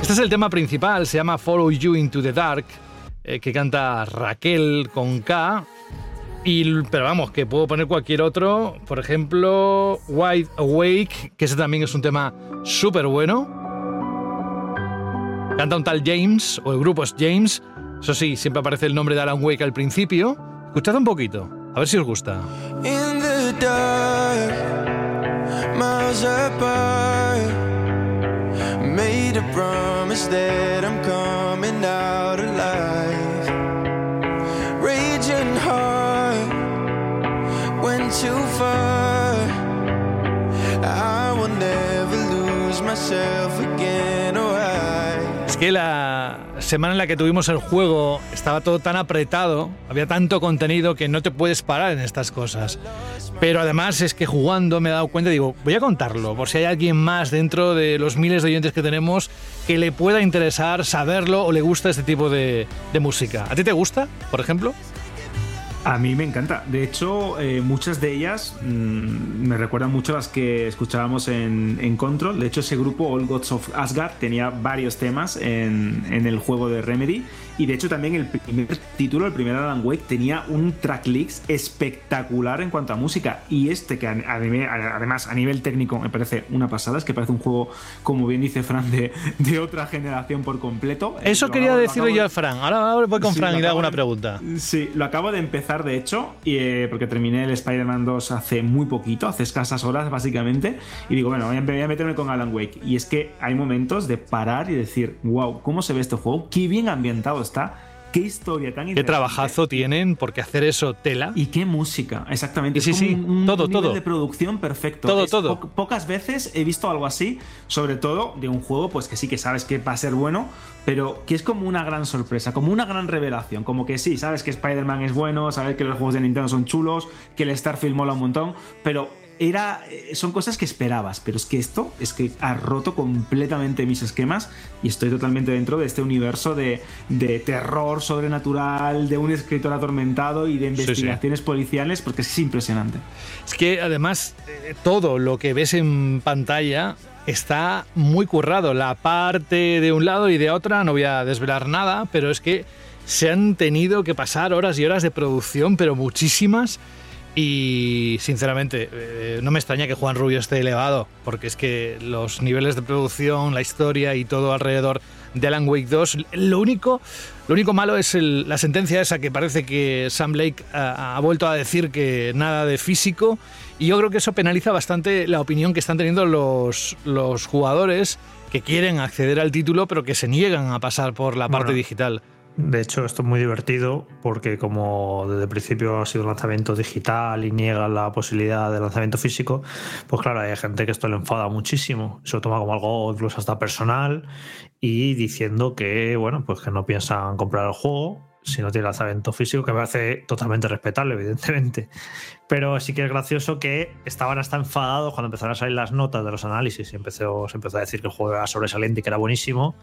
Este es el tema principal, se llama Follow You Into the Dark, eh, que canta Raquel con K. Y, pero vamos, que puedo poner cualquier otro, por ejemplo, Wide Awake, que ese también es un tema súper bueno. Canta un tal James, o el grupo es James. Eso sí, siempre aparece el nombre de Alan Wake al principio. Escuchad un poquito, a ver si os gusta. In the dark, miles apart. Made a promise that I'm coming out alive. Raging heart went too far. I will never lose myself again. Que la semana en la que tuvimos el juego estaba todo tan apretado, había tanto contenido que no te puedes parar en estas cosas. Pero además es que jugando me he dado cuenta, digo, voy a contarlo, por si hay alguien más dentro de los miles de oyentes que tenemos que le pueda interesar saberlo o le gusta este tipo de, de música. ¿A ti te gusta, por ejemplo? A mí me encanta. De hecho, eh, muchas de ellas mm, me recuerdan mucho a las que escuchábamos en, Control. De hecho, ese grupo, All Gods of Asgard, tenía varios temas en el juego de Remedy. Y de hecho también el primer título, el primer Alan Wake, tenía un tracklist espectacular en cuanto a música. Y este, que además a nivel técnico me parece una pasada, es que parece un juego, como bien dice Fran, de, de otra generación por completo. Eso lo quería acabo- lo decirle acabo yo a Fran. Ahora, ahora voy con Sí, Fran y le hago una de- pregunta. Sí, lo acabo de empezar, de hecho, y, eh, porque terminé el Spider-Man 2 hace muy poquito, hace escasas horas básicamente, y digo, bueno, voy a, voy a meterme con Alan Wake. Y es que hay momentos de parar y decir, wow, ¿cómo se ve este juego? Qué bien ambientado está, qué historia tan Qué interesante. trabajazo tienen, porque hacer eso tela. Y qué música, exactamente. Sí, es sí, un, un todo, nivel todo. de producción perfecto. Todo, Es todo. po- pocas veces he visto algo así, sobre todo de un juego, pues que sí que sabes que va a ser bueno, pero que es como una gran sorpresa, como una gran revelación. Como que sí, sabes que Spider-Man es bueno, sabes que los juegos de Nintendo son chulos, que el Starfield mola un montón, pero era, eh, son cosas que esperabas. Pero es que esto es que ha roto completamente mis esquemas y estoy totalmente dentro de este universo de, de terror sobrenatural, de un escritor atormentado y de sí. investigaciones policiales, porque es impresionante. Es que además eh, todo lo que ves en pantalla está muy currado. La parte de un lado y de otra, no voy a desvelar nada, pero es que se han tenido que pasar horas y horas de producción, pero muchísimas. Y sinceramente, eh, no me extraña que Juan Rubio esté elevado, porque es que los niveles de producción, la historia y todo alrededor de Alan Wake 2, lo único, lo único malo es el- la sentencia esa que parece que Sam Blake ha, ha vuelto a decir que nada de físico, y yo creo que eso penaliza bastante la opinión que están teniendo los, los jugadores que quieren acceder al título, pero que se niegan a pasar por la parte Bueno, digital. De hecho, esto es muy divertido porque como desde el principio ha sido un lanzamiento digital y niega la posibilidad de lanzamiento físico, pues claro, hay gente que esto le enfada muchísimo. Se lo toma como algo incluso hasta personal y diciendo que, bueno, pues que no piensan comprar el juego si no tiene lanzamiento físico, que me parece totalmente respetable, evidentemente. Pero sí que es gracioso que estaban hasta enfadados cuando empezaron a salir las notas de los análisis y empezó, se empezó a decir que el juego era sobresaliente y que era buenísimo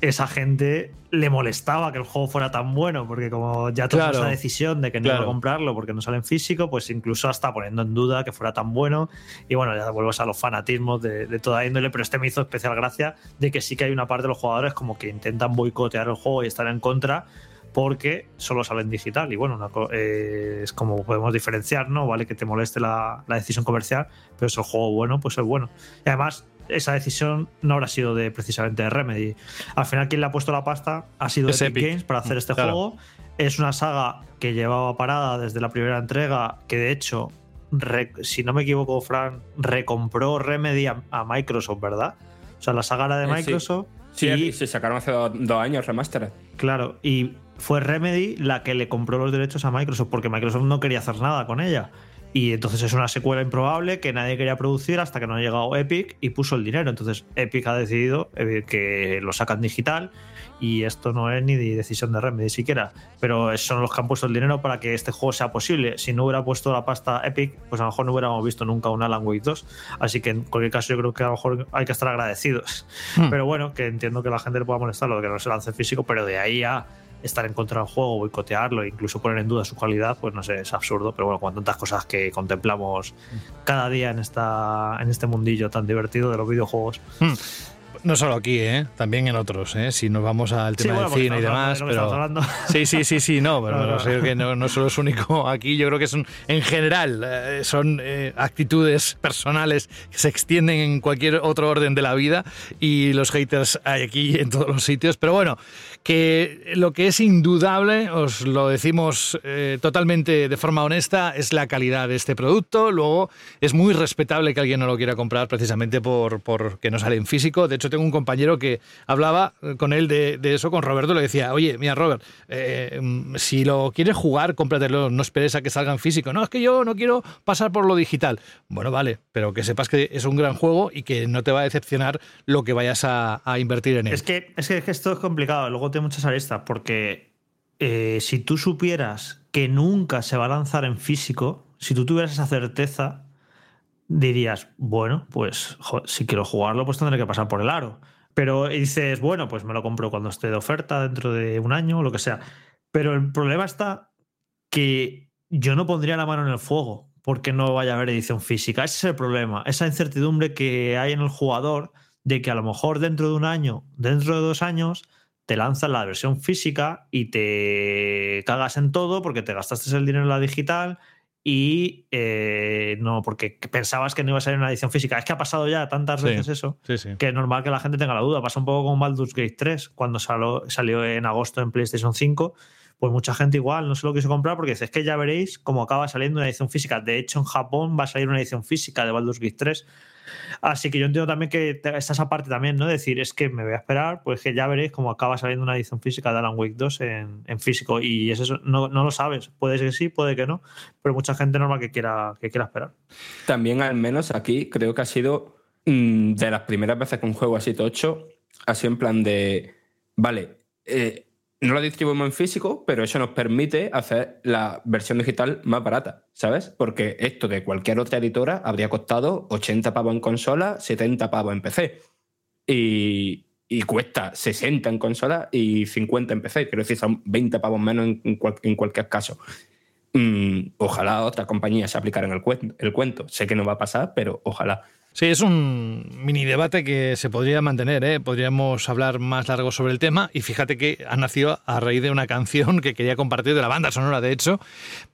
esa gente le molestaba que el juego fuera tan bueno, porque como ya tomó Claro. esa decisión de que no iba a comprarlo porque no sale en físico, pues incluso hasta poniendo en duda que fuera tan bueno. Y bueno, ya vuelves a los fanatismos de, de toda índole, pero este me hizo especial gracia de que sí que hay una parte de los jugadores como que intentan boicotear el juego y estar en contra porque solo sale en digital. Y bueno, una eh, es como podemos diferenciar, ¿no? Vale que te moleste la, la decisión comercial, pero si el juego bueno, pues es bueno. Y además, esa decisión no habrá sido de precisamente de Remedy. Al final, quien le ha puesto la pasta ha sido Es Epic, Epic. Games para hacer este Claro. juego. Es una saga que llevaba parada desde la primera entrega, que de hecho, re- si no me equivoco, Fran, recompró Remedy a, a Microsoft, ¿verdad? O sea, la saga era de Eh, sí. Microsoft. Sí, y- se sacaron hace do- dos años remastered. Claro, y fue Remedy la que le compró los derechos a Microsoft porque Microsoft no quería hacer nada con ella. Y entonces es una secuela improbable que nadie quería producir hasta que no ha llegado Epic y puso el dinero. Entonces Epic ha decidido eh, que lo sacan digital y esto no es ni de decisión de Remedy siquiera. Pero son los que han puesto el dinero para que este juego sea posible. Si no hubiera puesto la pasta Epic, pues a lo mejor no hubiéramos visto nunca un Alan Wake 2. Así que en cualquier caso yo creo que a lo mejor hay que estar agradecidos. Hmm. Pero bueno, que entiendo que la gente le pueda molestar lo de que no se lance físico, pero de ahí a estar en contra del juego, boicotearlo, e incluso poner en duda su calidad, pues no sé, es absurdo. Pero bueno, con tantas cosas que contemplamos cada día en, esta, en este mundillo tan divertido de los videojuegos. Hmm. No solo aquí, ¿eh? también en otros, ¿eh? si nos vamos al Sí, tema bueno, del cine y demás. hablando Pero... Sí, sí, sí, sí, no, pero No, no, no. sé que no, no solo es único aquí, yo creo que son en general, eh, son eh, actitudes personales que se extienden en cualquier otro orden de la vida y los haters hay aquí en todos los sitios, pero bueno, que lo que es indudable, os lo decimos eh, totalmente de forma honesta, es la calidad de este producto, luego es muy respetable que alguien no lo quiera comprar precisamente por, por que no sale en físico, de hecho tengo un compañero que hablaba eh, con él de, eso, con Roberto, le decía, oye, mira Robert, eh, mm, si lo quieres jugar, cómpratelo, no esperes a que salga en físico. No, es que yo no quiero pasar por lo digital. Bueno, vale, pero que sepas que es un gran juego y que no te va a decepcionar lo que vayas a, a invertir en él. Es que, es que esto es complicado, luego tiene muchas aristas, porque eh, si tú supieras que nunca se va a lanzar en físico, si tú tuvieras esa certeza, dirías, bueno, pues si quiero jugarlo, pues tendré que pasar por el aro. Pero dices, bueno, pues me lo compro cuando esté de oferta, dentro de un año lo que sea. Pero el problema está que yo no pondría la mano en el fuego porque no vaya a haber edición física. Ese es el problema, esa incertidumbre que hay en el jugador de que a lo mejor dentro de un año, dentro de dos años, te lanzan la versión física y te cagas en todo porque te gastaste el dinero en la digital y eh, no, porque pensabas que no iba a salir una edición física. Es que ha pasado ya tantas Sí. veces eso Sí, sí. que es normal que la gente tenga la duda. Pasa un poco con Baldur's Gate 3, cuando salió, salió en agosto en PlayStation 5. Pues mucha gente igual no se lo quiso comprar porque dice, es que ya veréis cómo acaba saliendo una edición física. De hecho, en Japón va a salir una edición física de Baldur's Gate 3. Así que yo entiendo también que está esa parte también, ¿no? Decir, es que me voy a esperar, pues que ya veréis cómo acaba saliendo una edición física de Alan Wake 2 en, físico. Y es eso, no, no lo sabes. Puede que sí, puede que no, pero mucha gente normal que quiera, que quiera esperar. También, al menos aquí, creo que ha sido mm, de las primeras veces que un juego hecho, ha sido en plan de, vale, eh, no lo distribuimos en físico, pero eso nos permite hacer la versión digital más barata, ¿sabes? Porque esto de cualquier otra editora habría costado 80 pavos en consola, 70 pavos en PC. Y, cuesta 60 en consola y 50 en PC. Quiero decir, son 20 pavos menos en, en cual- en cualquier caso. Mm, ojalá otra compañía se aplicara en el, el cuento. Sé que no va a pasar, pero ojalá. Sí, es un mini debate que se podría mantener, ¿eh? podríamos hablar más largo sobre el tema y fíjate que ha nacido a raíz de una canción que quería compartir de la banda sonora, de hecho,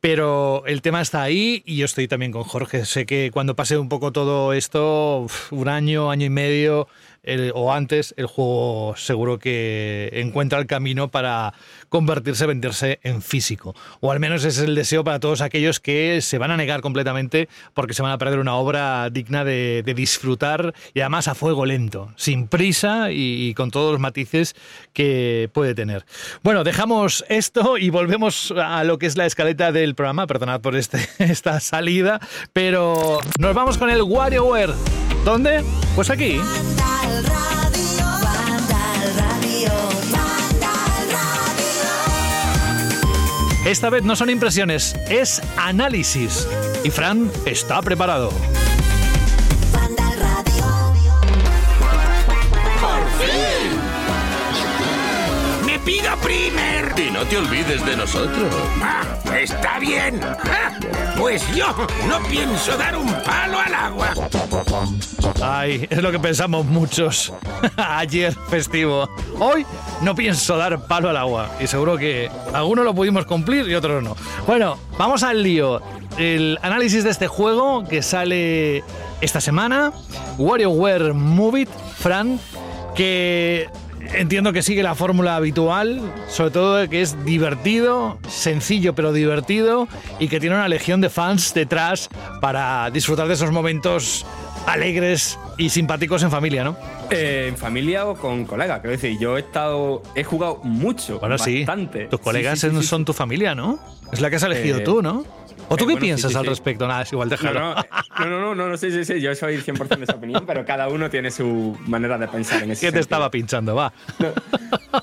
pero el tema está ahí y yo estoy también con Jorge. Sé que cuando pase un poco todo esto, un año, año y medio el- o antes, el juego seguro que encuentra el camino para convertirse, venderse en físico. O al menos ese es el deseo para todos aquellos que se van a negar completamente porque se van a perder una obra digna de, de disfrutar y además a fuego lento, sin prisa y, con todos los matices que puede tener. Bueno, dejamos esto y volvemos a lo que es la escaleta del programa. Perdonad por este, esta salida, pero nos vamos con el WarioWare. ¿Dónde? Pues aquí. Esta vez no son impresiones, es análisis. Y Fran está preparado. Primer! Y no te olvides de nosotros. Ah, está bien. Ah, pues yo no pienso dar un palo al agua. Ay, es lo que pensamos muchos. Ayer festivo. Hoy no pienso dar palo al agua. Y seguro que algunos lo pudimos cumplir y otros no. Bueno, vamos al lío. El análisis de este juego que sale esta semana. WarioWare Move It, Fran, que entiendo que sigue la fórmula habitual, sobre todo que es divertido, sencillo pero divertido y que tiene una legión de fans detrás para disfrutar de esos momentos alegres y simpáticos en familia, ¿no? Eh, en familia o con colegas. Quiero decir, yo he estado. He jugado mucho. Bueno, sí. bastante. Tus Sí, colegas sí, sí, sí, son tu familia, ¿no? Es la que has elegido Eh, tú, ¿no? ¿O tú eh, qué sí, piensas sí, al sí. respecto? Nada, es igual, déjalo. No, no, no, no, no, sí, sí, sí, yo soy 100% de esa opinión, pero cada uno tiene su manera de pensar en ese ¿Qué te estaba pinchando? Va.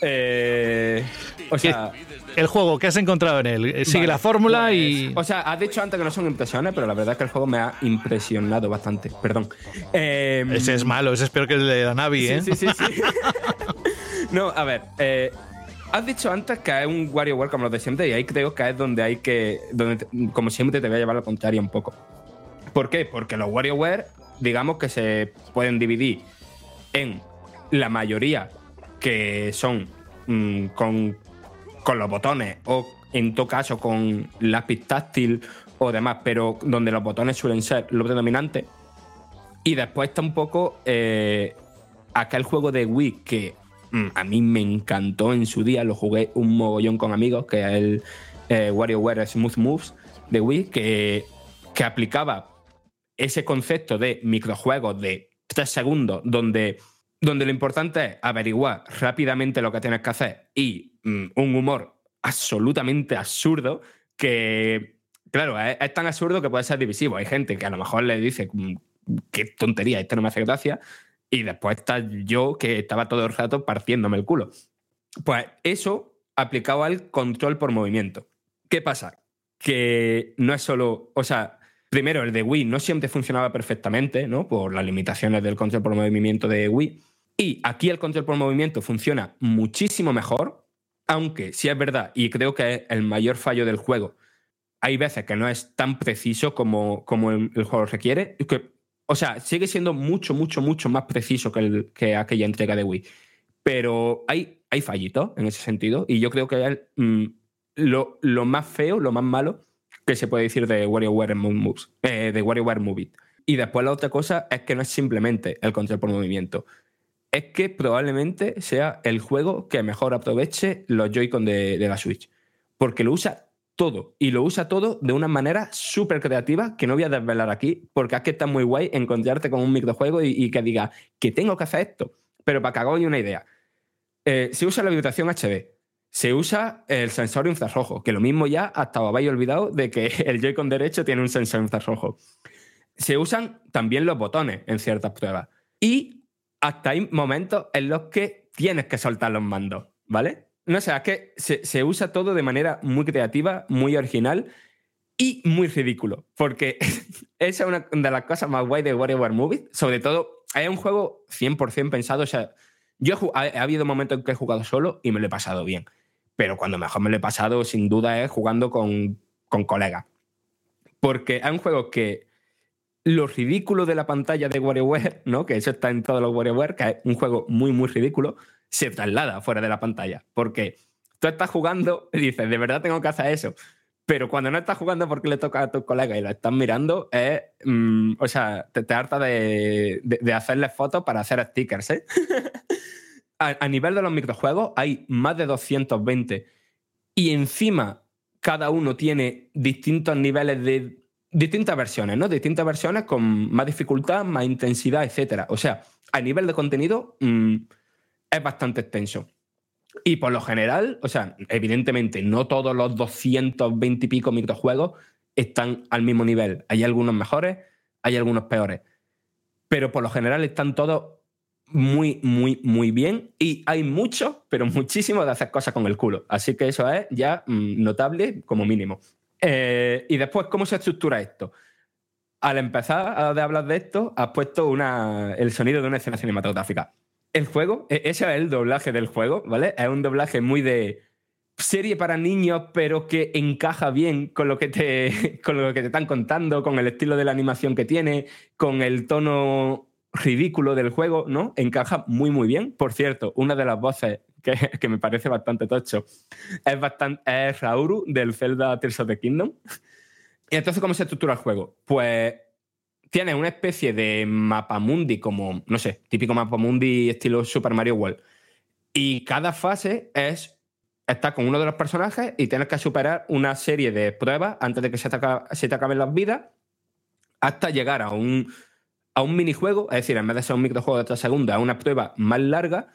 Eh, o sea, El juego, ¿qué has encontrado en él? Eh, Sigue vale, la fórmula pues, y. O sea, has dicho antes que no son impresiones, pero la verdad es que el juego me ha impresionado bastante. Perdón. Eh, Ese es malo, ese es peor que el de la Navi, ¿eh? Sí, sí, sí. sí. no, a ver. eh, has dicho antes que es un WarioWare como los de siempre y ahí creo que es donde hay que. Donde, como siempre, te voy a llevar la contraria un poco. ¿Por qué? Porque los WarioWare, digamos que se pueden dividir en la mayoría que son mm, con, con los botones o en todo caso con lápiz táctil o demás, pero donde los botones suelen ser lo predominante. Y después está un poco eh, aquel juego de Wii que a mí me encantó en su día, lo jugué un mogollón con amigos, que es el eh, WarioWare Smooth Moves de Wii, que, que aplicaba ese concepto de microjuegos de tres segundos, donde, donde lo importante es averiguar rápidamente lo que tienes que hacer y mm, un humor absolutamente absurdo que, claro, es, es tan absurdo que puede ser divisivo. Hay gente que a lo mejor le dice, "Mm, qué tontería, esto no me hace gracia, y después está yo que estaba todo el rato partiéndome el culo. Pues eso aplicado al control por movimiento. ¿Qué pasa? Que no es solo, o sea, primero el de Wii no siempre funcionaba perfectamente, ¿no? Por las limitaciones del control por movimiento de Wii. Y aquí el control por movimiento funciona muchísimo mejor, aunque sí es verdad, y creo que es el mayor fallo del juego, hay veces que no es tan preciso como, como el, juego requiere. que- o sea, sigue siendo mucho, mucho, mucho más preciso que, el- que aquella entrega de Wii. Pero hay hay fallitos en ese sentido. Y yo creo que es mm, lo, más feo, lo más malo que se puede decir de WarioWare Moves, eh, de WarioWare Move It. Y después la otra cosa es que no es simplemente el control por movimiento. Es que probablemente sea el juego que mejor aproveche los Joy-Con de la Switch. Porque lo usa todo. Y lo usa todo de una manera súper creativa que no voy a desvelar aquí, porque es que está muy guay encontrarte con un microjuego y, que diga que tengo que hacer esto. Pero para que hagáis una idea, eh, se usa la vibración HD, se usa el sensor infrarrojo, que lo mismo ya hasta os habéis olvidado de que el Joy-Con derecho tiene un sensor infrarrojo. Se usan también los botones en ciertas pruebas. Y hasta hay momentos en los que tienes que soltar los mandos, ¿vale? No sé, es que se, se usa todo de manera muy creativa, muy original y muy ridículo. Porque esa es una de las cosas más guay de WarioWare Movie. Sobre todo, es un juego 100% pensado. O sea, yo he ha habido momentos en que he jugado solo y me lo he pasado bien. Pero cuando mejor me lo he pasado, sin duda, es jugando con, con colegas. Porque es un juego que lo ridículo de la pantalla de WarioWare, ¿no? que eso está en todos los WarioWare, que es un juego muy, muy ridículo, se traslada fuera de la pantalla. Porque tú estás jugando y dices, de verdad tengo que hacer eso. Pero cuando no estás jugando porque le toca a tus colegas y lo estás mirando, es. mm, o sea, te, te harta de, de, de hacerles fotos para hacer stickers, ¿eh? a, a nivel de los microjuegos, hay más de 220. Y encima, cada uno tiene distintos niveles de. distintas versiones, ¿no? Distintas versiones con más dificultad, más intensidad, etc. O sea, a nivel de contenido, mm, es bastante extenso. Y por lo general, o sea, evidentemente no todos los 220 y pico microjuegos están al mismo nivel. Hay algunos mejores, hay algunos peores. Pero por lo general están todos muy, muy, muy bien. Y hay muchos, pero muchísimos de hacer cosas con el culo. Así que eso es ya mm, notable como mínimo. Eh, y después, ¿cómo se estructura esto? Al empezar a hablar de esto, has puesto una, el sonido de una escena cinematográfica. El juego, e- ese es el doblaje del juego, ¿vale? Es un doblaje muy de serie para niños, pero que encaja bien con lo que te, con lo que te están contando, con el estilo de la animación que tiene, con el tono ridículo del juego, ¿no? Encaja muy, muy bien. Por cierto, una de las voces que, que me parece bastante tocho es, bastante, es Rauru del Zelda Tears of the Kingdom. Y entonces, ¿cómo se estructura el juego? Pues tiene una especie de mapamundi como, no sé, típico mapamundi estilo Super Mario World. Y cada fase es estás con uno de los personajes y tienes que superar una serie de pruebas antes de que se te, aca- se te acaben las vidas hasta llegar a un, a un minijuego, es decir, en vez de ser un microjuego de 3 segundos, a una prueba más larga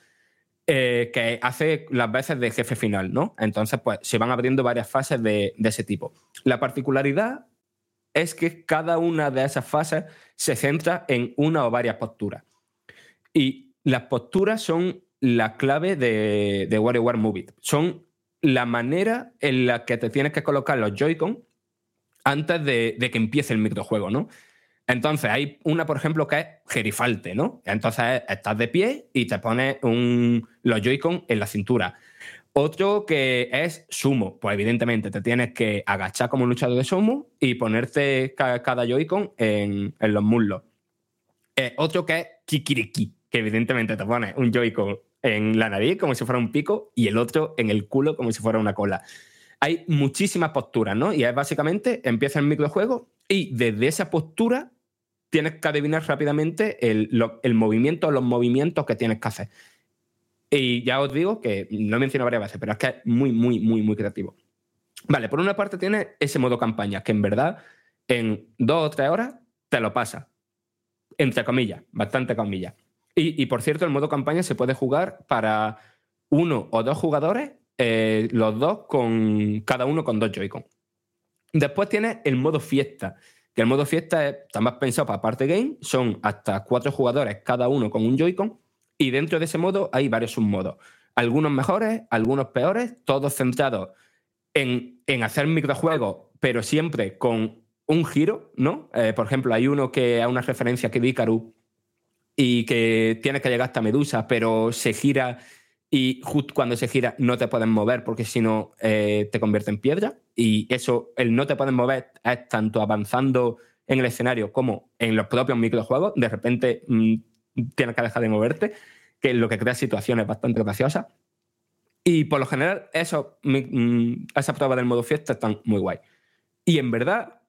eh, que hace las veces de jefe final, ¿no? Entonces, pues se van abriendo varias fases de, de ese tipo. La particularidad es que cada una de esas fases se centra en una o varias posturas. Y las posturas son la clave de, de WarioWare Move It. Son la manera en la que te tienes que colocar los Joy-Con antes de, que empiece el microjuego, ¿no? Entonces, hay una, por ejemplo, que es gerifalte, ¿no? Entonces, estás de pie y te pones un, los Joy-Con en la cintura. Otro que es sumo. Pues evidentemente te tienes que agachar como un luchador de sumo y ponerte ca- cada Joy-Con en, los muslos. Eh, otro que es kikiriki, que evidentemente te pones un Joy-Con en la nariz como si fuera un pico y el otro en el culo como si fuera una cola. Hay muchísimas posturas, ¿no? Y es básicamente empieza el microjuego y desde esa postura tienes que adivinar rápidamente el, el movimiento, los movimientos que tienes que hacer. Y ya os digo que lo he varias veces, pero es que es muy, muy, muy, muy creativo. Vale, por una parte tiene ese modo campaña, que en verdad en dos o tres horas te lo pasa. Entre comillas, bastante comillas. Y, y, por cierto, el modo campaña se puede jugar para uno o dos jugadores, eh, los dos con cada uno con dos Joy-Con. Después tienes el modo fiesta, que el modo fiesta es- está más pensado para parte game, son hasta cuatro jugadores, cada uno con un Joy-Con, y dentro de ese modo hay varios submodos. Algunos mejores, algunos peores, todos centrados en, en hacer microjuegos, pero siempre con un giro, ¿no? Eh, por ejemplo, hay uno que a una referencia que Icarus y que tienes que llegar hasta Medusa, pero se gira y justo cuando se gira no te puedes mover porque si no eh, te convierte en piedra. Y eso, el no te puedes mover es tanto avanzando en el escenario como en los propios microjuegos. De repente mm, tienes que dejar de moverte, que es lo que crea situaciones bastante graciosas. Y por lo general, eso, mm, esa prueba del modo fiesta están muy guay. Y en verdad,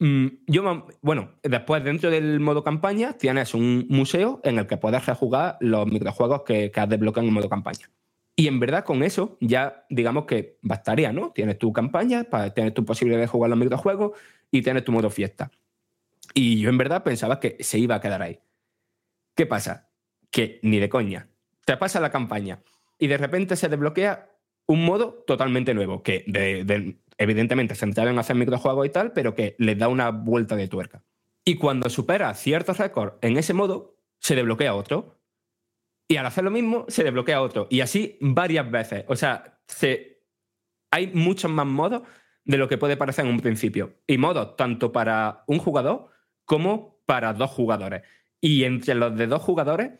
mm, yo, bueno, después dentro del modo campaña tienes un museo en el que puedes rejugar los microjuegos que, que has desbloqueado en el modo campaña. Y en verdad con eso ya digamos que bastaría, ¿no? Tienes tu campaña, pa- tienes tu posibilidad de jugar los microjuegos y tienes tu modo fiesta. Y yo en verdad pensaba que se iba a quedar ahí. ¿Qué pasa? Que ni de coña. Te pasa la campaña y de repente se desbloquea un modo totalmente nuevo, que de- de- evidentemente centrado en hacer microjuegos y tal, pero que le da una vuelta de tuerca. Y cuando supera ciertos récords en ese modo, se desbloquea otro. Y al hacer lo mismo, se desbloquea otro. Y así varias veces. O sea, se- hay muchos más modos de lo que puede parecer en un principio. Y modos tanto para un jugador como para dos jugadores. Y entre los de dos jugadores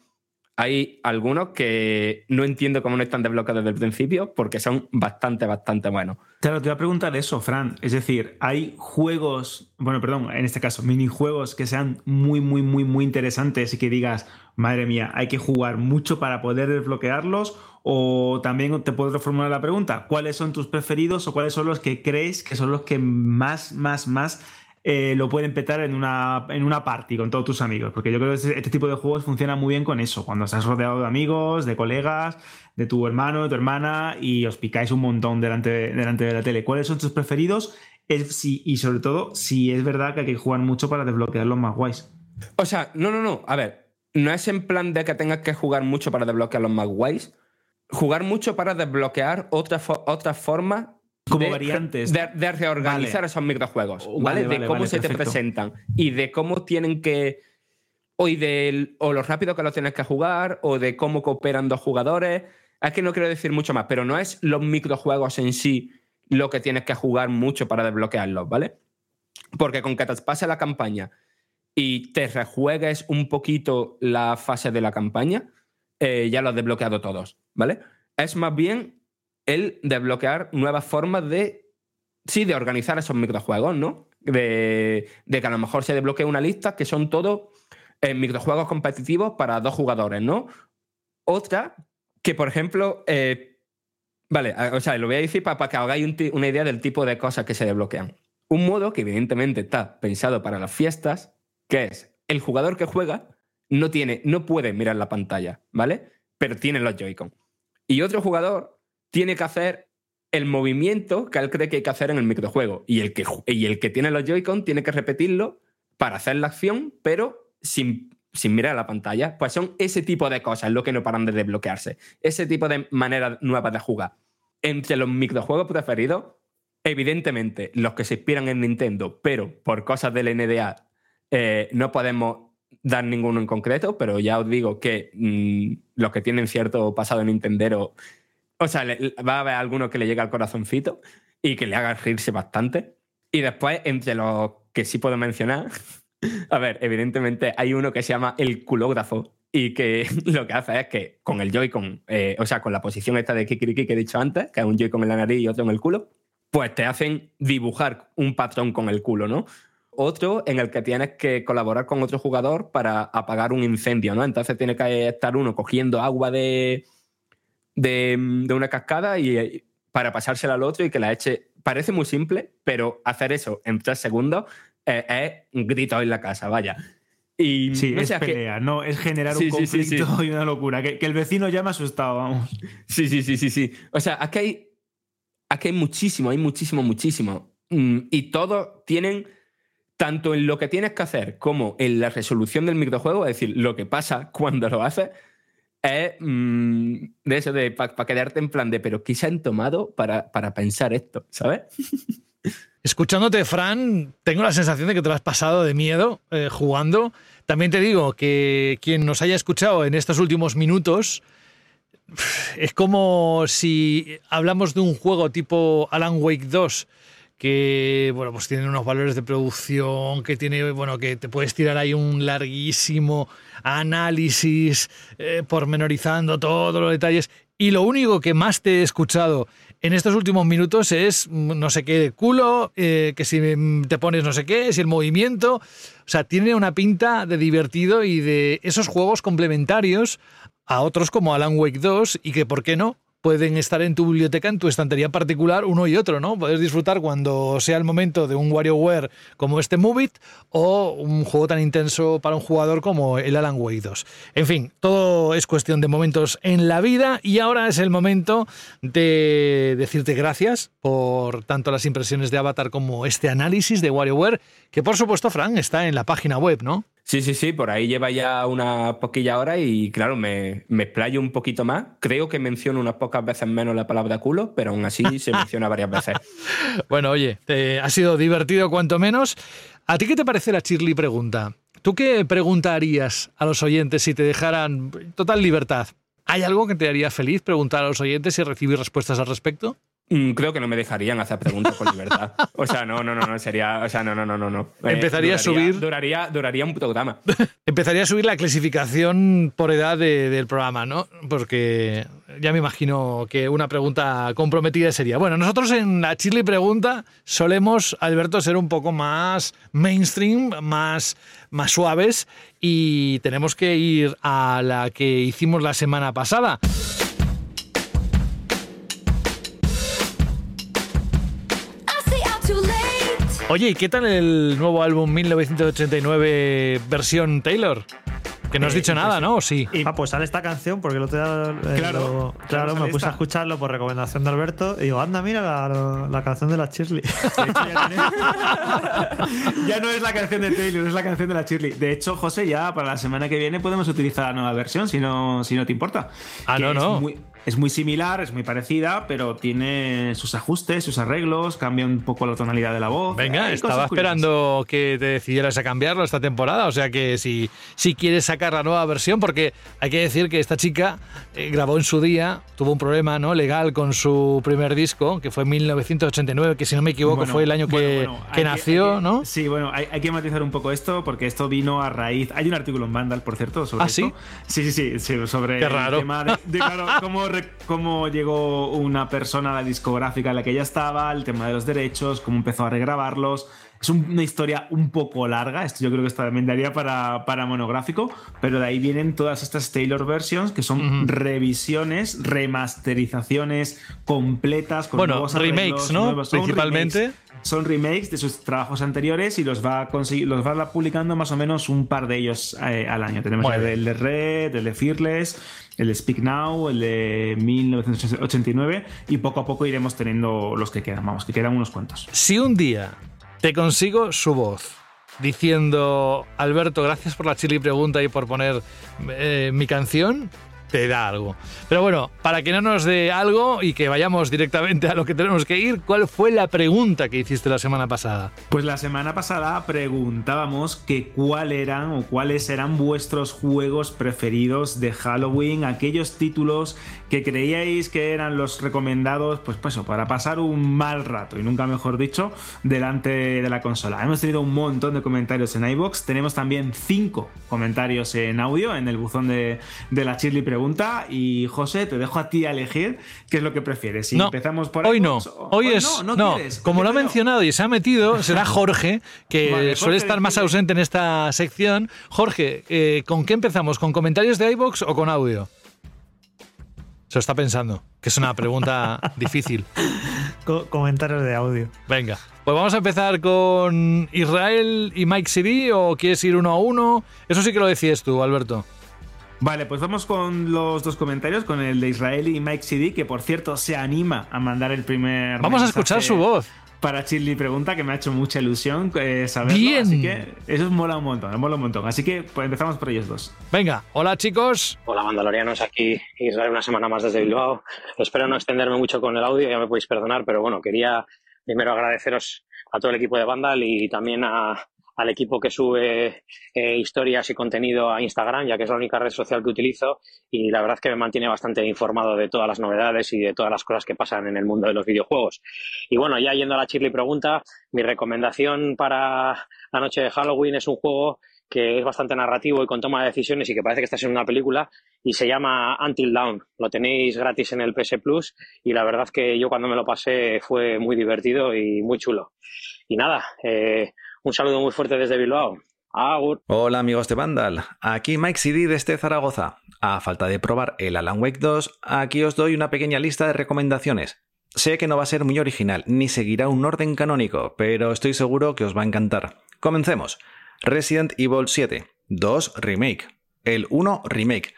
hay algunos que no entiendo cómo no están desbloqueados desde el principio porque son bastante, bastante buenos. Claro, te voy a preguntar eso, Fran. Es decir, hay juegos, bueno, perdón, en este caso, minijuegos que sean muy, muy, muy, muy interesantes y que digas, madre mía, hay que jugar mucho para poder desbloquearlos. O también te puedo reformular la pregunta, ¿cuáles son tus preferidos o cuáles son los que crees que son los que más, más, más eh, lo pueden petar en una, en una party con todos tus amigos? Porque yo creo que este, tipo de juegos funciona muy bien con eso, cuando estás rodeado de amigos, de colegas, de tu hermano, de tu hermana y os picáis un montón delante, delante de la tele. ¿Cuáles son tus preferidos? Y sobre todo, si es verdad que hay que jugar mucho para desbloquear los más guays. O sea, no, no, no. A ver, no es en plan de que tengas que jugar mucho para desbloquear los más guays. Jugar mucho para desbloquear otras formas. Como de, variantes. De, de reorganizar Vale. esos microjuegos. ¿Vale? vale, de cómo se te presentan. Y de cómo tienen que. O, y del- o lo rápido que los tienes que jugar. O de cómo cooperan dos jugadores. Es que no quiero decir mucho más. Pero no es los microjuegos en sí lo que tienes que jugar mucho para desbloquearlos, ¿vale? Porque con que te pase la campaña y te rejuegues un poquito la fase de la campaña, eh, ya lo has desbloqueado todos, ¿vale? Es más bien el desbloquear nuevas formas de, sí, de organizar esos microjuegos, ¿no? De, de que a lo mejor se desbloquee una lista que son todos eh, microjuegos competitivos para dos jugadores, ¿no? Otra que, por ejemplo, eh, vale, o sea, lo voy a decir para, que hagáis una idea del tipo de cosas que se desbloquean. Un modo que evidentemente está pensado para las fiestas, que es el jugador que juega no tiene, no puede mirar la pantalla, ¿vale? Pero tiene los Joy-Con. Y otro jugador tiene que hacer el movimiento que él cree que hay que hacer en el microjuego. Y el que, y el que tiene los Joy-Con tiene que repetirlo para hacer la acción, pero sin, sin mirar la pantalla. Pues son ese tipo de cosas lo que no paran de desbloquearse. Ese tipo de maneras nuevas de jugar. Entre los microjuegos preferidos, evidentemente los que se inspiran en Nintendo, pero por cosas del NDA eh, no podemos dar ninguno en concreto, pero ya os digo que mm, los que tienen cierto pasado nintendero, o sea, va a haber alguno que le llegue al corazoncito y que le haga reírse bastante. Y después, entre los que sí puedo mencionar, a ver, evidentemente hay uno que se llama el culógrafo y que lo que hace es que con el Joy-Con, eh, o sea, con la posición esta de Kikiriki que he dicho antes, que es un Joy-Con en la nariz y otro en el culo, pues te hacen dibujar un patrón con el culo, ¿no? Otro en el que tienes que colaborar con otro jugador para apagar un incendio, ¿no? Entonces tiene que estar uno cogiendo agua de, de, de una cascada y eh, para pasársela al otro y que la eche. Parece muy simple, pero hacer eso en tres segundos eh, es un grito en la casa, vaya. Y Sí, no es que- pelea, no, es generar Sí, un sí, conflicto sí. y una locura. Que, que el vecino ya me ha asustado, vamos. Sí, sí, sí, sí, sí. O sea, aquí hay, aquí hay muchísimo, hay muchísimo, muchísimo. Mm, Y todos tienen, tanto en lo que tienes que hacer como en la resolución del microjuego, es decir, lo que pasa cuando lo haces, es mm, de eso de para quedarte en plan de, pero ¿qué se han tomado para, para pensar esto? ¿Sabes? Escuchándote, Fran, tengo la sensación de que te lo has pasado de miedo eh, jugando. También te digo que quien nos haya escuchado en estos últimos minutos es como si hablamos de un juego tipo Alan Wake 2 que bueno pues tiene unos valores de producción que tiene bueno que te puedes tirar ahí un larguísimo análisis eh, pormenorizando todos los detalles y lo único que más te he escuchado en estos últimos minutos es no sé qué de culo, eh, que si te pones no sé qué, si el movimiento. O sea, tiene una pinta de divertido y de esos juegos complementarios a otros como Alan Wake 2 y que, ¿por qué no? Pueden estar en tu biblioteca, en tu estantería particular, uno y otro, ¿no? Puedes disfrutar cuando sea el momento de un WarioWare como este Move It o un juego tan intenso para un jugador como el Alan Wake 2. En fin, todo es cuestión de momentos en la vida y ahora es el momento de decirte gracias por tanto las impresiones de Avatar como este análisis de WarioWare, que por supuesto, Fran, está en la página web, ¿no? Sí, sí, sí, por ahí lleva ya una poquilla hora y claro, me, me explayo un poquito más. Creo que menciono unas pocas veces menos la palabra culo, pero aún así se menciona varias veces. Bueno, oye, ha sido divertido cuanto menos. ¿A ti qué te parece la Shirley pregunta? ¿Tú qué preguntarías a los oyentes si te dejaran total libertad? ¿Hay algo que te haría feliz preguntar a los oyentes y recibir respuestas al respecto? Mm, Creo que no me dejarían hacer preguntas con libertad. O sea, no, no, no, no, sería. O sea, no, no, no, no. no. Eh, Empezaría a subir- Duraría, duraría un programa. Empezaría a subir la clasificación por edad de- del programa, ¿no? Porque ya me imagino que una pregunta comprometida sería. Bueno, nosotros en la Chile Pregunta solemos, Alberto, ser un poco más mainstream, más, más suaves y tenemos que ir a la que hicimos la semana pasada. Oye, ¿y qué tal el nuevo álbum 1989 versión Taylor? Que no has Eh, dicho nada, ¿no? ¿O sí? Ah, pues sale esta canción porque el otro día eh, Claro, lo- claro, me puse esta. a escucharlo por recomendación de Alberto y digo, anda, mira la, la canción de la Shirley. Ya no es la canción de Taylor, es la canción de la Shirley. De hecho, José, ya para la semana que viene podemos utilizar la nueva versión, si no, si no te importa. Ah, Que no, no. muy- es muy similar, es muy parecida, pero tiene sus ajustes, sus arreglos, cambia un poco la tonalidad de la voz. Venga, Hay estaba esperando que te decidieras a cambiarlo esta temporada. O sea que si, si quieres sacar la nueva versión, porque hay que decir que esta chica eh, grabó en su día, tuvo un problema ¿no? legal con su primer disco, que fue en 1989, que si no me equivoco Bueno, fue el año bueno, que, bueno, que nació, que- ¿no? Sí, bueno, hay, hay que matizar un poco esto porque esto vino a raíz. Hay un artículo en Vandal, por cierto, sobre ¿Ah, sí? esto. Sí, sí, sí, sí, sobre Qué el raro. tema de, de, claro, cómo, cómo llegó una persona a la discográfica en la que ella estaba, el tema de los derechos, cómo empezó a regrabarlos. Es un- una historia un poco larga, esto yo creo que esto también daría para, para monográfico, pero de ahí vienen todas estas Taylor versions que son revisiones, remasterizaciones completas con Bueno, nuevos remakes, arreglos, ¿no? nuevos- Principalmente. remakes son remakes de sus trabajos anteriores y los va a conseguir, los va publicando más o menos un par de ellos eh, al año. Tenemos el de Red, el de Fearless, el Speak Now, el de 1989 y poco a poco iremos teniendo los que quedan. Vamos, que quedan unos cuantos. Si un día te consigo su voz diciendo, Alberto, gracias por la chili pregunta y por poner eh, mi canción, te da algo. Pero bueno, para que no nos dé algo y que vayamos directamente a lo que tenemos que ir, ¿cuál fue la pregunta que hiciste la semana pasada? Pues la semana pasada preguntábamos que cuál eran o cuáles eran vuestros juegos preferidos de Halloween, aquellos títulos que creíais que eran los recomendados, pues, pues eso, para pasar un mal rato, y nunca mejor dicho, delante de la consola. Hemos tenido un montón de comentarios en iBox, tenemos también cinco comentarios en audio en el buzón de, de la Shirley Pregunta. Y José, te dejo a ti a elegir qué es lo que prefieres. Si no, empezamos por hoy no. Hoy es. no, No, no quieres. como lo ha mencionado y se ha metido, será Jorge, que Vale, Jorge, suele estar más ausente en esta sección. Jorge, eh, ¿con qué empezamos? ¿Con comentarios de iBox o con audio? Se lo está pensando, que es una pregunta difícil. Co- comentarios de audio. Venga, pues vamos a empezar con Israel y Mike CD o quieres ir uno a uno. Eso sí que lo decías tú, Alberto. Vale, pues vamos con los dos comentarios, con el de Israel y Mike CD, que por cierto se anima a mandar el primer. Vamos a escuchar su voz. Para Chili Pregunta, que me ha hecho mucha ilusión eh, saberlo. Bien. Así que eso mola un montón, mola un montón. Así que pues empezamos por ellos dos. Venga, hola chicos. Hola Mandalorianos, aquí Israel una semana más desde Bilbao. Espero no extenderme mucho con el audio, ya me podéis perdonar, pero bueno, quería primero agradeceros a todo el equipo de Vandal y también a- al equipo que sube eh, historias y contenido a Instagram, ya que es la única red social que utilizo y la verdad es que me mantiene bastante informado de todas las novedades y de todas las cosas que pasan en el mundo de los videojuegos. Y bueno, ya yendo a la Chirly pregunta, mi recomendación para la noche de Halloween es un juego que es bastante narrativo y con toma de decisiones y que parece que estás en una película y se llama Until Dawn. Lo tenéis gratis en el PS Plus y la verdad que yo cuando me lo pasé fue muy divertido y muy chulo. Y nada, eh, un saludo muy fuerte desde Bilbao. Agur. Hola amigos de Vandal, aquí Mike CD desde Zaragoza. A falta de probar el Alan Wake 2, aquí os doy una pequeña lista de recomendaciones. Sé que no va a ser muy original, ni seguirá un orden canónico, pero estoy seguro que os va a encantar. Comencemos. Resident Evil 7, 2 Remake, el 1 Remake.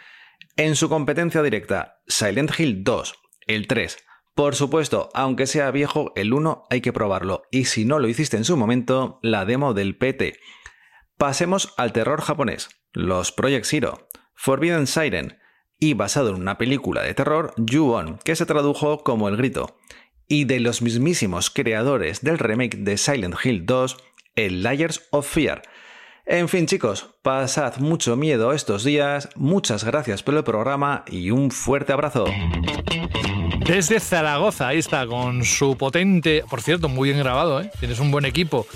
En su competencia directa, Silent Hill 2, el 3. Por supuesto, aunque sea viejo, el 1 hay que probarlo, y si no lo hiciste en su momento, la demo del PT. Pasemos al terror japonés, los Project Zero, Forbidden Siren, y basado en una película de terror, Ju-On, que se tradujo como El Grito, y de los mismísimos creadores del remake de Silent Hill 2, el Layers of Fear. En fin, chicos, pasad mucho miedo estos días, muchas gracias por el programa y un fuerte abrazo. Desde Zaragoza, ahí está, con su potente. Por cierto, muy bien grabado, ¿eh? Tienes un buen equipo.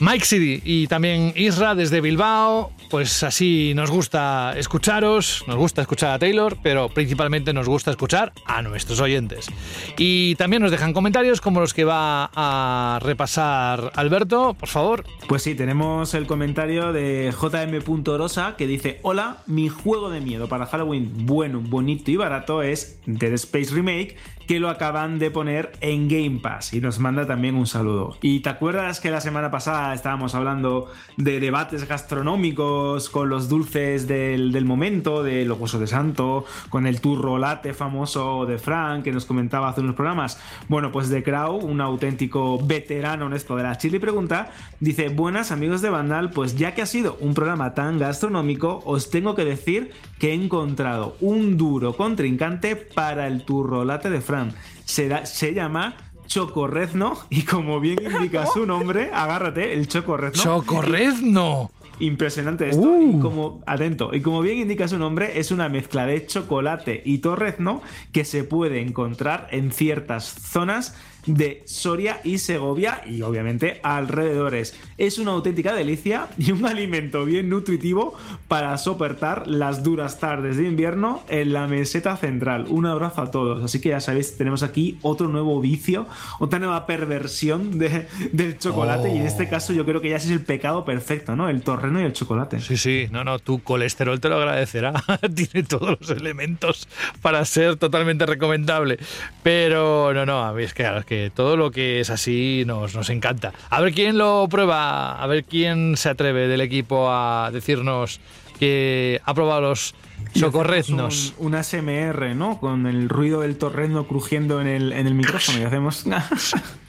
Mike City y también Isra desde Bilbao. Pues así nos gusta escucharos, nos gusta escuchar a Taylor, pero principalmente nos gusta escuchar a nuestros oyentes. Y también nos dejan comentarios como los que va a repasar Alberto, por favor. Pues sí, tenemos el comentario de JM.rosa que dice: Hola, mi juego de miedo para Halloween bueno, bonito y barato es Dead Space Remake, que lo acaban de poner en Game Pass. Y nos manda también un saludo. ¿Y te acuerdas que la semana pasada estábamos hablando de debates gastronómicos con los dulces del, del momento, de los huesos de santo, con el turro latte famoso de Frank que nos comentaba hace unos programas? Bueno, pues de Crow, un auténtico veterano en esto de la chile pregunta, dice: Buenas amigos de Vandal, pues ya que ha sido un programa tan gastronómico, os tengo que decir que he encontrado un duro contrincante para el turro latte de Frank. Se, da- se llama Chocorrezno y como bien indica su nombre, agárrate, el Chocorrezno. ¡Chocorrezno! Impresionante esto. Y como, atento, y como bien indica su nombre, es una mezcla de chocolate y torrezno que se puede encontrar en ciertas zonas de Soria y Segovia y obviamente alrededores. Es una auténtica delicia y un alimento bien nutritivo para soportar las duras tardes de invierno en la meseta central. Un abrazo a todos. Así que ya sabéis, tenemos aquí otro nuevo vicio, otra nueva perversión de- del chocolate y en este caso yo creo que ya es el pecado perfecto, ¿no? El torreno y el chocolate. Sí, sí, no, no, tu colesterol te lo agradecerá. Tiene todos los elementos para ser totalmente recomendable. Pero no, no, a mí es que, claro, es que todo lo que es así nos, nos encanta. A ver quién lo prueba, a ver quién se atreve del equipo a decirnos que ha probado los hacemos Un, un ASMR, ¿no? Con el ruido del torrezno crujiendo en el, en el micrófono y hacemos...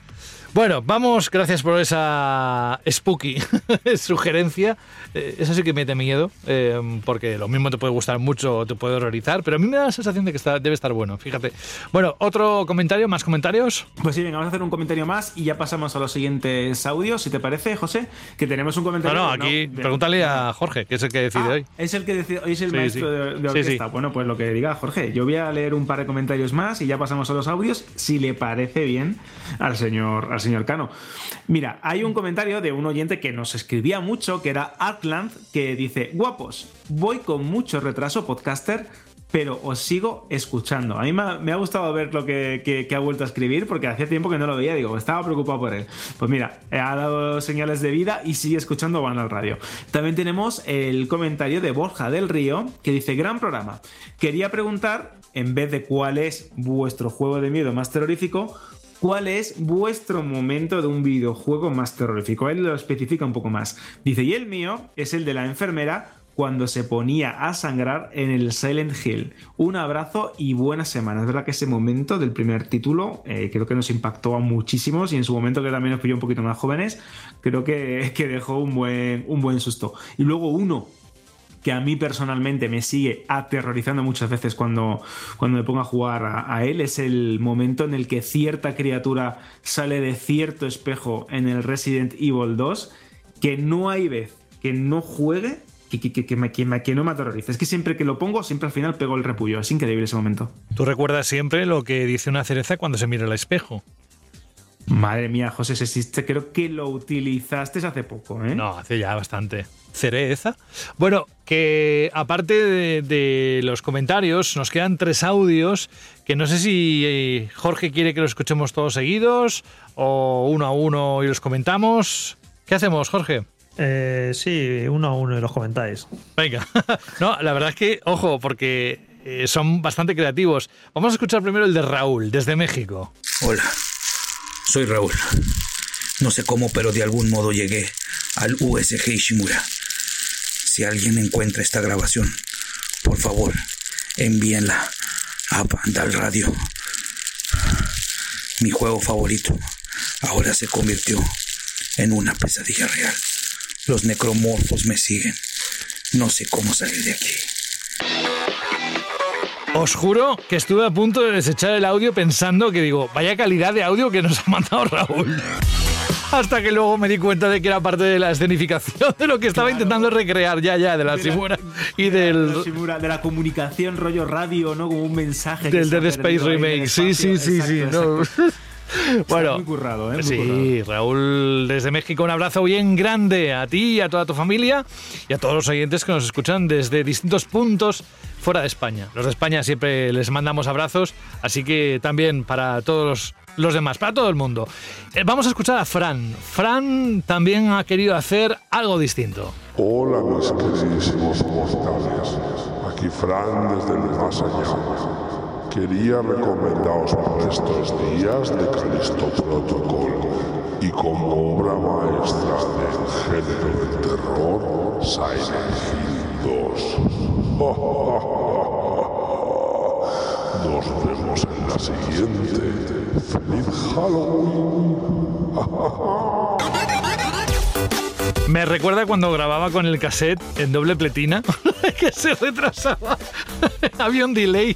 Bueno, vamos, gracias por esa spooky sugerencia. Eh, Eso sí que me mete miedo, eh, porque lo mismo te puede gustar mucho o te puede horrorizar, pero a mí me da la sensación de que está, debe estar bueno, fíjate. Bueno, otro comentario, más comentarios. Pues sí, venga, vamos a hacer un comentario más y ya pasamos a los siguientes audios, si te parece, José, que tenemos un No, comentario... no, aquí de- pregúntale a Jorge, que es el que decide Ah, hoy. Es el que decide, hoy es el Sí, maestro sí. de, orquesta. sí. Bueno, pues lo que diga Jorge. Yo voy a leer un par de comentarios más y ya pasamos a los audios, si le parece bien al señor, al señor Cano. Mira, hay un comentario de un oyente que nos escribía mucho, que era Artland, que dice: Guapos, voy con mucho retraso, podcaster. Pero os sigo escuchando. A mí me ha, gustado ver lo que, que- que ha vuelto a escribir porque hacía tiempo que no lo veía. Digo, estaba preocupado por él. Pues mira, ha dado señales de vida y sigue escuchando Van al Radio. También tenemos el comentario de Borja del Río que dice: Gran programa. Quería preguntar, en vez de cuál es vuestro juego de miedo más terrorífico, ¿Cuál es vuestro momento de un videojuego más terrorífico? Él lo especifica un poco más. Dice, y el mío es el de la enfermera cuando se ponía a sangrar en el Silent Hill. Un abrazo y buena semana. Es verdad que ese momento del primer título eh, creo que nos impactó a muchísimos y en su momento que también nos pilló un poquito más jóvenes, creo que, que dejó un buen, un buen susto. Y luego uno que a mí personalmente me sigue aterrorizando muchas veces cuando, cuando me pongo a jugar a, él es el momento en el que cierta criatura sale de cierto espejo en el Resident Evil 2 que no hay vez que no juegue que, que, que, que no me aterrorice. Es que siempre que lo pongo, siempre al final pego el repullo. Es increíble ese momento. Tú recuerdas siempre lo que dice una cereza cuando se mira al espejo. Madre mía, José, ese chiste creo que lo utilizaste hace poco, ¿eh? No, hace ya bastante. ¿Cereza? Bueno, que aparte de, de los comentarios, nos quedan tres audios que no sé si eh, Jorge quiere que los escuchemos todos seguidos o uno a uno y los comentamos. ¿Qué hacemos, Jorge? Eh, sí, uno a uno y los comentáis. Venga. No, la verdad es que, ojo, porque eh, son bastante creativos. Vamos a escuchar primero el de Raúl, desde México. Hola, soy Raúl. No sé cómo, pero de algún modo llegué al USG Ishimura. Si alguien encuentra esta grabación, por favor, envíenla a Vandal Radio. Mi juego favorito ahora se convirtió en una pesadilla real. Los necromorfos me siguen. No sé cómo salir de aquí. Os juro que estuve a punto de desechar el audio pensando que digo, vaya calidad de audio que nos ha mandado Raúl. Hasta que luego me di cuenta de que era parte de la escenificación de lo que estaba intentando recrear ya, ya, de la De Simura y De del, la, Shimura, de la comunicación rollo radio, ¿no? Como un mensaje. del Dead Space Remake. Sí, sí, sí, sí. Exacto, no. exacto. Bueno, muy currado, ¿eh? Muy sí, Raúl desde México, un abrazo bien grande a ti y a toda tu familia y a todos los oyentes que nos escuchan desde distintos puntos fuera de España. Los de España siempre les mandamos abrazos, así que también para todos los, los demás, para todo el mundo. Eh, Vamos a escuchar a Fran. Fran también ha querido hacer algo distinto. Hola mis queridísimos mortales, aquí Fran desde el más allá. Quería recomendaros para estos días de Callisto Protocol y como obra maestra del género del terror, Silent Hill 2. Nos vemos en la siguiente. ¡Feliz Halloween! Me recuerda cuando grababa con el cassette en doble pletina, que se retrasaba. Había un delay.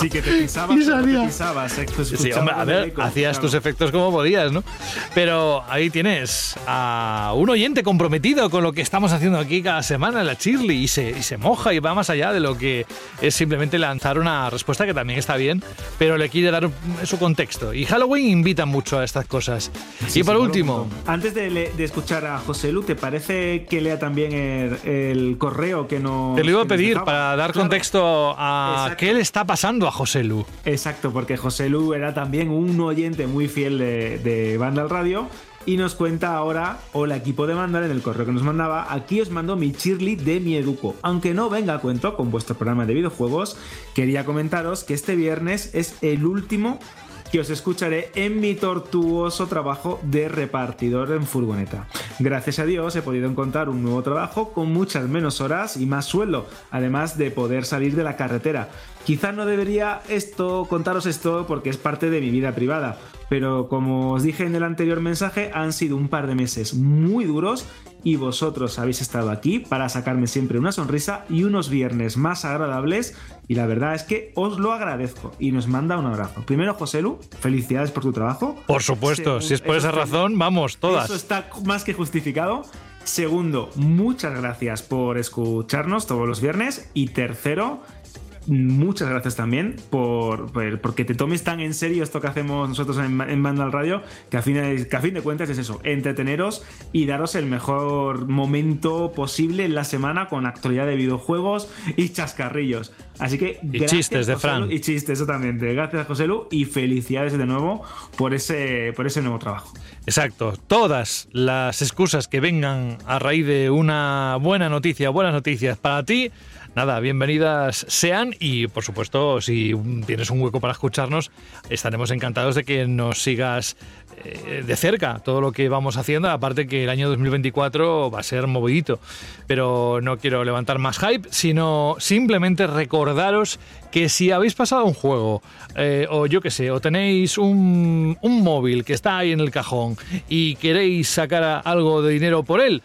Sí, que te pisabas, te pisabas. eh, Sí, hombre, a ver, eco, hacías claro. tus efectos como podías, ¿no? Pero ahí tienes a un oyente comprometido con lo que estamos haciendo aquí cada semana, la Shirley, y se, y se moja y va más allá de lo que es simplemente lanzar una respuesta que también está bien, pero le quiere dar su contexto. Y Halloween invita mucho a estas cosas. Sí, y por sí, último. Antes de, de escuchar a José Lu, ¿te parece que lea también el, el correo que nos. te lo iba a pedir para dar Claro. contexto a Exacto. qué le está pasando a José Lu. Exacto, porque José Lu era también un oyente muy fiel de, de Vandal Radio y nos cuenta ahora, hola equipo de Vandal, en el correo que nos mandaba, aquí os mando mi Chirly de mi Educo. Aunque no venga a cuento con vuestro programa de videojuegos, quería comentaros que este viernes es el último que os escucharé en mi tortuoso trabajo de repartidor en furgoneta. Gracias a Dios he podido encontrar un nuevo trabajo con muchas menos horas y más sueldo, además de poder salir de la carretera. Quizás no debería esto contaros esto porque es parte de mi vida privada, pero como os dije en el anterior mensaje, han sido un par de meses muy duros y vosotros habéis estado aquí para sacarme siempre una sonrisa y unos viernes más agradables y la verdad es que os lo agradezco y nos manda un abrazo. Primero, José Lu, felicidades por tu trabajo. Por supuesto, si es por esa está- razón, vamos, todas. Eso está más que justificado. Segundo, muchas gracias por escucharnos todos los viernes. Y tercero, muchas gracias también por, por- porque te tomes tan en serio esto que hacemos nosotros en, en Vandal Radio, que a, fin de, que a fin de cuentas es eso, entreteneros y daros el mejor momento posible en la semana con actualidad de videojuegos y chascarrillos. Así que Y gracias, chistes de José Fran. Lu, y chistes, exactamente. Gracias, José Lu, y felicidades de nuevo por ese, por ese nuevo trabajo. Exacto. Todas las excusas que vengan a raíz de una buena noticia, buenas noticias para ti, nada, bienvenidas sean y por supuesto si tienes un hueco para escucharnos, estaremos encantados de que nos sigas eh, de cerca todo lo que vamos haciendo, aparte que el año 2024 va a ser movidito, pero no quiero levantar más hype, sino simplemente recordaros que si habéis pasado un juego, eh, o yo que sé, o tenéis un, un móvil que está ahí en el cajón y queréis sacar algo de dinero por él,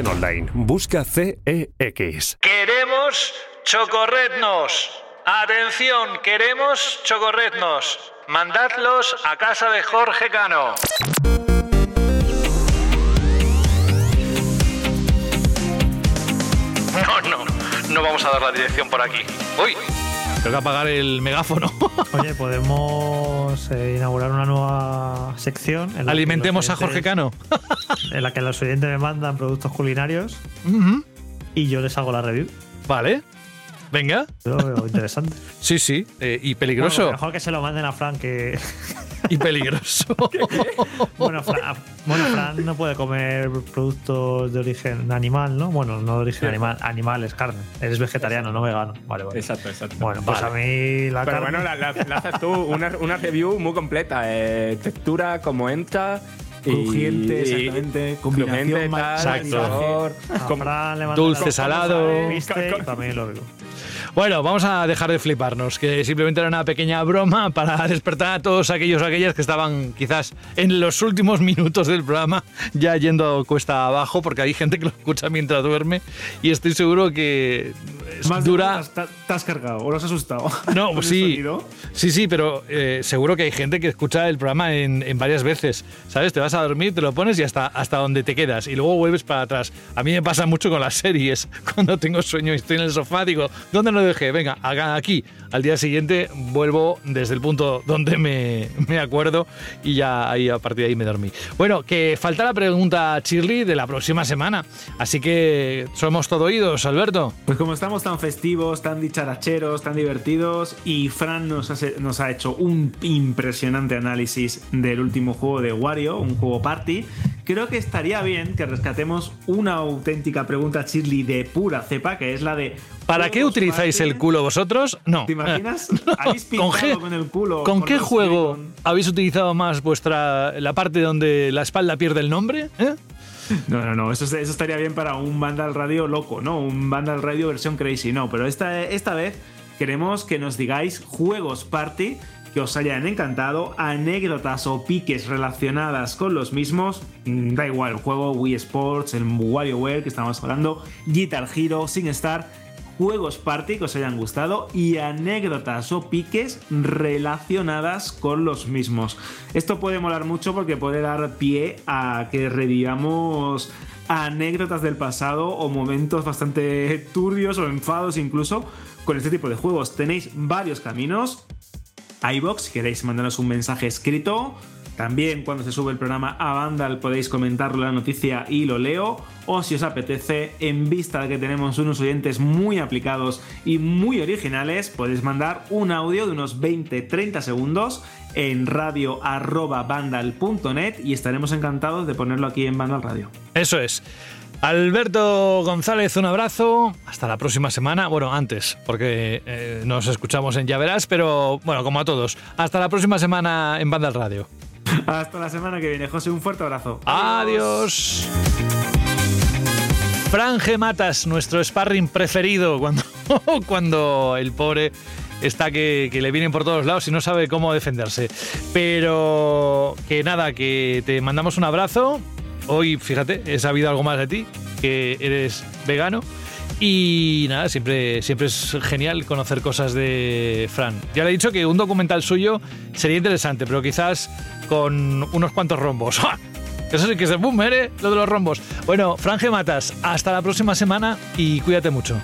online. Busca CEX. Queremos chocorretnos. Atención, queremos chocorretnos. Mandadlos a casa de Jorge Cano. No, no, no vamos a dar la dirección por aquí. ¡Uy! Tengo que apagar el megáfono. Oye, podemos eh, inaugurar una nueva sección. En Alimentemos a Jorge Cano. En la que los oyentes me mandan productos culinarios y yo les hago la review. Vale. Venga. Yo lo veo interesante. Sí, sí. eh, y peligroso. Bueno, mejor que se lo manden a Fran que. Y peligroso. bueno, Fran, bueno, Fran no puede comer productos de origen animal, ¿no? Bueno, no de origen animal, animales, carne. Eres vegetariano, no vegano. Vale, vale. Exacto, exacto. Bueno, pues Vale. a mí la Pero carne. bueno, la, la- la haces tú, una, una review muy completa. eh, textura, cómo entra. Y- Crujiente, y- exactamente, combinación, ma- tal, Exacto. Dulce, la- salado. Viste, y también lo digo. Bueno, vamos a dejar de fliparnos, que simplemente era una pequeña broma para despertar a todos aquellos o aquellas que estaban quizás en los últimos minutos del programa ya yendo cuesta abajo, porque hay gente que lo escucha mientras duerme y estoy seguro que Más dura. te, has cargado o lo has asustado. No, el sí. Sí, sí, pero eh, seguro que hay gente que escucha el programa en, en varias veces. ¿Sabes? Te vas a dormir, te lo pones y hasta, hasta donde te quedas. Y luego vuelves para atrás. A mí me pasa mucho con las series. Cuando tengo sueño y estoy en el sofá, digo, ¿dónde lo dejé? Venga, acá, aquí. Al día siguiente vuelvo desde el punto donde me, me acuerdo y ya ahí a partir de ahí me dormí. Bueno, que falta la pregunta, Shirley, de la próxima semana. Así que somos todo oídos, Alberto. Pues como estamos tan festivos, tan dicharacheros, tan divertidos, y Fran nos ha, se- nos ha hecho un impresionante análisis del último juego de Wario, un juego party, creo que estaría bien que rescatemos una auténtica pregunta Shirley de pura cepa, que es la de ¿Para qué utilizáis el culo vosotros? No. ¿Te imaginas? ¿Habéis ¿Con pintado qué, con el culo? ¿con con qué juego habéis utilizado más vuestra la parte donde la espalda pierde el nombre? ¿Eh? No, no, no, eso, eso estaría bien para un Vandal Radio loco, ¿no? Un Vandal Radio versión crazy, no, pero esta, esta vez queremos que nos digáis juegos party que os hayan encantado, anécdotas o piques relacionadas con los mismos, mm, da igual, el juego Wii Sports, el WarioWare que estamos hablando, Guitar Hero, SingStar, juegos party que os hayan gustado y anécdotas o piques relacionadas con los mismos. Esto puede molar mucho porque puede dar pie a que revivamos anécdotas del pasado o momentos bastante turbios o enfados incluso con este tipo de juegos. Tenéis varios caminos. iBox, si queréis mandarnos un mensaje escrito. También cuando se sube el programa a Vandal podéis comentarlo la noticia y lo leo. O si os apetece, en vista de que tenemos unos oyentes muy aplicados y muy originales, podéis mandar un audio de unos 20-30 segundos en radio.vandal.net y estaremos encantados de ponerlo aquí en Vandal Radio. Eso es. Alberto González, un abrazo. Hasta la próxima semana. Bueno, antes, porque eh, nos escuchamos en Ya Verás, pero bueno, como a todos. Hasta la próxima semana en Banda al Radio. Hasta la semana que viene, José, un fuerte abrazo. Adiós. Fran G. Matas, nuestro sparring preferido cuando, cuando el pobre está que, que le vienen por todos lados y no sabe cómo defenderse. Pero que nada, que te mandamos un abrazo. Hoy, fíjate, he sabido algo más de ti, que eres vegano. Y nada, siempre, siempre es genial conocer cosas de Fran. Ya le he dicho que un documental suyo sería interesante, pero quizás con unos cuantos rombos. ¡Ja! Eso sí que es de boomer, ¿eh? Lo de los rombos. Bueno, Fran G. Matas, hasta la próxima semana y cuídate mucho.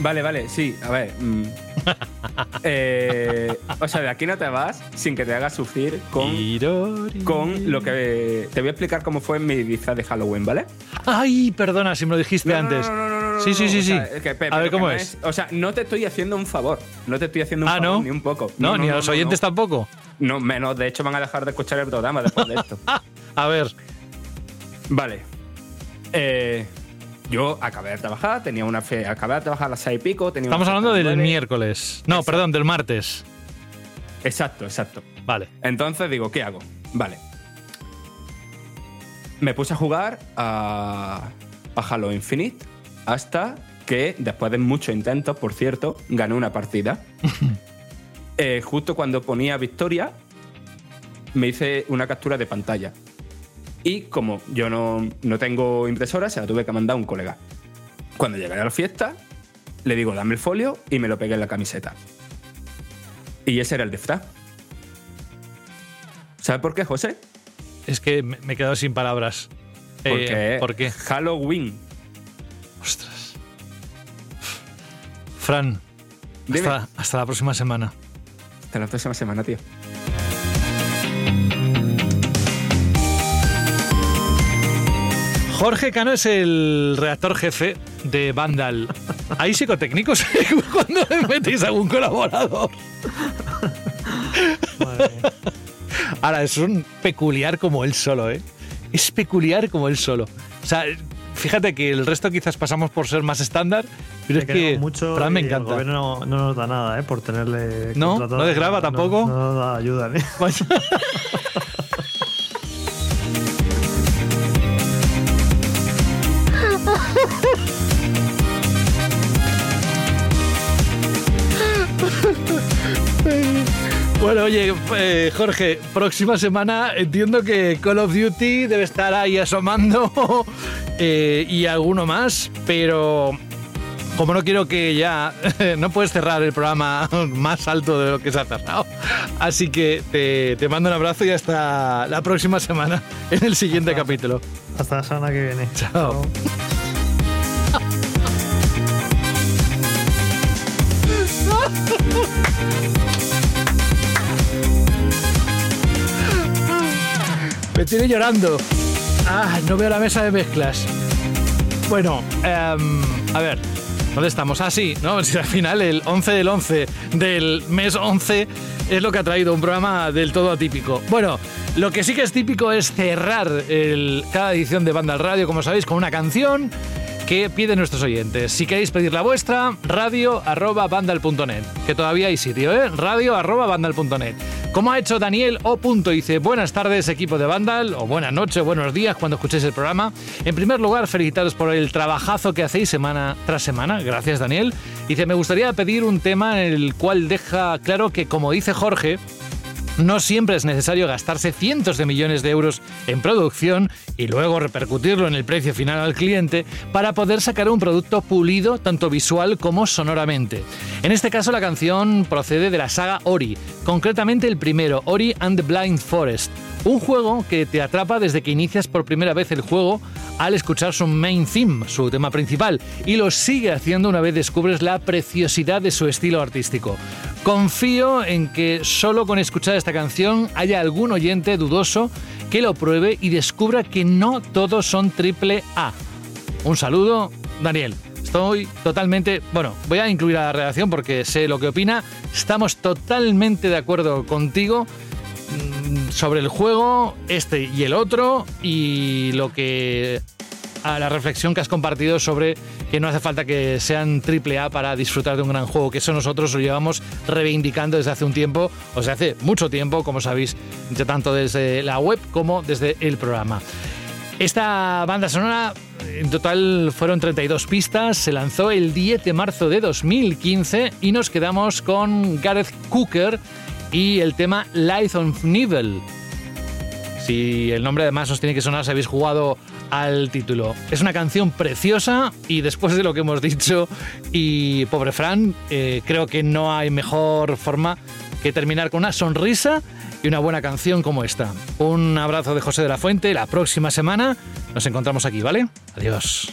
Vale, vale, sí, a ver. mm. Eh, o sea, de aquí no te vas sin que te hagas sufrir con, con lo que. Te voy a explicar cómo fue mi disfraz de Halloween, ¿vale? Ay, perdona si me lo dijiste antes. sí, sí, sí, sí. O sea, es que, pe- a pero ver cómo no es. O sea, no te estoy haciendo un favor. No te estoy haciendo un Ah, favor ¿no? ni un poco. No, ni a los oyentes tampoco. No, menos. De hecho, van a dejar de escuchar el programa después de esto. a ver. Vale. Eh, yo acabé de trabajar, tenía una fe. Acabé de trabajar a las seis y pico. Tenía Estamos hablando del nueve. miércoles. No, perdón, del martes. Exacto, exacto. Vale. Entonces digo, ¿qué hago? Vale. Me puse a jugar a, a Halo Infinite hasta que, después de muchos intentos, por cierto, gané una partida. Eh, justo cuando ponía victoria, me hice una captura de pantalla. Y como yo no, no tengo impresora, se la tuve que mandar a un colega. Cuando llegué a la fiesta, le digo, dame el folio y me lo pegué en la camiseta. Y ese era el disfraz. ¿Sabes por qué, José? Es que me he quedado sin palabras. Eh, Porque ¿Por qué? Halloween. Ostras. Fran, hasta la próxima semana. Hasta la próxima semana, tío. Jorge Cano es el redactor jefe de Vandal. ¿Hay psicotécnicos cuando le metéis a algún colaborador? Ahora, es un peculiar como él solo, ¿eh? Es peculiar como él solo. O sea, fíjate que el resto quizás pasamos por ser más estándar, pero es que mucho Fran me encanta. El gobierno no, no nos da nada, ¿eh? Por tenerle. ¿No? ¿No tampoco? No, no nos da ayuda, ¿eh? Bueno, oye, eh, Jorge, próxima semana entiendo que Call of Duty debe estar ahí asomando eh, y alguno más, pero como no quiero que ya no puedes cerrar el programa más alto de lo que se ha cerrado, así que te, te mando un abrazo y hasta la próxima semana en el siguiente capítulo. Hasta la semana que viene. Chao. Me tiene llorando. Ah, no veo la mesa de mezclas. Bueno, em, a ver, ¿dónde estamos? Ah, sí, ¿no? Si al final el 11 del 11 del mes 11 es lo que ha traído un programa del todo atípico. Bueno, lo que sí que es típico es cerrar cada edición de Banda al Radio, como sabéis, con una canción que piden nuestros oyentes. Si queréis pedir la vuestra, radio arroba vandal.net. Que todavía hay sitio, ¿eh? Radio arroba vandal.net. Como ha hecho Daniel O. Dice, buenas tardes equipo de Vandal, o buenas noches, buenos días cuando escuchéis el programa. En primer lugar, felicitaros por el trabajazo que hacéis semana tras semana. Gracias Daniel. Dice, me gustaría pedir un tema en el cual deja claro que, como dice Jorge, no siempre es necesario gastarse cientos de millones de euros en producción y luego repercutirlo en el precio final al cliente para poder sacar un producto pulido tanto visual como sonoramente. En este caso la canción procede de la saga Ori, concretamente el primero, Ori and the Blind Forest, un juego que te atrapa desde que inicias por primera vez el juego al escuchar su main theme, su tema principal, y lo sigue haciendo una vez descubres la preciosidad de su estilo artístico. Confío en que solo con escuchar esta canción haya algún oyente dudoso que lo pruebe y descubra que no todos son triple A. Un saludo, Daniel. Estoy totalmente. Bueno, voy a incluir a la redacción porque sé lo que opina. Estamos totalmente de acuerdo contigo sobre el juego, este y el otro, y lo que. a la reflexión que has compartido sobre que no hace falta que sean triple A para disfrutar de un gran juego, que eso nosotros lo llevamos reivindicando desde hace un tiempo, o sea, hace mucho tiempo, como sabéis, tanto desde la web como desde el programa. Esta banda sonora, en total fueron 32 pistas, se lanzó el 10 de marzo de 2015 y nos quedamos con Gareth Cooker y el tema Light on Nivel. Si el nombre además os tiene que sonar si habéis jugado al título. Es una canción preciosa y después de lo que hemos dicho y pobre Fran, eh, creo que no hay mejor forma que terminar con una sonrisa y una buena canción como esta. Un abrazo de José de la Fuente. La próxima semana nos encontramos aquí, ¿vale? Adiós.